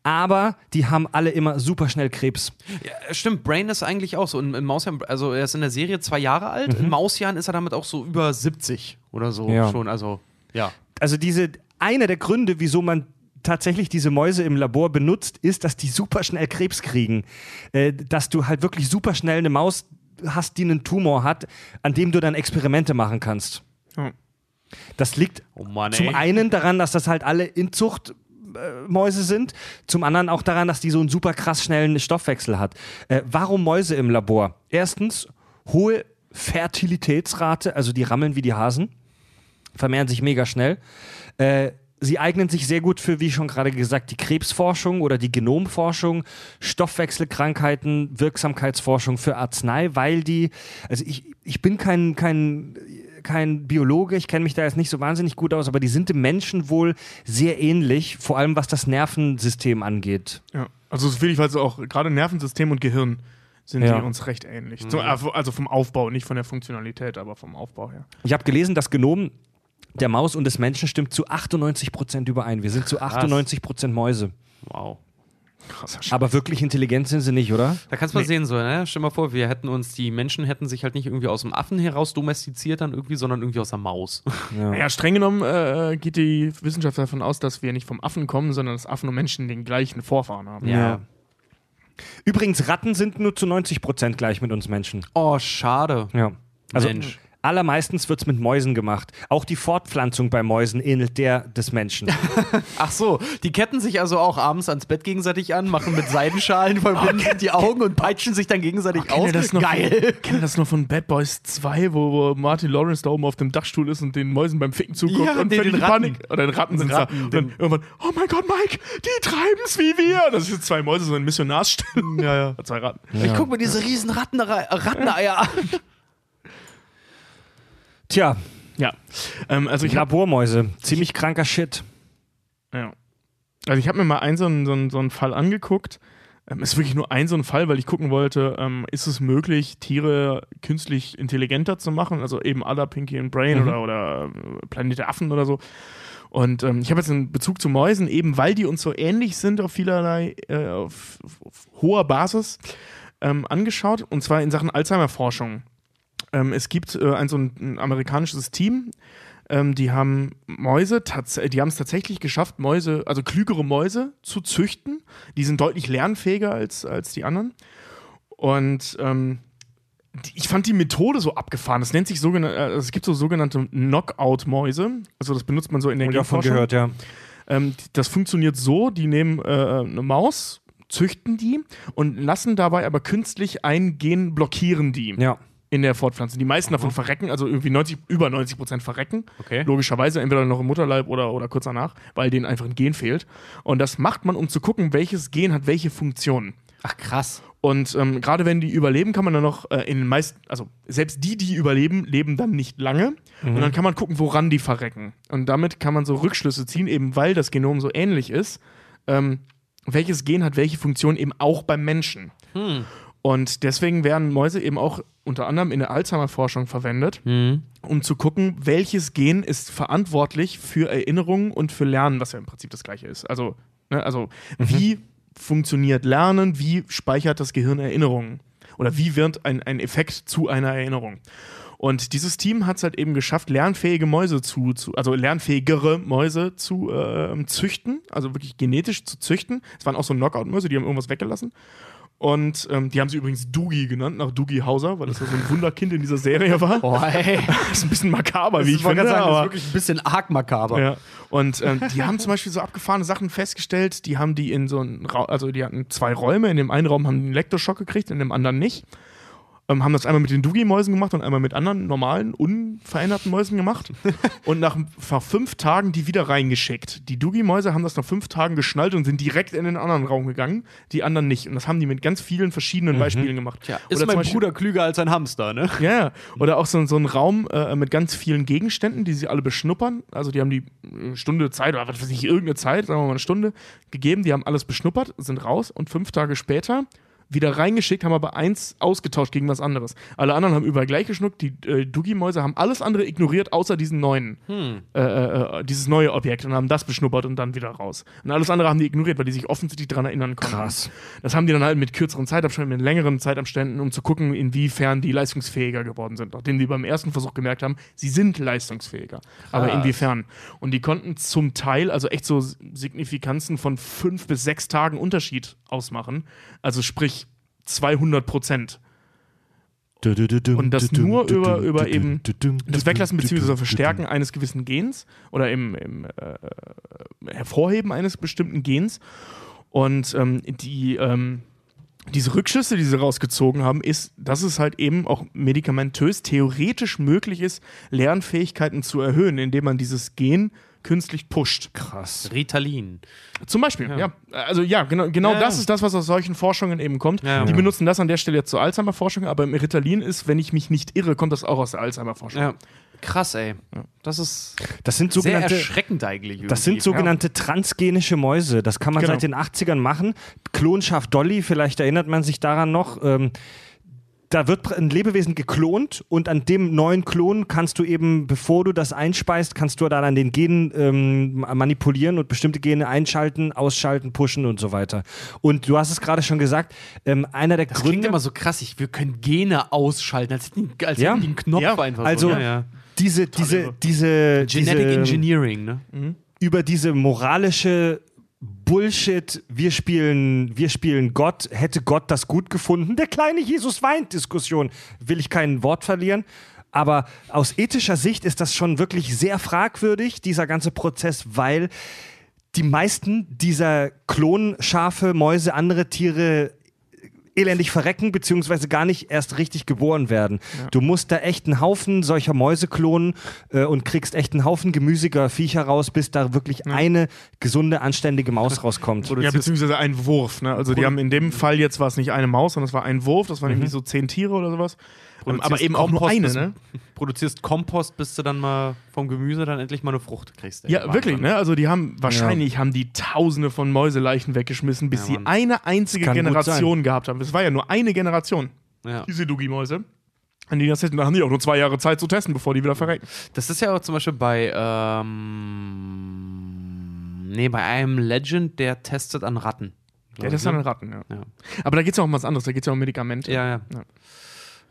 aber die haben alle immer super schnell Krebs. Ja, stimmt, Brain ist eigentlich auch so. In, in Mausjahren, also er ist in der Serie zwei Jahre alt, in Mausjahren ist er damit auch so über 70 oder so Ja. schon. Also, ja. Also diese einer der Gründe, wieso man tatsächlich diese Mäuse im Labor benutzt, ist, dass die super schnell Krebs kriegen. Äh, dass du halt wirklich super schnell eine Maus hast, die einen Tumor hat, an dem du dann Experimente machen kannst. Ja. Das liegt Oh Mann, zum einen daran, dass das halt alle Inzuchtmäuse Mäuse sind, zum anderen auch daran, dass die so einen super krass schnellen Stoffwechsel hat. Äh, warum Mäuse im Labor? Erstens, hohe Fertilitätsrate, also die rammeln wie die Hasen, vermehren sich mega schnell. Äh, sie eignen sich sehr gut für, wie schon gerade gesagt, die Krebsforschung oder die Genomforschung, Stoffwechselkrankheiten, Wirksamkeitsforschung für Arznei, weil die, also ich, ich bin kein, kein, kein Biologe, ich kenne mich da jetzt nicht so wahnsinnig gut aus, aber die sind dem Menschen wohl sehr ähnlich, vor allem was das Nervensystem angeht. Ja. Also das finde ich, weil so auch gerade Nervensystem und Gehirn sind Ja. die uns recht ähnlich. Zum, also vom Aufbau, nicht von der Funktionalität, aber vom Aufbau her. Ich habe gelesen, das Genom der Maus und des Menschen stimmt zu 98% überein. Wir sind zu 98% Mäuse. Wow. Aber wirklich intelligent sind sie nicht, oder? Da kannst du mal sehen, so, ne? Stell mal vor, wir hätten uns, die Menschen hätten sich halt nicht irgendwie aus dem Affen heraus domestiziert, dann irgendwie, sondern irgendwie aus der Maus. Ja, streng genommen äh, geht die Wissenschaft davon aus, dass wir nicht vom Affen kommen, sondern dass Affen und Menschen den gleichen Vorfahren haben. Ja. Übrigens, Ratten sind nur zu 90% gleich mit uns Menschen. Oh, schade. Ja. Also Mensch. Allermeistens wird es mit Mäusen gemacht. Auch die Fortpflanzung bei Mäusen ähnelt der des Menschen. Ach so, die ketten sich also auch abends ans Bett gegenseitig an, machen mit Seidenschalen, verbinden die Augen und peitschen sich dann gegenseitig Kennt aus. das noch Geil. Ihr das noch von Bad Boys 2, wo, wo Martin Lawrence da oben auf dem Dachstuhl ist und den Mäusen beim Ficken zuguckt Ja, und nee, völlig Panik. Ratten. Oder den Ratten sind da. Und dann irgendwann, oh mein Gott, Mike, die treiben's wie wir. Das sind zwei Mäuse, so ein Missionarsstimme. Ja, ja. Zwei Ratten. Ich guck mir diese riesen Ratteneier an. Tja, Ja. Ähm, also ich habe Labormäuse. Ziemlich kranker Shit. Ja. Also ich habe mir mal einen so einen, so einen, so einen Fall angeguckt. Ähm, ist wirklich nur ein so ein Fall, weil ich gucken wollte, ähm, ist es möglich, Tiere künstlich intelligenter zu machen? Also eben la Pinky and Brain oder, oder äh, Planet der Affen oder so. Und ähm, ich habe jetzt einen Bezug zu Mäusen, eben weil die uns so ähnlich sind auf vielerlei, äh, auf, auf hoher Basis, ähm, angeschaut. Und zwar in Sachen Alzheimer-Forschung. Ähm, es gibt äh, ein so ein, ein amerikanisches Team, ähm, die haben Mäuse, die haben es tatsächlich geschafft, Mäuse, also klügere Mäuse zu züchten. Die sind deutlich lernfähiger als, als die anderen. Und ähm, die, ich fand die Methode so abgefahren. Es nennt sich sogenannte, äh, es gibt so sogenannte Knockout-Mäuse. Also das benutzt man so in der davon gehört, ja. Ähm, das funktioniert so, die nehmen äh, eine Maus, züchten die und lassen dabei aber künstlich ein Gen blockieren die Ja. In der Fortpflanzung. Die meisten davon verrecken, also irgendwie 90, über 90 Prozent verrecken. Okay. Logischerweise entweder noch im Mutterleib oder, oder kurz danach, weil denen einfach ein Gen fehlt. Und das macht man, um zu gucken, welches Gen hat welche Funktion. Ach krass. Und ähm, gerade wenn die überleben, kann man dann noch äh, in den meisten, also selbst die, die überleben, leben dann nicht lange. Und dann kann man gucken, woran die verrecken. Und damit kann man so Rückschlüsse ziehen, eben weil das Genom so ähnlich ist. Ähm, welches Gen hat welche Funktion eben auch beim Menschen. Und deswegen werden Mäuse eben auch unter anderem in der Alzheimer-Forschung verwendet, um zu gucken, welches Gen ist verantwortlich für Erinnerungen und für Lernen, was ja im Prinzip das gleiche ist. Also, ne, also wie funktioniert Lernen, wie speichert das Gehirn Erinnerungen? Oder wie wird ein, ein Effekt zu einer Erinnerung? Und dieses Team hat es halt eben geschafft, lernfähige Mäuse zu, zu also lernfähigere Mäuse zu ähm, züchten, also wirklich genetisch zu züchten. Es waren auch so Knockout-Mäuse, die haben irgendwas weggelassen. Und ähm, die haben sie übrigens Doogie genannt, nach Doogie Hauser, weil das ja so ein Wunderkind in dieser Serie war. Oh, ey. Das ist ein bisschen makaber, wie ich, finde. sagen, das ist aber- wirklich ein bisschen arg makaber. ja. Und ähm, die haben zum Beispiel so abgefahrene Sachen festgestellt. Die haben die in so einen Raum, also die hatten zwei Räume. In dem einen Raum haben die einen Elektroschock gekriegt, in dem anderen nicht. Ähm, haben das einmal mit den Doogie-Mäusen gemacht und einmal mit anderen normalen, unveränderten Mäusen gemacht. und nach, nach fünf Tagen die wieder reingeschickt. Die Doogie-Mäuse haben das nach fünf Tagen geschnallt und sind direkt in den anderen Raum gegangen, die anderen nicht. Und das haben die mit ganz vielen verschiedenen Beispielen gemacht. Tja, Oder ist zum mein Beispiel- Bruder klüger als ein Hamster, ne? ja, ja. Oder auch so, so ein Raum äh, mit ganz vielen Gegenständen, die sie alle beschnuppern. Also die haben die äh, Stunde Zeit oder was weiß ich, irgendeine Zeit, sagen wir mal eine Stunde, gegeben. Die haben alles beschnuppert, sind raus und fünf Tage später wieder reingeschickt, haben aber eins ausgetauscht gegen was anderes. Alle anderen haben überall gleich geschnuckt. Die äh, Doogie-Mäuse haben alles andere ignoriert, außer diesen neuen, äh, äh, äh, dieses neue Objekt und haben das beschnuppert und dann wieder raus. Und alles andere haben die ignoriert, weil die sich offensichtlich daran erinnern konnten. Krass. Das haben die dann halt mit kürzeren Zeitabständen, mit längeren Zeitabständen, um zu gucken, inwiefern die leistungsfähiger geworden sind. Nachdem die beim ersten Versuch gemerkt haben, sie sind leistungsfähiger. Aber inwiefern? Und die konnten zum Teil, also echt so Signifikanzen von fünf bis sechs Tagen Unterschied ausmachen. Also sprich 200 Prozent. Und das nur über, über eben das Weglassen bzw. Verstärken eines gewissen Gens oder im, im äh, Hervorheben eines bestimmten Gens. Und ähm, die, ähm, diese Rückschlüsse, die sie rausgezogen haben, ist, dass es halt eben auch medikamentös theoretisch möglich ist, Lernfähigkeiten zu erhöhen, indem man dieses Gen künstlich pusht. Krass. Ritalin. Zum Beispiel, ja. Also ja, genau, genau Ja, das ja. ist das, was aus solchen Forschungen eben kommt. Ja, die ja. benutzen das an der Stelle jetzt zur Alzheimer-Forschung, aber im Ritalin ist, wenn ich mich nicht irre, kommt das auch aus der Alzheimer-Forschung. Ja. Krass, ey. Das ist Das sind sehr erschreckend eigentlich. Irgendwie. Das sind sogenannte transgenische Mäuse. Das kann man Genau. seit den 80ern machen. Klonschaft Dolly, vielleicht erinnert man sich daran noch. Ähm, da wird ein Lebewesen geklont und an dem neuen Klon kannst du eben, bevor du das einspeist, kannst du dann an den Genen ähm, manipulieren und bestimmte Gene einschalten, ausschalten, pushen und so weiter. Und du hast es gerade schon gesagt, ähm, einer der Das Gründe. klingt immer so krass. Ich, wir können Gene ausschalten, als als Ja. einen Knopf Ja, einfach. also so. Ja, ja. Diese, diese, diese, Genetic diese, Engineering, ne? über diese moralische Bullshit, wir spielen, wir spielen Gott, hätte Gott das gut gefunden? Der kleine Jesus weint Diskussion, will ich kein Wort verlieren. Aber aus ethischer Sicht ist das schon wirklich sehr fragwürdig, dieser ganze Prozess, weil die meisten dieser Klonschafe, Mäuse, andere Tiere elendig verrecken, beziehungsweise gar nicht erst richtig geboren werden. Du musst da echt einen Haufen solcher Mäuse klonen äh, und kriegst echt einen Haufen gemüsiger Viecher raus, bis da wirklich eine gesunde, anständige Maus rauskommt. Ja, beziehungsweise ein Wurf. Ne? Also die haben in dem Fall jetzt war es nicht eine Maus, sondern es war ein Wurf. Das waren irgendwie so zehn Tiere oder sowas. Ähm, aber eben auch nur eine, ne? Produzierst Kompost, bis du dann mal vom Gemüse dann endlich mal eine Frucht kriegst. ey. Ja, Wahnsinn. wirklich, ne? Also die haben wahrscheinlich haben die Tausende von Mäuseleichen weggeschmissen, bis Ja, sie Mann. eine einzige Generation gehabt haben. Es war ja nur eine Generation, Ja. diese Dugi-Mäuse. An die das hätten, da haben die auch nur zwei Jahre Zeit zu testen, bevor die wieder verrecken. Das ist ja auch zum Beispiel bei, ähm, nee, bei einem Legend, der testet an Ratten. Ja, das ist an Ratten, ja. Ja. Aber da geht es ja auch um was anderes, da geht es ja um Medikamente. Ja, ja.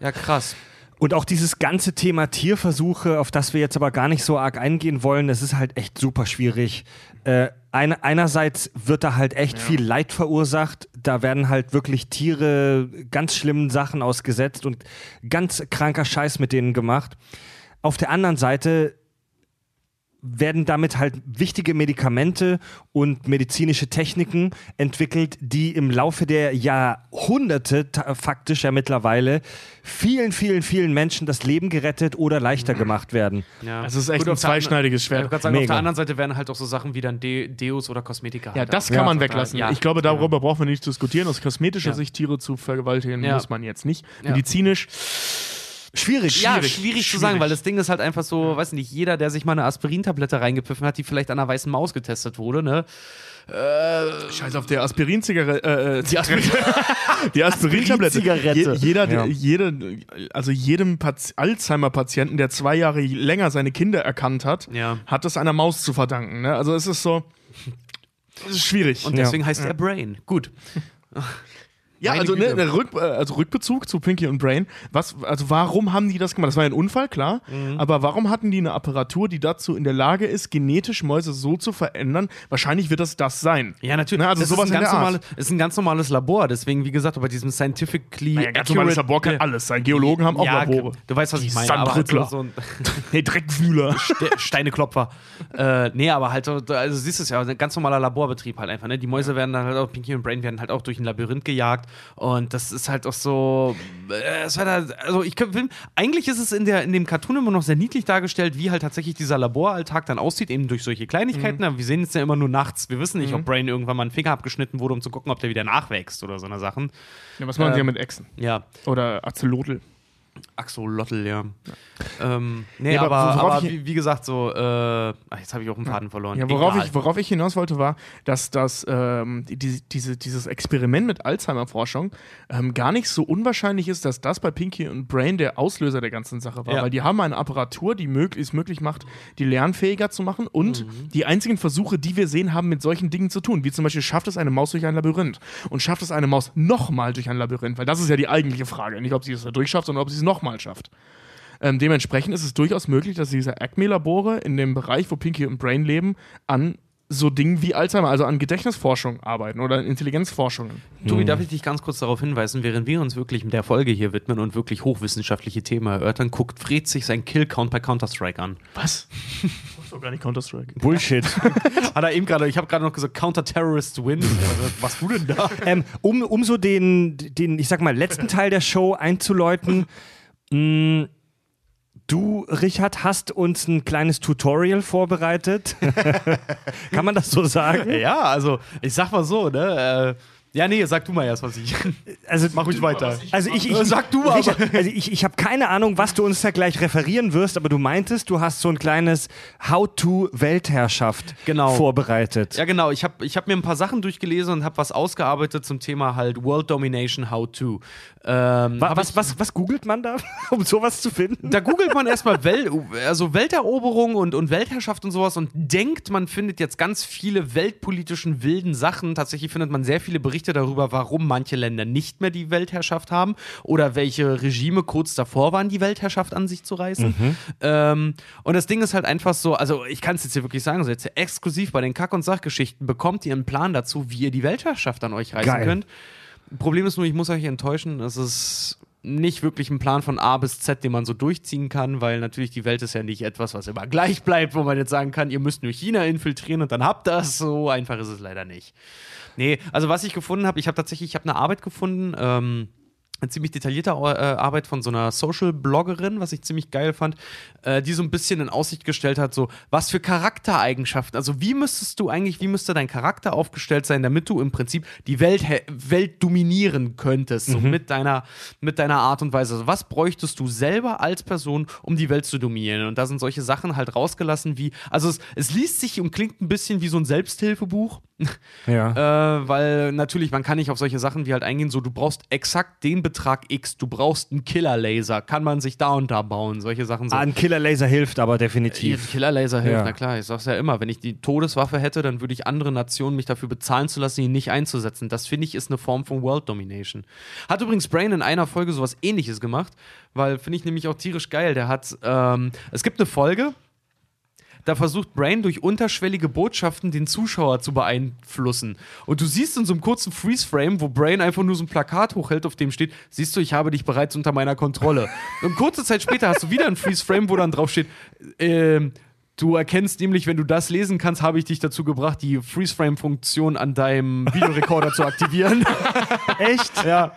Ja. Ja, krass. Und auch dieses ganze Thema Tierversuche, auf das wir jetzt aber gar nicht so arg eingehen wollen, das ist halt echt super schwierig. Äh, eine, einerseits wird da halt echt viel Leid verursacht. Da werden halt wirklich Tiere ganz schlimmen Sachen ausgesetzt und ganz kranker Scheiß mit denen gemacht. Auf der anderen Seite werden damit halt wichtige Medikamente und medizinische Techniken entwickelt, die im Laufe der Jahrhunderte faktisch ja mittlerweile vielen, vielen, vielen Menschen das Leben gerettet oder leichter gemacht werden. Ja. Das ist echt Gut, ein zweischneidiges Schwert. ich sagen, auf der anderen Seite werden halt auch so Sachen wie dann De Deos oder Kosmetika. Ja, halt das kann Ja. man weglassen. Ja. Ich glaube, darüber brauchen wir nicht diskutieren. Aus kosmetischer Ja. Sicht Tiere zu vergewaltigen Ja. muss man jetzt nicht. Ja. Medizinisch Schwierig. Ja, schwierig. schwierig, zu sagen, weil das Ding ist halt einfach so, weiß nicht, jeder, der sich mal eine Aspirintablette reingepfiffen hat, die vielleicht an einer weißen Maus getestet wurde, ne? Scheiß auf der Aspirin-Zigarette. Äh, äh, die Aspirin die Aspirin-Tablette. Aspirin-Zigarette. Je, jeder, Ja. jede, also jedem Pati- Alzheimer-Patienten, der zwei Jahre länger seine Kinder erkannt hat, Ja. hat es einer Maus zu verdanken. Ne? Also es ist so. Es ist schwierig. Und deswegen heißt er Brain. Gut. Ja, also, ne, Rück, äh, also Rückbezug zu Pinky und Brain. Was, also warum haben die das gemacht? Das war ja ein Unfall, klar. Mhm. Aber warum hatten die eine Apparatur, die dazu in der Lage ist, genetisch Mäuse so zu verändern? Wahrscheinlich wird das das sein. Ja, natürlich. Ne, also das sowas ist ein, in ganz der Art. normale, ist ein ganz normales Labor. Deswegen, wie gesagt, bei diesem scientifically. Naja, ganz normales Labor kann alles sein. Geologen haben auch ja, Labore. Du weißt, was ich meine. Aber halt so, Sandrüttler. Hey, Dreckwühler. Ste Steineklopfer. äh, nee, aber halt, so, also siehst du es ja, ein ganz normaler Laborbetrieb halt einfach. Ne? Die Mäuse werden dann halt auch, Pinky und Brain werden halt auch durch ein Labyrinth gejagt. Und das ist halt auch so. Äh, es war da, also ich will- eigentlich ist es in, der, in dem Cartoon immer noch sehr niedlich dargestellt, wie halt tatsächlich dieser Laboralltag dann aussieht, eben durch solche Kleinigkeiten. Mhm. Aber wir sehen es ja immer nur nachts. Wir wissen nicht, ob Brain irgendwann mal einen Finger abgeschnitten wurde, um zu gucken, ob der wieder nachwächst oder so eine Sachen. Ja, was machen Äh, sie ja mit Echsen? Ja, Oder Axolotl. Axolotl, ja. Ähm, nee, Ja, aber aber, aber wie, wie gesagt, so, äh, ach, jetzt habe ich auch einen Faden verloren. Ja, worauf Egal. ich, worauf ich hinaus wollte, war, dass das, ähm, die, die, diese, dieses Experiment mit Alzheimer-Forschung ähm, gar nicht so unwahrscheinlich ist, dass das bei Pinky und Brain der Auslöser der ganzen Sache war. Ja. Weil die haben eine Apparatur, die mög es möglich macht, die lernfähiger zu machen. Und Mhm. die einzigen Versuche, die wir sehen, haben mit solchen Dingen zu tun. Wie zum Beispiel, schafft es eine Maus durch ein Labyrinth? Und schafft es eine Maus nochmal durch ein Labyrinth? Weil das ist ja die eigentliche Frage. Nicht, ob sie es da durchschafft, sondern ob sie es nochmal schafft. Ähm, dementsprechend ist es durchaus möglich, dass diese Acme-Labore in dem Bereich, wo Pinky und Brain leben, an so Dingen wie Alzheimer, also an Gedächtnisforschung arbeiten oder an Intelligenzforschungen. Tobi, darf ich dich ganz kurz darauf hinweisen, während wir uns wirklich mit der Folge hier widmen und wirklich hochwissenschaftliche Themen erörtern, guckt Fred sich sein Kill-Count bei Counter-Strike an. Was? Das ist doch gar nicht Counter-Strike. Bullshit. Hat er eben gerade, ich habe gerade noch gesagt, Counter-Terrorist Win. Was du denn da? ähm, um, um so den, den, ich sag mal, letzten Teil der Show einzuläuten, mh, du, Richard, hast uns ein kleines Tutorial vorbereitet. Kann man das so sagen? Ja, also ich sag mal so, ne? Äh, Ja, nee, sag du mal erst, was ich. Also, Mach ruhig weiter. Also ich, ich, Sag du aber. Richard, also ich, ich habe keine Ahnung, was du uns da gleich referieren wirst, aber du meintest, du hast so ein kleines How-to-Weltherrschaft Genau. vorbereitet. Ja, genau. Ich habe ich hab mir ein paar Sachen durchgelesen und habe was ausgearbeitet zum Thema halt World Domination How to. Ähm, Wa- hab was, was, was googelt man da, um sowas zu finden? Da googelt man erstmal Wel also Welteroberung und, und Weltherrschaft und sowas und denkt, man findet jetzt ganz viele weltpolitischen wilden Sachen. Tatsächlich findet man sehr viele Berichte darüber, warum manche Länder nicht mehr die Weltherrschaft haben oder welche Regime kurz davor waren, die Weltherrschaft an sich zu reißen. Ähm, und das Ding ist halt einfach so, also ich kann es jetzt hier wirklich sagen, so jetzt exklusiv bei den Kack- und Sachgeschichten bekommt ihr einen Plan dazu, wie ihr die Weltherrschaft an euch reißen Geil. könnt. Problem ist nur, ich muss euch enttäuschen, es ist nicht wirklich ein Plan von A bis Z, den man so durchziehen kann, weil natürlich die Welt ist ja nicht etwas, was immer gleich bleibt, wo man jetzt sagen kann, ihr müsst nur China infiltrieren und dann habt das. So einfach ist es leider nicht. Nee, also was ich gefunden habe, ich habe tatsächlich, ich habe eine Arbeit gefunden, ähm, eine ziemlich detaillierte äh, Arbeit von so einer Social-Bloggerin, was ich ziemlich geil fand, äh, die so ein bisschen in Aussicht gestellt hat, so was für Charaktereigenschaften, also wie müsstest du eigentlich, wie müsste dein Charakter aufgestellt sein, damit du im Prinzip die Welt, Welt dominieren könntest, so mit deiner, mit deiner Art und Weise. Also was bräuchtest du selber als Person, um die Welt zu dominieren? Und da sind solche Sachen halt rausgelassen wie, also es, es liest sich und klingt ein bisschen wie so ein Selbsthilfebuch, Ja. äh, weil natürlich, man kann nicht auf solche Sachen wie halt eingehen, so du brauchst exakt den Betrag X, du brauchst einen Killerlaser, kann man sich da und da bauen, solche Sachen so. Ah, ein Killerlaser hilft aber Hier, definitiv. Killerlaser hilft, Ja. na klar, ich sag's ja immer, wenn ich die Todeswaffe hätte, dann würde ich andere Nationen mich dafür bezahlen zu lassen, ihn nicht einzusetzen. Das finde ich ist eine Form von World Domination. Hat übrigens Brain in einer Folge sowas ähnliches gemacht, weil finde ich nämlich auch tierisch geil. Der hat, ähm, es gibt eine Folge, da versucht Brain durch unterschwellige Botschaften den Zuschauer zu beeinflussen. Und du siehst in so einem kurzen Freeze-Frame, wo Brain einfach nur so ein Plakat hochhält, auf dem steht, siehst du, ich habe dich bereits unter meiner Kontrolle. Und kurze Zeit später hast du wieder ein Freeze-Frame, wo dann drauf steht, ähm, Du erkennst nämlich, wenn du das lesen kannst, habe ich dich dazu gebracht, die Freeze-Frame-Funktion an deinem Videorekorder zu aktivieren. Echt? ja.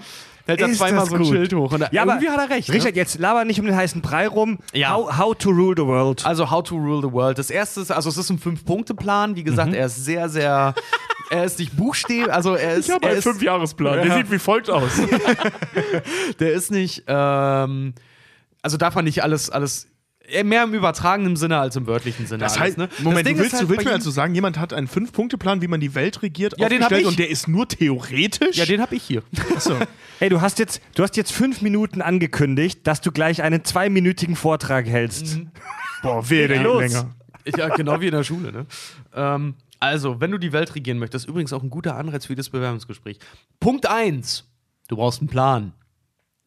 Da hält er zweimal so ein gut. Schild hoch. Und Ja, aber irgendwie hat er recht. ne? Richard, jetzt laber nicht um den heißen Brei rum. Ja. How, how to rule the world. Also How to Rule the World. Das erste ist, also es ist ein Fünf-Punkte-Plan. Wie gesagt, er ist sehr, sehr, er ist nicht buchstäblich, also er ist, Ich habe einen Fünfjahresplan. Der Ja. sieht wie folgt aus. der ist nicht, ähm, also darf man nicht alles, alles, mehr im übertragenen Sinne als im wörtlichen Sinne. Das alles, heißt, ne? Moment, das Ding du willst, halt du willst mir also sagen, jemand hat einen Fünf-Punkte-Plan, wie man die Welt regiert, Ja, aufgestellt ich. und der ist nur theoretisch? Ja, den habe ich hier. Achso. Ey, du hast jetzt, du hast jetzt fünf Minuten angekündigt, dass du gleich einen zweiminütigen Vortrag hältst. Boah, wehe, der geht los. länger. Ja, genau wie in der Schule, ne? Ähm, also, wenn du die Welt regieren möchtest, übrigens auch ein guter Anreiz für das Bewerbungsgespräch. Punkt 1. Du brauchst einen Plan.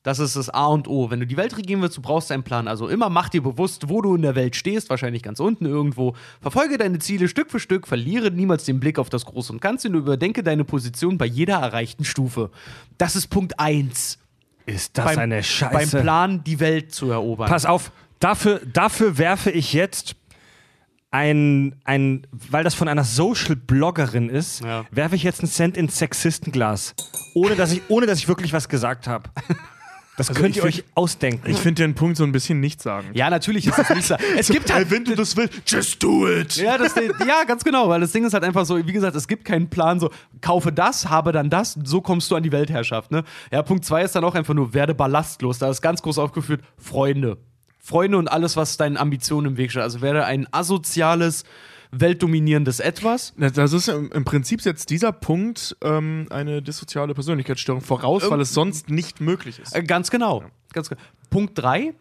Das ist das A und O. Wenn du die Welt regieren willst, du brauchst einen Plan. Also immer mach dir bewusst, wo du in der Welt stehst, wahrscheinlich ganz unten irgendwo. Verfolge deine Ziele Stück für Stück, verliere niemals den Blick auf das Große und Ganze und überdenke deine Position bei jeder erreichten Stufe. Das ist Punkt 1. Ist das eine Beim Scheiße? Plan, die Welt zu erobern. Pass auf, dafür, dafür werfe ich jetzt ein, ein, weil das von einer Social-Bloggerin ist, Ja. werfe ich jetzt einen Cent ins Sexistenglas. Ohne dass ich, ohne dass ich wirklich was gesagt habe. Das könnt Also ich ihr euch ausdenken. Ich finde den Punkt so ein bisschen nicht sagen. ja, natürlich ist das nicht so. Es gibt halt wenn du das willst, just do it. Ja, das, ja, ganz genau, weil das Ding ist halt einfach so, wie gesagt, es gibt keinen Plan, so, kaufe das, habe dann das, so kommst du an die Weltherrschaft, ne? Ja, Punkt zwei ist dann auch einfach nur, werde ballastlos, da ist ganz groß aufgeführt, Freunde. Freunde und alles, was deinen Ambitionen im Weg steht. Also werde ein asoziales, weltdominierendes Etwas. Das ist im, Prinzip setzt dieser Punkt ähm, eine dissoziale Persönlichkeitsstörung voraus, weil es sonst nicht möglich ist. Äh, ganz genau. Ganz genau. Punkt drei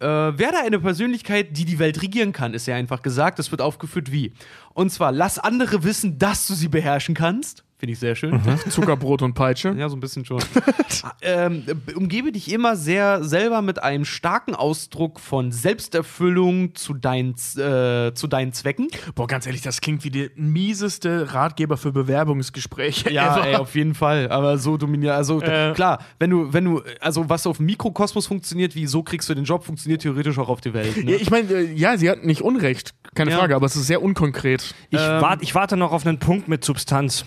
Äh, werde eine Persönlichkeit, die die Welt regieren kann, ist ja einfach gesagt. Das wird aufgeführt wie. Und zwar, lass andere wissen, dass du sie beherrschen kannst. Finde ich sehr schön. Zuckerbrot und Peitsche. Ja, so ein bisschen schon. ähm, umgebe dich immer sehr selber mit einem starken Ausdruck von Selbsterfüllung zu deinen, äh, zu deinen Zwecken. Boah, ganz ehrlich, das klingt wie der mieseste Ratgeber für Bewerbungsgespräche. Ja, ever. ey, auf jeden Fall. Aber so dominiert. Also Äh. klar, wenn du, wenn du, also was auf dem Mikrokosmos funktioniert, wie so kriegst du den Job, funktioniert theoretisch auch auf die Welt. Ja, Ne? ich meine, äh, ja, sie hat nicht Unrecht, keine Ja. Frage, aber es ist sehr unkonkret. Ich, Ähm. wart, ich warte noch auf einen Punkt mit Substanz.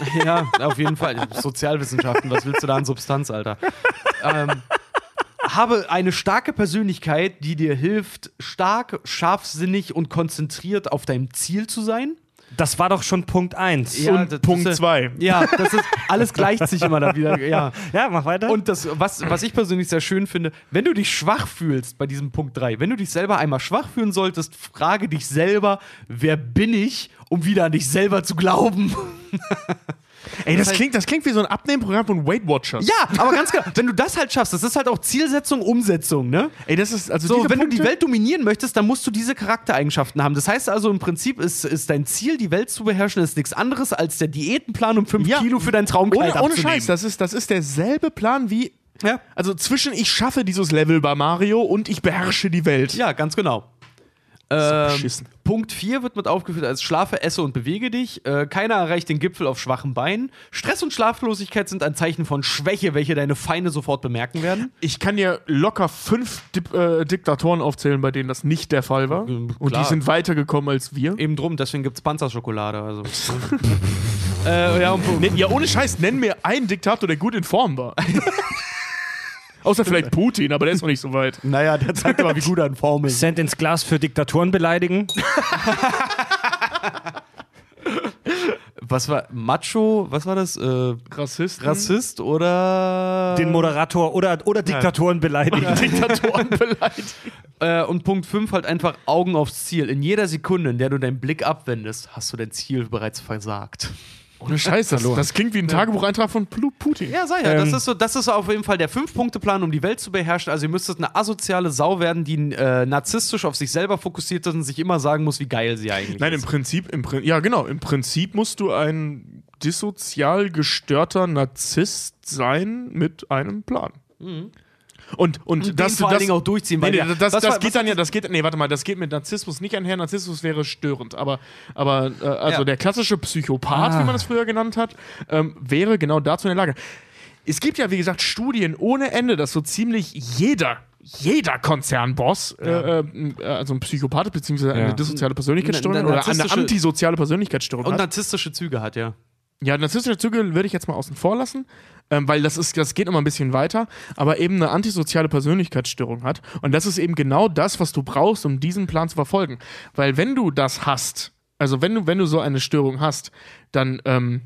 Ja, auf jeden Fall. Sozialwissenschaften, was willst du da an Substanz, Alter? ähm, habe eine starke Persönlichkeit, die dir hilft, stark, scharfsinnig und konzentriert auf deinem Ziel zu sein. Das war doch schon Punkt 1. Ja, Und das Punkt ist, äh, zwei. Ja, das ist, alles gleicht sich immer da wieder. Ja. Ja, mach weiter. Und das, was, was ich persönlich sehr schön finde, wenn du dich schwach fühlst bei diesem Punkt 3, wenn du dich selber einmal schwach fühlen solltest, frage dich selber, wer bin ich, um wieder an dich selber zu glauben. Ey, das klingt, das klingt wie so ein Abnehmprogramm von Weight Watchers. Ja, aber ganz klar, wenn du das halt schaffst, das ist halt auch Zielsetzung, Umsetzung, ne? Ey, das ist also So, wenn du Punkte, die Welt dominieren möchtest, dann musst du diese Charaktereigenschaften haben. Das heißt also, im Prinzip ist, ist dein Ziel, die Welt zu beherrschen, ist nichts anderes als der Diätenplan, um 5 Ja. Kilo für dein Traumkleid ohne, ohne. Scheiß, das ist, das ist derselbe Plan wie. Ja. Also zwischen ich schaffe dieses Level bei Mario und ich beherrsche die Welt. Ja, ganz genau. Ähm, beschissen. Punkt 4 wird mit aufgeführt als Schlafe, esse und bewege dich. Äh, keiner erreicht den Gipfel auf schwachen Beinen. Stress und Schlaflosigkeit sind ein Zeichen von Schwäche, welche deine Feinde sofort bemerken werden. Ich kann dir locker fünf Dip äh, Diktatoren aufzählen, bei denen das nicht der Fall war. Ähm, Und klar. die sind weitergekommen als wir. Eben drum, deswegen gibt es Panzerschokolade. Also. äh, ja, Ne, ja, ohne Scheiß, nenn mir einen Diktator, der gut in Form war. Außer vielleicht Putin, aber der ist noch nicht so weit. naja, der zeigt aber, wie gut er in Form ist. Cent ins Glas für Diktatoren beleidigen. Was war Macho? Was war das? Äh, Rassisten. Rassist oder. Den Moderator oder, oder Diktatoren beleidigen. Diktatoren beleidigt. Äh, und Punkt 5 halt einfach Augen aufs Ziel. In jeder Sekunde, in der du deinen Blick abwendest, hast du dein Ziel bereits versagt. Ohne Scheiß, das, das klingt wie ein Tagebucheintrag von Putin. Ja, sei ja. das, ist so, das ist auf jeden Fall der Fünf-Punkte-Plan, um die Welt zu beherrschen. Also, ihr müsstet eine asoziale Sau werden, die äh, narzisstisch auf sich selber fokussiert ist und sich immer sagen muss, wie geil sie eigentlich Nein, im ist. Prinzip, im Prin ja genau, im Prinzip musst du ein dissozial gestörter Narzisst sein mit einem Plan. Und, und, den das, vor allen das, Dingen auch durchziehen, nee, nee, das, das war- geht dann ja, das geht, nee, warte mal, das geht mit Narzissmus nicht einher. Narzissmus wäre störend, aber, aber äh, also Ja. der klassische Psychopath, wie man es früher genannt hat, ähm, wäre genau dazu in der Lage. Es gibt ja, wie gesagt, Studien ohne Ende, dass so ziemlich jeder, jeder Konzernboss, äh, äh, also ein Psychopath bzw. eine Ja. dissoziale Persönlichkeitsstörung oder eine antisoziale Persönlichkeitsstörung Und hat. narzisstische Züge hat, ja. Ja, narzisstische Züge würde ich jetzt mal außen vor lassen, ähm, weil das, ist, das geht immer ein bisschen weiter, aber eben eine antisoziale Persönlichkeitsstörung hat. Und das ist eben genau das, was du brauchst, um diesen Plan zu verfolgen. Weil wenn du das hast, also wenn du, wenn du so eine Störung hast, dann ähm,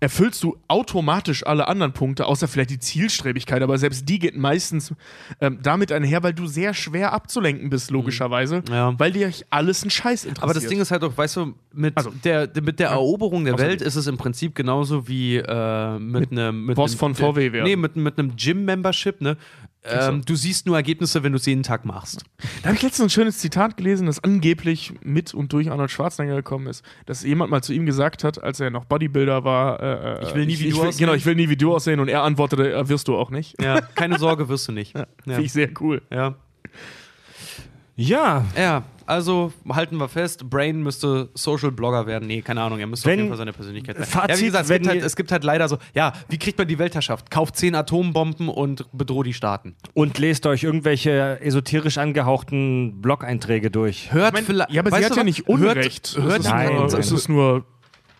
erfüllst du automatisch alle anderen Punkte, außer vielleicht die Zielstrebigkeit, aber selbst die geht meistens ähm, damit einher, weil du sehr schwer abzulenken bist, logischerweise, Ja. weil dir alles ein Scheiß interessiert. Aber das Ding ist halt auch, weißt du, mit Also, der, mit der Eroberung der. Welt ist es im Prinzip genauso wie äh, mit einem mit Boss von VW werden. Nee, mit, mit einem Gym-Membership, ne? Ähm, du siehst nur Ergebnisse, wenn du es jeden Tag machst. Da habe ich letztens ein schönes Zitat gelesen, das angeblich mit und durch Arnold Schwarzenegger gekommen ist, dass jemand mal zu ihm gesagt hat, als er noch Bodybuilder war, äh, äh, Ich will nie wie ich du will, aussehen. Genau, ich will nie wie du aussehen und er antwortete, äh, wirst du auch nicht. Ja, keine Sorge, wirst du nicht. Ja. Finde ich sehr cool. Ja. Ja, ja, also halten wir fest, Brain müsste Social Blogger werden. Nee, keine Ahnung, er müsste auf Wenn- jeden Fall seine Persönlichkeit sein. Fazit, ja, wie gesagt, es gibt, halt, es gibt halt leider so, ja, wie kriegt man die Weltherrschaft? Kauft zehn Atombomben und bedroht die Staaten. und lest euch irgendwelche esoterisch angehauchten Blog-Einträge durch. Hört Ich mein, vielleicht. ja, aber sie hat ja nicht Unrecht. Hört, hört, es, ist Nein, nur, nein. es ist nur.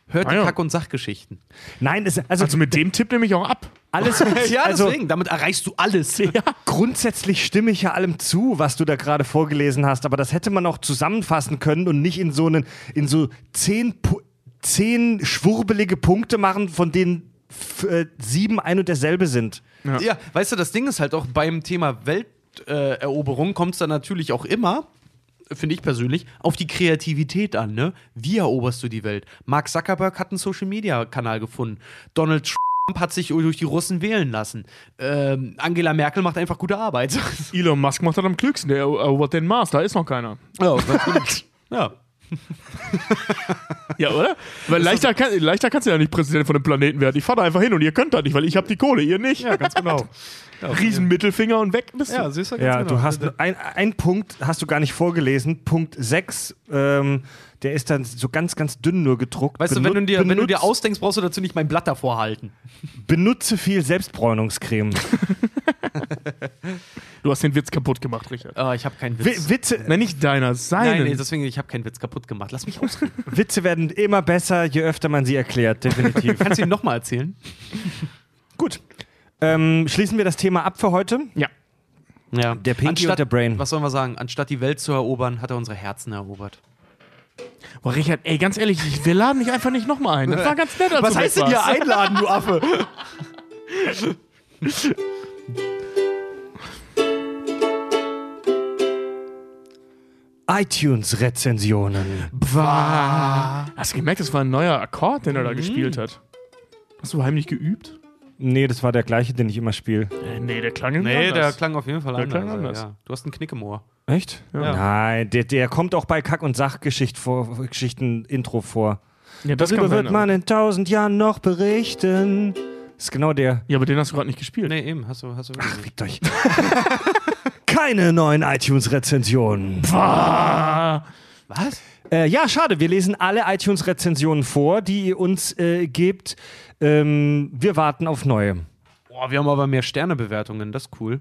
Hört die Ah, ja. Kack- und Sachgeschichten. Nein, es, also Also mit dem Tipp nehme ich auch ab. alles. Ja, also, deswegen, damit erreichst du alles. Grundsätzlich stimme ich ja allem zu, was du da gerade vorgelesen hast, aber das hätte man auch zusammenfassen können und nicht in so einen, in so zehn, zehn schwurbelige Punkte machen, von denen f- äh, sieben ein und derselbe sind. Ja. weißt du, das Ding ist halt auch beim Thema Welteroberung äh, Eroberung kommt es dann natürlich auch immer, finde ich persönlich, auf die Kreativität an. Ne? Wie eroberst du die Welt? Mark Zuckerberg hat einen Social-Media-Kanal gefunden. Donald Trump hat sich durch die Russen wählen lassen. Ähm, Angela Merkel macht einfach gute Arbeit. Elon Musk macht das am klügsten. Der erobert den Mars, da ist noch keiner. ja, ja. Ja, oder? Weil leichter, kann, leichter kannst du ja nicht Präsident von dem Planeten werden. Ich fahre da einfach hin und ihr könnt das nicht, weil ich habe die Kohle, ihr nicht. ja, ganz genau. Riesen Mittelfinger und weg bist du. Ja, siehst du, ganz Ja, genau. du hast ein, ein Punkt, hast du gar nicht vorgelesen. Punkt 6, ähm, der ist dann so ganz, ganz dünn nur gedruckt. Weißt du, wenn du, dir, wenn du dir ausdenkst, brauchst du dazu nicht mein Blatt davor halten. Benutze viel Selbstbräunungscreme. Du hast den Witz kaputt gemacht, Richard. Ah, ich habe keinen Witz. Wi- Witze, Nein, nicht deiner, seinen. Nein, nee, deswegen, ich habe keinen Witz kaputt gemacht. Lass mich ausreden. Witze werden immer besser, je öfter man sie erklärt, definitiv. Kannst du ihn nochmal erzählen? Gut. Ähm, schließen wir das Thema ab für heute. ja. Ja. Der Pinky Anstatt, und der Brain. Was sollen wir sagen? Anstatt die Welt zu erobern, hat er unsere Herzen erobert. Boah, Richard, ey, ganz ehrlich, ich, wir laden dich einfach nicht nochmal ein. Das war ganz nett, als Was du heißt denn hier einladen, du Affe? iTunes-Rezensionen. Bah. Hast du gemerkt, das war ein neuer Akkord, den er da gespielt hat? Hast du heimlich geübt? Nee, das war der gleiche, den ich immer spiele. Äh, nee, der klang Nee, der klang auf jeden Fall Der anders. klang anders. Ja. Du hast einen Knick im Ohr. Echt? Nein, der, der kommt auch bei Kack- und Sachgeschichten-Intro vor. Ja, das Darüber wird man in tausend Jahren noch berichten. Das ist genau der. Ja, aber den hast du gerade nicht gespielt. Nee, eben, hast du, hast du. Ach, fickt euch. Keine neuen iTunes-Rezensionen. Was? Äh, ja, schade. Wir lesen alle iTunes-Rezensionen vor, die ihr uns äh, gebt. Ähm, wir warten auf neue. Boah, wir haben aber mehr Sternebewertungen, das ist cool.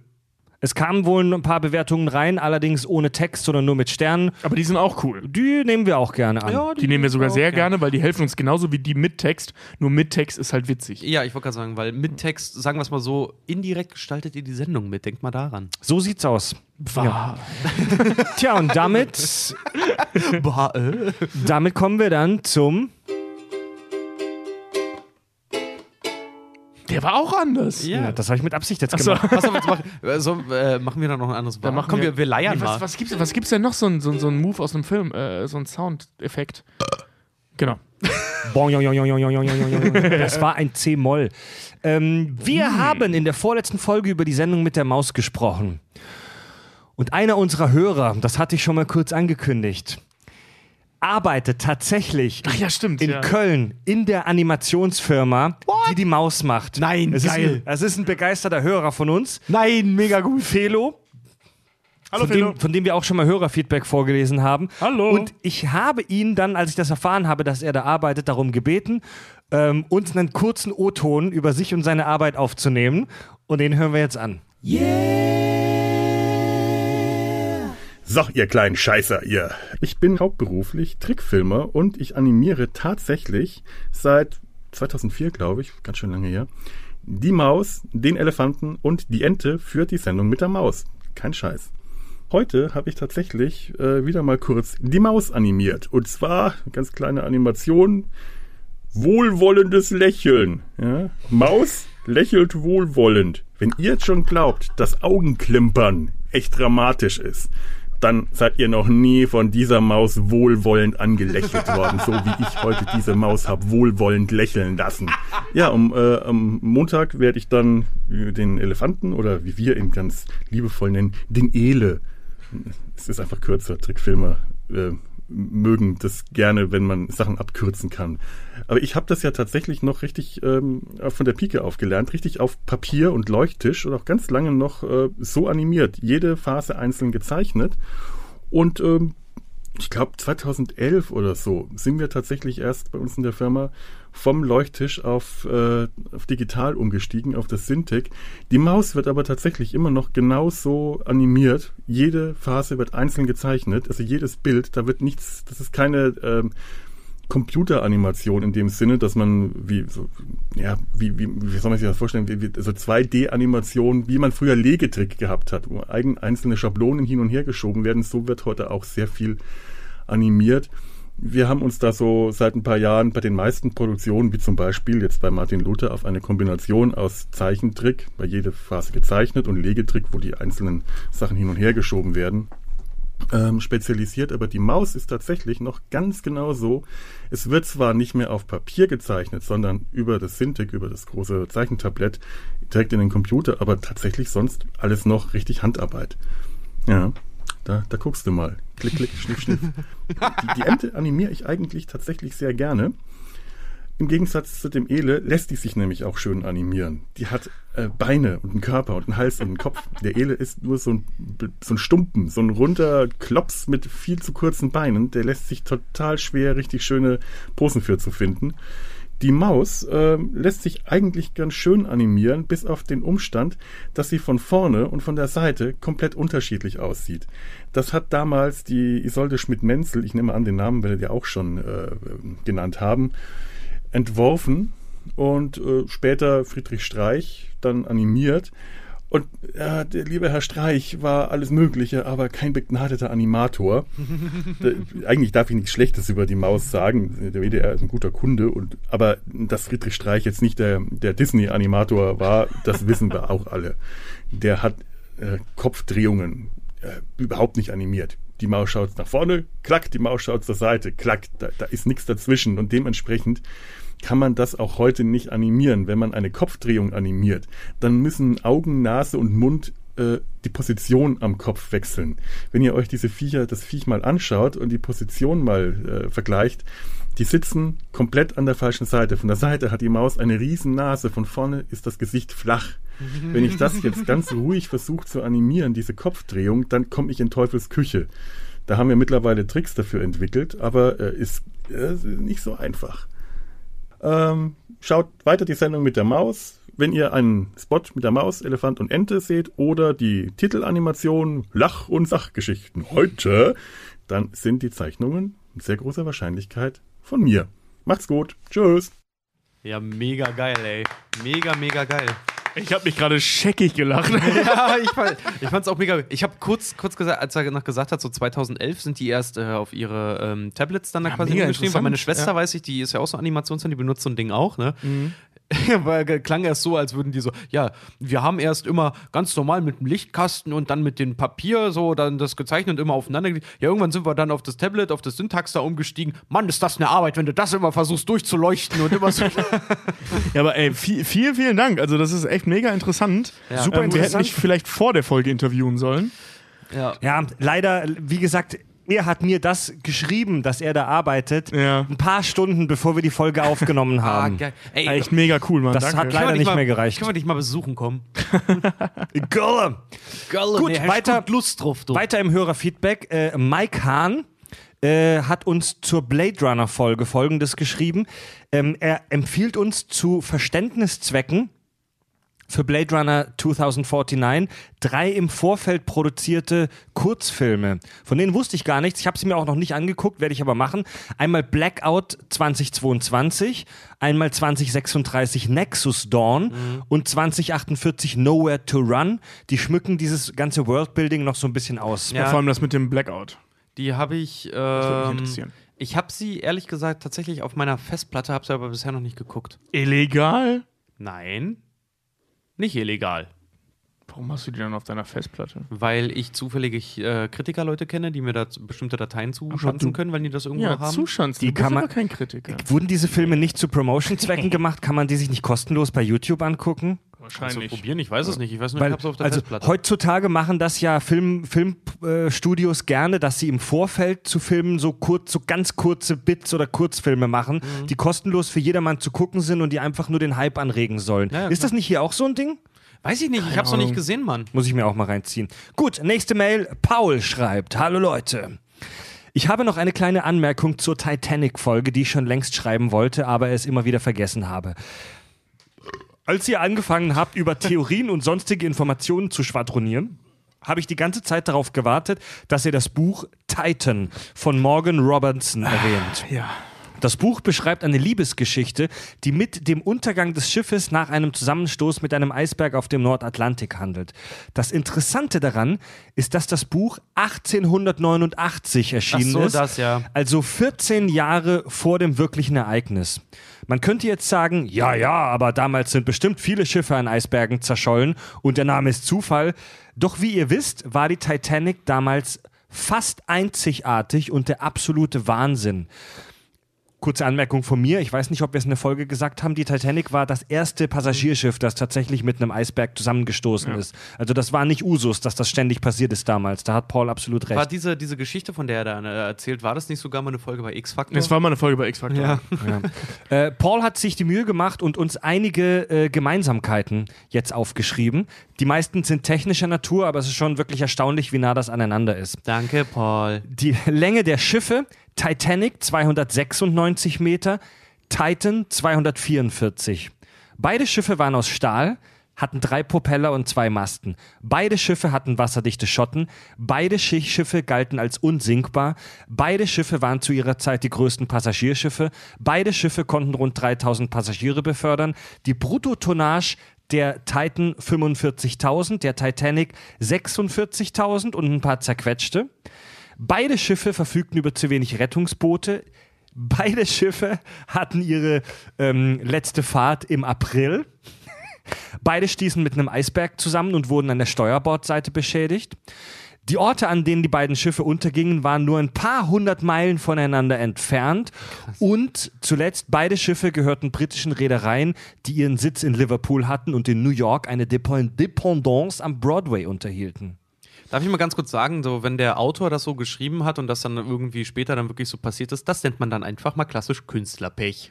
Es kamen wohl ein paar Bewertungen rein, allerdings ohne Text, sondern nur mit Sternen. aber die sind auch cool. Die nehmen wir auch gerne an. Die nehmen wir sogar sehr gern. gerne, weil die helfen uns genauso wie die mit Text. Nur mit Text ist halt witzig. Ja, ich wollte gerade sagen, weil mit Text, sagen wir es mal so, indirekt gestaltet ihr die Sendung mit. Denkt mal daran. So sieht's aus. Bah. Tja, und damit, Bah, äh. damit kommen wir dann zum. Der war auch anders. Ja, das habe ich mit Absicht jetzt gemacht. So. Pass auf, jetzt mach, äh, so, äh, machen wir da noch ein anderes Bar. Dann machen Komm, wir, wir, leiern nee, was, mal. Was gibt's, was gibt's denn noch so ein, so, so ein Move aus einem Film, äh, so ein Soundeffekt? Genau. das war ein C-Moll. Ähm, wir hm. haben in der vorletzten Folge über die Sendung mit der Maus gesprochen. Und einer unserer Hörer, das hatte ich schon mal kurz angekündigt, arbeitet tatsächlich Ach ja, stimmt. in ja. Köln in der Animationsfirma, die die Maus macht. Nein, es geil. Ist ein, es ist ein begeisterter Hörer von uns. Nein, mega gut. Felo. Hallo, von, dem, von dem wir auch schon mal Hörerfeedback vorgelesen haben. Hallo. Und ich habe ihn dann, als ich das erfahren habe, dass er da arbeitet, darum gebeten, ähm, uns einen kurzen O-Ton über sich und seine Arbeit aufzunehmen. Und den hören wir jetzt an. So, ihr kleinen Scheißer, ihr. Ich bin hauptberuflich Trickfilmer und ich animiere tatsächlich seit 2004, glaube ich, ganz schön lange her, die Maus, den Elefanten und die Ente für die Sendung mit der Maus. Kein Scheiß. Heute habe ich tatsächlich äh, wieder mal kurz die Maus animiert. Und zwar, ganz kleine Animation, wohlwollendes Lächeln. Ja? Maus lächelt wohlwollend. Wenn ihr jetzt schon glaubt, dass Augenklimpern echt dramatisch ist, dann seid ihr noch nie von dieser Maus wohlwollend angelächelt worden, so wie ich heute diese Maus habe wohlwollend lächeln lassen. Ja, um, äh, am Montag werde ich dann äh, den Elefanten oder wie wir ihn ganz liebevoll nennen, den Ele. Es ist einfach kürzer, Trickfilmer äh, mögen das gerne, wenn man Sachen abkürzen kann. Aber ich habe das ja tatsächlich noch richtig ähm, von der Pike auf gelernt, richtig auf Papier und Leuchttisch und auch ganz lange noch äh, so animiert, jede Phase einzeln gezeichnet. Und ähm, ich glaube 2011 oder so sind wir tatsächlich erst bei uns in der Firma vom Leuchttisch auf, äh, auf digital umgestiegen, auf das Syntec. Die Maus wird aber tatsächlich immer noch genauso animiert. Jede Phase wird einzeln gezeichnet, also jedes Bild, da wird nichts, das ist keine ähm, Computeranimation in dem Sinne, dass man wie so, ja, wie, wie, wie soll man sich das vorstellen, wie, wie, so 2D-Animation, wie man früher Legetrick gehabt hat, wo eigen, einzelne Schablonen hin und her geschoben werden, so wird heute auch sehr viel animiert. Wir haben uns da so seit ein paar Jahren bei den meisten Produktionen, wie zum Beispiel jetzt bei Martin Luther, auf eine Kombination aus Zeichentrick, bei jeder Phase gezeichnet, und Legetrick, wo die einzelnen Sachen hin und her geschoben werden, ähm, spezialisiert. Aber die Maus ist tatsächlich noch ganz genau so. Es wird zwar nicht mehr auf Papier gezeichnet, sondern über das Syntec, über das große Zeichentablett, direkt in den Computer, aber tatsächlich sonst alles noch richtig Handarbeit. Ja. Da, da guckst du mal. Klick, klick, schniff, schniff. Die, die Ente animiere ich eigentlich tatsächlich sehr gerne. Im Gegensatz zu dem Ele lässt die sich nämlich auch schön animieren. Die hat äh, Beine und einen Körper und einen Hals und einen Kopf. Der Ele ist nur so ein, so ein Stumpen, so ein runder Klops mit viel zu kurzen Beinen. Der lässt sich total schwer richtig schöne Posen für zu finden. Die Maus äh, lässt sich eigentlich ganz schön animieren, bis auf den Umstand, dass sie von vorne und von der Seite komplett unterschiedlich aussieht. Das hat damals die Isolde Schmidt-Menzel, ich nehme an, den Namen werdet ihr auch schon äh, genannt haben, entworfen und äh, später Friedrich Streich dann animiert. Und ja, der liebe Herr Streich war alles Mögliche, aber kein begnadeter Animator. Da- Eigentlich darf ich nichts Schlechtes über die Maus sagen. Der WDR ist ein guter Kunde. Und, aber dass Friedrich Streich jetzt nicht der, der Disney-Animator war, das wissen wir auch alle. Der hat äh, Kopfdrehungen äh, überhaupt nicht animiert. Die Maus schaut nach vorne, klack, die Maus schaut zur Seite, klack, da, da ist nichts dazwischen. Und dementsprechend kann man das auch heute nicht animieren. Wenn man eine Kopfdrehung animiert, dann müssen Augen, Nase und Mund äh, die Position am Kopf wechseln. Wenn ihr euch diese Viecher, das Viech mal anschaut und die Position mal äh, vergleicht, die sitzen komplett an der falschen Seite. Von der Seite hat die Maus eine riesen Nase, von vorne ist das Gesicht flach. Wenn ich das jetzt ganz ruhig versuche zu animieren, diese Kopfdrehung, dann komme ich in Teufels Küche. Da haben wir mittlerweile Tricks dafür entwickelt, aber äh, ist äh, nicht so einfach. Ähm, schaut weiter die Sendung mit der Maus. Wenn ihr einen Spot mit der Maus, Elefant und Ente seht oder die Titelanimation Lach- und Sachgeschichten heute, dann sind die Zeichnungen mit sehr großer Wahrscheinlichkeit von mir. Macht's gut. Tschüss. Ja, mega geil, ey. Mega, mega geil. Ich habe mich gerade scheckig gelacht. ja, ich, fand, ich fand's auch mega. Ich habe kurz, kurz gesagt, als er noch gesagt hat, so 2011 sind die erst äh, auf ihre ähm, Tablets dann da Ja, quasi mega umgeschrieben. Weil meine Schwester, ja. weiß ich, die ist ja auch so Animationsfan, die benutzt so ein Ding auch, ne? Weil klang erst so, als würden die so, ja, wir haben erst immer ganz normal mit dem Lichtkasten und dann mit dem Papier so dann das gezeichnet und immer aufeinander. gelegt. Ja, irgendwann sind wir dann auf das Tablet, auf das Syntax da umgestiegen. Mann, ist das eine Arbeit, wenn du das immer versuchst durchzuleuchten und immer so. Ja, aber ey, viel, vielen, vielen Dank. Also, das ist echt mega interessant. Ja. Super ähm, Wir hätten mich vielleicht vor der Folge interviewen sollen. ja. Ja, leider, wie gesagt, er hat mir das geschrieben, dass er da arbeitet, Ja. ein paar Stunden bevor wir die Folge aufgenommen Ah, haben. geil. Ey, Echt mega cool, Mann. Das Danke. hat leider nicht mal, mehr gereicht. Können wir dich mal besuchen kommen? Girl. Girl, Gut, nee, weiter- gut Lust drauf, du. Weiter im Hörerfeedback. Äh, Mike Hahn äh, hat uns zur Blade Runner Folge Folgendes geschrieben. Ähm, er empfiehlt uns zu Verständniszwecken für Blade Runner 2049 drei im Vorfeld produzierte Kurzfilme. Von denen wusste ich gar nichts. Ich habe sie mir auch noch nicht angeguckt, werde ich aber machen. Einmal Blackout 2022, einmal 2036 Nexus Dawn und 2048 Nowhere to Run. Die schmücken dieses ganze Worldbuilding noch so ein bisschen aus. Ja. Vor allem das mit dem Blackout. Die habe ich. würde mich Ähm, interessieren. ich habe sie ehrlich gesagt tatsächlich auf meiner Festplatte, habe sie aber bisher noch nicht geguckt. Illegal? Nein, nicht illegal. Warum hast du die dann auf deiner Festplatte? Weil ich zufällig äh, Kritikerleute kenne, die mir da bestimmte Dateien zuschanzen du- können, weil die das irgendwo Ja, haben. Zuschanzen. Die Du kann man- aber kein Kritiker. Wurden diese Filme nicht zu Promotion-Zwecken gemacht? Kann man die sich nicht kostenlos bei YouTube angucken? Du Wahrscheinlich. probieren? Ich weiß es nicht. Ich weiß nur, Weil, ich habe es auf der also Festplatte. heutzutage machen das ja Filmstudios Film, äh, Studios gerne, dass sie im Vorfeld zu Filmen so kurz, so ganz kurze Bits oder Kurzfilme machen, Mhm. die kostenlos für jedermann zu gucken sind und die einfach nur den Hype anregen sollen. Ja, ja, Ist das nicht hier auch so ein Ding? weiß ich nicht. Ich habe es noch nicht gesehen, Mann. Muss ich mir auch mal reinziehen. Gut, nächste Mail. Paul schreibt: Hallo Leute. Ich habe noch eine kleine Anmerkung zur Titanic-Folge, die ich schon längst schreiben wollte, aber es immer wieder vergessen habe. Als ihr angefangen habt, über Theorien und sonstige Informationen zu schwadronieren, habe ich die ganze Zeit darauf gewartet, dass ihr das Buch Titan von Morgan Robertson erwähnt. Ja. Das Buch beschreibt eine Liebesgeschichte, die mit dem Untergang des Schiffes nach einem Zusammenstoß mit einem Eisberg auf dem Nordatlantik handelt. Das Interessante daran ist, dass das Buch 1889 erschienen so, ist, das, ja. also 14 Jahre vor dem wirklichen Ereignis. Man könnte jetzt sagen, ja, ja, aber damals sind bestimmt viele Schiffe an Eisbergen zerschollen und der Name ist Zufall. Doch wie ihr wisst, war die Titanic damals fast einzigartig und der absolute Wahnsinn. Kurze Anmerkung von mir, ich weiß nicht, ob wir es in der Folge gesagt haben, die Titanic war das erste Passagierschiff, das tatsächlich mit einem Eisberg zusammengestoßen ist. Also das war nicht Usus, dass das ständig passiert ist damals. Da hat Paul absolut recht. War diese, diese Geschichte, von der er da äh, erzählt, war das nicht sogar mal eine Folge bei X-Factor? Es war mal eine Folge bei X-Factor. ja. Äh, Paul hat sich die Mühe gemacht und uns einige äh, Gemeinsamkeiten jetzt aufgeschrieben. Die meisten sind technischer Natur, aber es ist schon wirklich erstaunlich, wie nah das aneinander ist. Danke, Paul. Die Länge der Schiffe, Titanic 296 Meter, Titan 244. Beide Schiffe waren aus Stahl, hatten drei Propeller und zwei Masten. Beide Schiffe hatten wasserdichte Schotten. Beide Schi- Schiffe galten als unsinkbar. Beide Schiffe waren zu ihrer Zeit die größten Passagierschiffe. Beide Schiffe konnten rund 3000 Passagiere befördern. Die Bruttotonnage der Titan 45.000, der Titanic 46.000 und ein paar zerquetschte. Beide Schiffe verfügten über zu wenig Rettungsboote. Beide Schiffe hatten ihre ähm, letzte Fahrt im April. Beide stießen mit einem Eisberg zusammen und wurden an der Steuerbordseite beschädigt. Die Orte, an denen die beiden Schiffe untergingen, waren nur ein paar hundert Meilen voneinander entfernt. Und zuletzt, beide Schiffe gehörten britischen Reedereien, die ihren Sitz in Liverpool hatten und in New York eine Dep- Dependance am Broadway unterhielten. Darf ich mal ganz kurz sagen, so wenn der Autor das so geschrieben hat und das dann irgendwie später dann wirklich so passiert ist, das nennt man dann einfach mal klassisch Künstlerpech.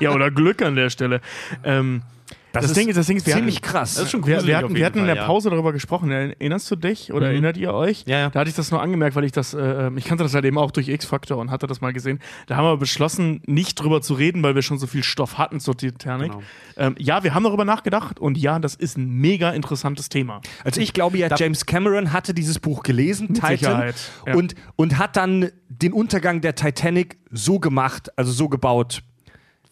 Ja, oder Glück an der Stelle. Ähm, das, ist Ding ist, das Ding ist, wir Ziemlich hatten, krass. Das ist schon wir, wir hatten, wir hatten in Fall, der ja. Pause darüber gesprochen. Erinnerst du dich oder erinnert ihr euch? Ja, ja. Da hatte ich das nur angemerkt, weil ich das, äh, ich kannte das halt eben auch durch X-Factor und hatte das mal gesehen. Da haben wir beschlossen, nicht drüber zu reden, weil wir schon so viel Stoff hatten zur Titanic. Genau. Ähm, ja, wir haben darüber nachgedacht und ja, das ist ein mega interessantes Thema. Also ich glaube ja, James Cameron hatte dieses Buch gelesen, Titan, Sicherheit, ja. und, und hat dann den Untergang der Titanic so gemacht, also so gebaut,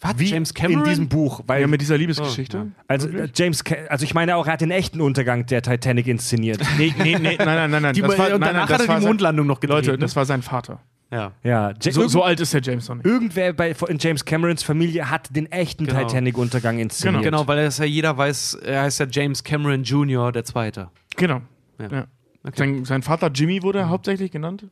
Was? wie James Cameron? in diesem Buch. Weil, Ja, mit dieser Liebesgeschichte. also äh, James, also ich meine auch, er hat den echten Untergang der Titanic inszeniert. Nee, nee, nee, nein, nein, nein, nein. Die, das war, und nein, danach nein, das hat er die Mondlandung noch gedreht. Leute, ne? das war sein Vater. ja. ja, So, so alt ist der James noch nicht. Irgendwer bei, in James Camerons Familie hat den echten Genau. Titanic-Untergang inszeniert. Genau, weil das ja jeder weiß, er heißt ja James Cameron Jr., der Zweite. Genau. Ja. Ja. Sein, sein Vater Jimmy wurde hauptsächlich genannt.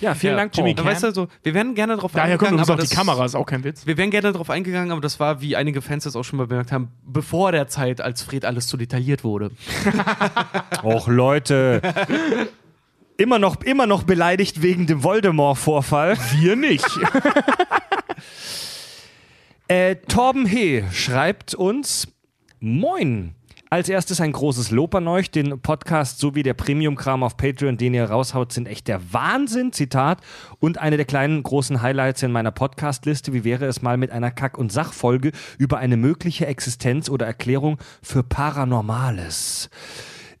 Ja, vielen ja, Dank, Jimmy. Paul. Weißt du, so, wir wären gerne drauf Daher kommt eingegangen, übrigens aber auch die das- Kamera, ist auch kein Witz. Wir wären gerne darauf eingegangen, aber das war, wie einige Fans jetzt auch schon mal bemerkt haben, bevor der Zeit, als Fred alles zu detailliert wurde. Och, Leute. Immer noch, immer noch beleidigt wegen dem Voldemort-Vorfall. Wir nicht. Äh, Torben He schreibt uns: Moin. Als erstes ein großes Lob an euch. Den Podcast sowie der Premium-Kram auf Patreon, den ihr raushaut, sind echt der Wahnsinn. Zitat. Und eine der kleinen großen Highlights in meiner Podcast-Liste. Wie wäre es mal mit einer Kack- und Sachfolge über eine mögliche Existenz oder Erklärung für Paranormales?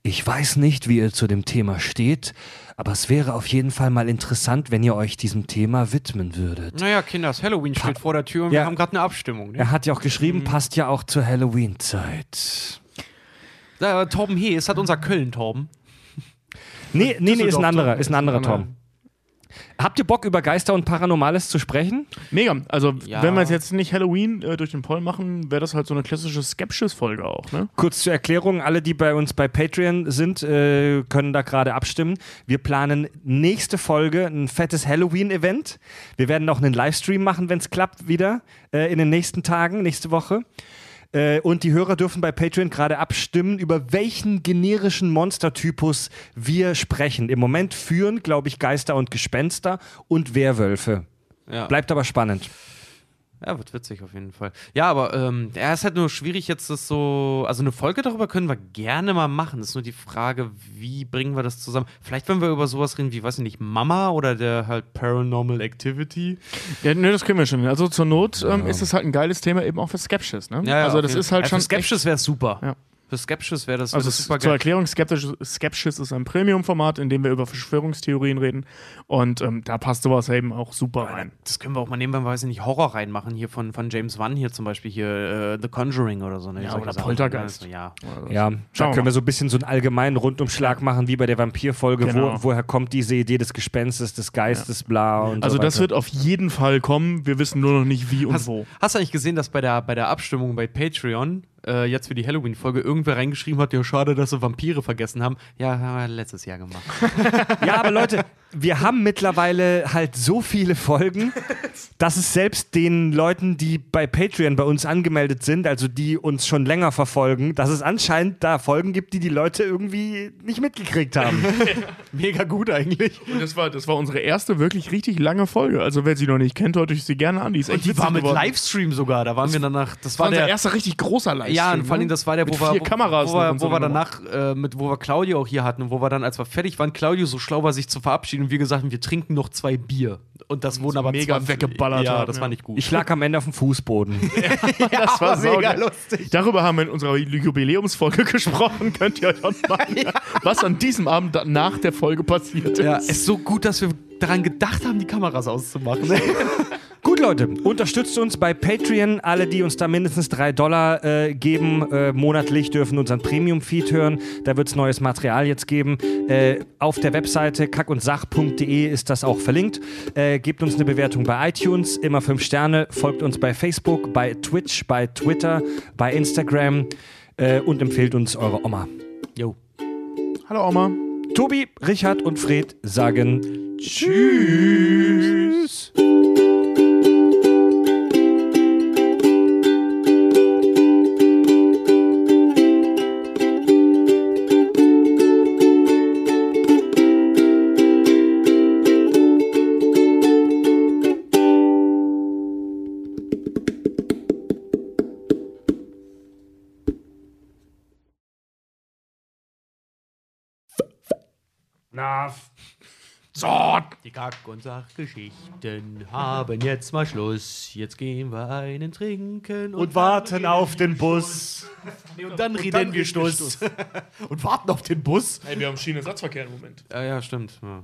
Ich weiß nicht, wie ihr zu dem Thema steht, aber es wäre auf jeden Fall mal interessant, wenn ihr euch diesem Thema widmen würdet. Naja, Kinders, Halloween steht vor der Tür und Ja. wir haben gerade eine Abstimmung. Ne? Er hat ja auch geschrieben, passt ja auch zur Halloween-Zeit. Äh, Torben He, es hat unser Köln-Torben. Nee, nee, nee, ist ein anderer, Tom. ist ein anderer Tom. Habt ihr Bock, über Geister und Paranormales zu sprechen? Mega. Also, Ja. wenn wir es jetzt nicht Halloween äh, durch den Poll machen, wäre das halt so eine klassische Skepsis-Folge auch, ne? Kurz zur Erklärung, alle, die bei uns bei Patreon sind, äh, können da gerade abstimmen. Wir planen nächste Folge ein fettes Halloween-Event. Wir werden noch einen Livestream machen, wenn es klappt, wieder äh, in den nächsten Tagen, nächste Woche. Äh, und die Hörer dürfen bei Patreon gerade abstimmen, über welchen generischen Monstertypus wir sprechen. Im Moment führen, glaube ich, Geister und Gespenster und Werwölfe. Ja. Bleibt aber spannend. Ja, wird witzig auf jeden Fall. Ja, aber ähm, ja, ist halt nur schwierig jetzt das so. Also eine Folge darüber können wir gerne mal machen. Das ist nur die Frage, wie bringen wir das zusammen? Vielleicht, wenn wir über sowas reden wie, weiß ich nicht, Mama oder der halt Paranormal Activity. Ja, ne, das können wir schon. Also zur Not ähm, ist es halt ein geiles Thema eben auch für Skepsis, ne? also auf das jeden ist halt Fall. schon. Für Skepsis wäre super. Ja. Für Skepsis wäre das, wär Also das super zur. Erklärung, Skeptisch, Skepsis ist ein Premium-Format, in dem wir über Verschwörungstheorien reden. Und ähm, da passt sowas eben auch super rein. Das können wir auch mal nehmen, wenn wir, weiß ich nicht, Horror reinmachen. Hier von, von James Wan hier zum Beispiel, hier äh, The Conjuring oder so. Ne? Ja, oder Sachen. Poltergeist. Also, ja. Ja, da Schauen wir können wir so ein bisschen so einen allgemeinen Rundumschlag machen, wie bei der Vampirfolge. Genau. Wo, woher kommt diese Idee des Gespenstes, des Geistes, bla und Also so das wird auf jeden Fall kommen. Wir wissen nur noch nicht wie und Hast, wo. hast du eigentlich gesehen, dass bei der, bei der Abstimmung bei Patreon äh, jetzt für die Halloween-Folge irgendwer reingeschrieben hat, ja, schade, dass sie Vampire vergessen haben. Ja, haben wir letztes Jahr gemacht. Ja, aber Leute, wir haben mittlerweile halt so viele Folgen, dass es selbst den Leuten, die bei Patreon bei uns angemeldet sind, also die uns schon länger verfolgen, dass es anscheinend da Folgen gibt, die die Leute irgendwie nicht mitgekriegt haben. Mega gut eigentlich. Und das war, das war unsere erste wirklich richtig lange Folge. Also wer sie noch nicht kennt, hört euch sie gerne an. Die ist echt Und die war mit geworden. Livestream sogar. Da waren wir danach. Das Das war war unser der. erster richtig großer Livestream. Ja, und vor allem, ne? das war der, wo Mit wir, vier wo, Kameras wo, wo so wir danach, äh, mit, wo wir Claudio auch hier hatten und wo wir dann, als wir fertig waren, Claudio so schlau war, sich zu verabschieden und wir gesagt haben, wir trinken noch zwei Bier. Und das wurden aber mega 20 weggeballert Ja, das ja. war nicht gut. Ich lag am Ende auf dem Fußboden. das war mega saugeil. lustig. Darüber haben wir in unserer Jubiläumsfolge gesprochen. Könnt ihr euch anmachen, was an diesem Abend nach der Folge passiert ist. ja, ist so gut, dass wir daran gedacht haben, die Kameras auszumachen. Gut, Leute, unterstützt uns bei Patreon. Alle, die uns da mindestens 3 Dollar äh, geben, äh, monatlich, dürfen unseren Premium-Feed hören. Da wird es neues Material jetzt geben. Äh, auf der Webseite kackundsach.de ist das auch verlinkt. Äh, gebt uns eine Bewertung bei iTunes, immer 5 Sterne. Folgt uns bei Facebook, bei Twitch, bei Twitter, bei Instagram äh, und empfehlt uns eure Oma. Jo. Hallo Oma. Tobi, Richard und Fred sagen Tschüss. Na, so. Die Kack- und Sachgeschichten haben jetzt mal Schluss. Jetzt gehen wir einen trinken Und warten auf den Bus. und dann reden wir Stuss. und warten auf den Bus. Hey, wir haben Schienenersatzverkehr im Moment. Ja, ja, stimmt. Ja.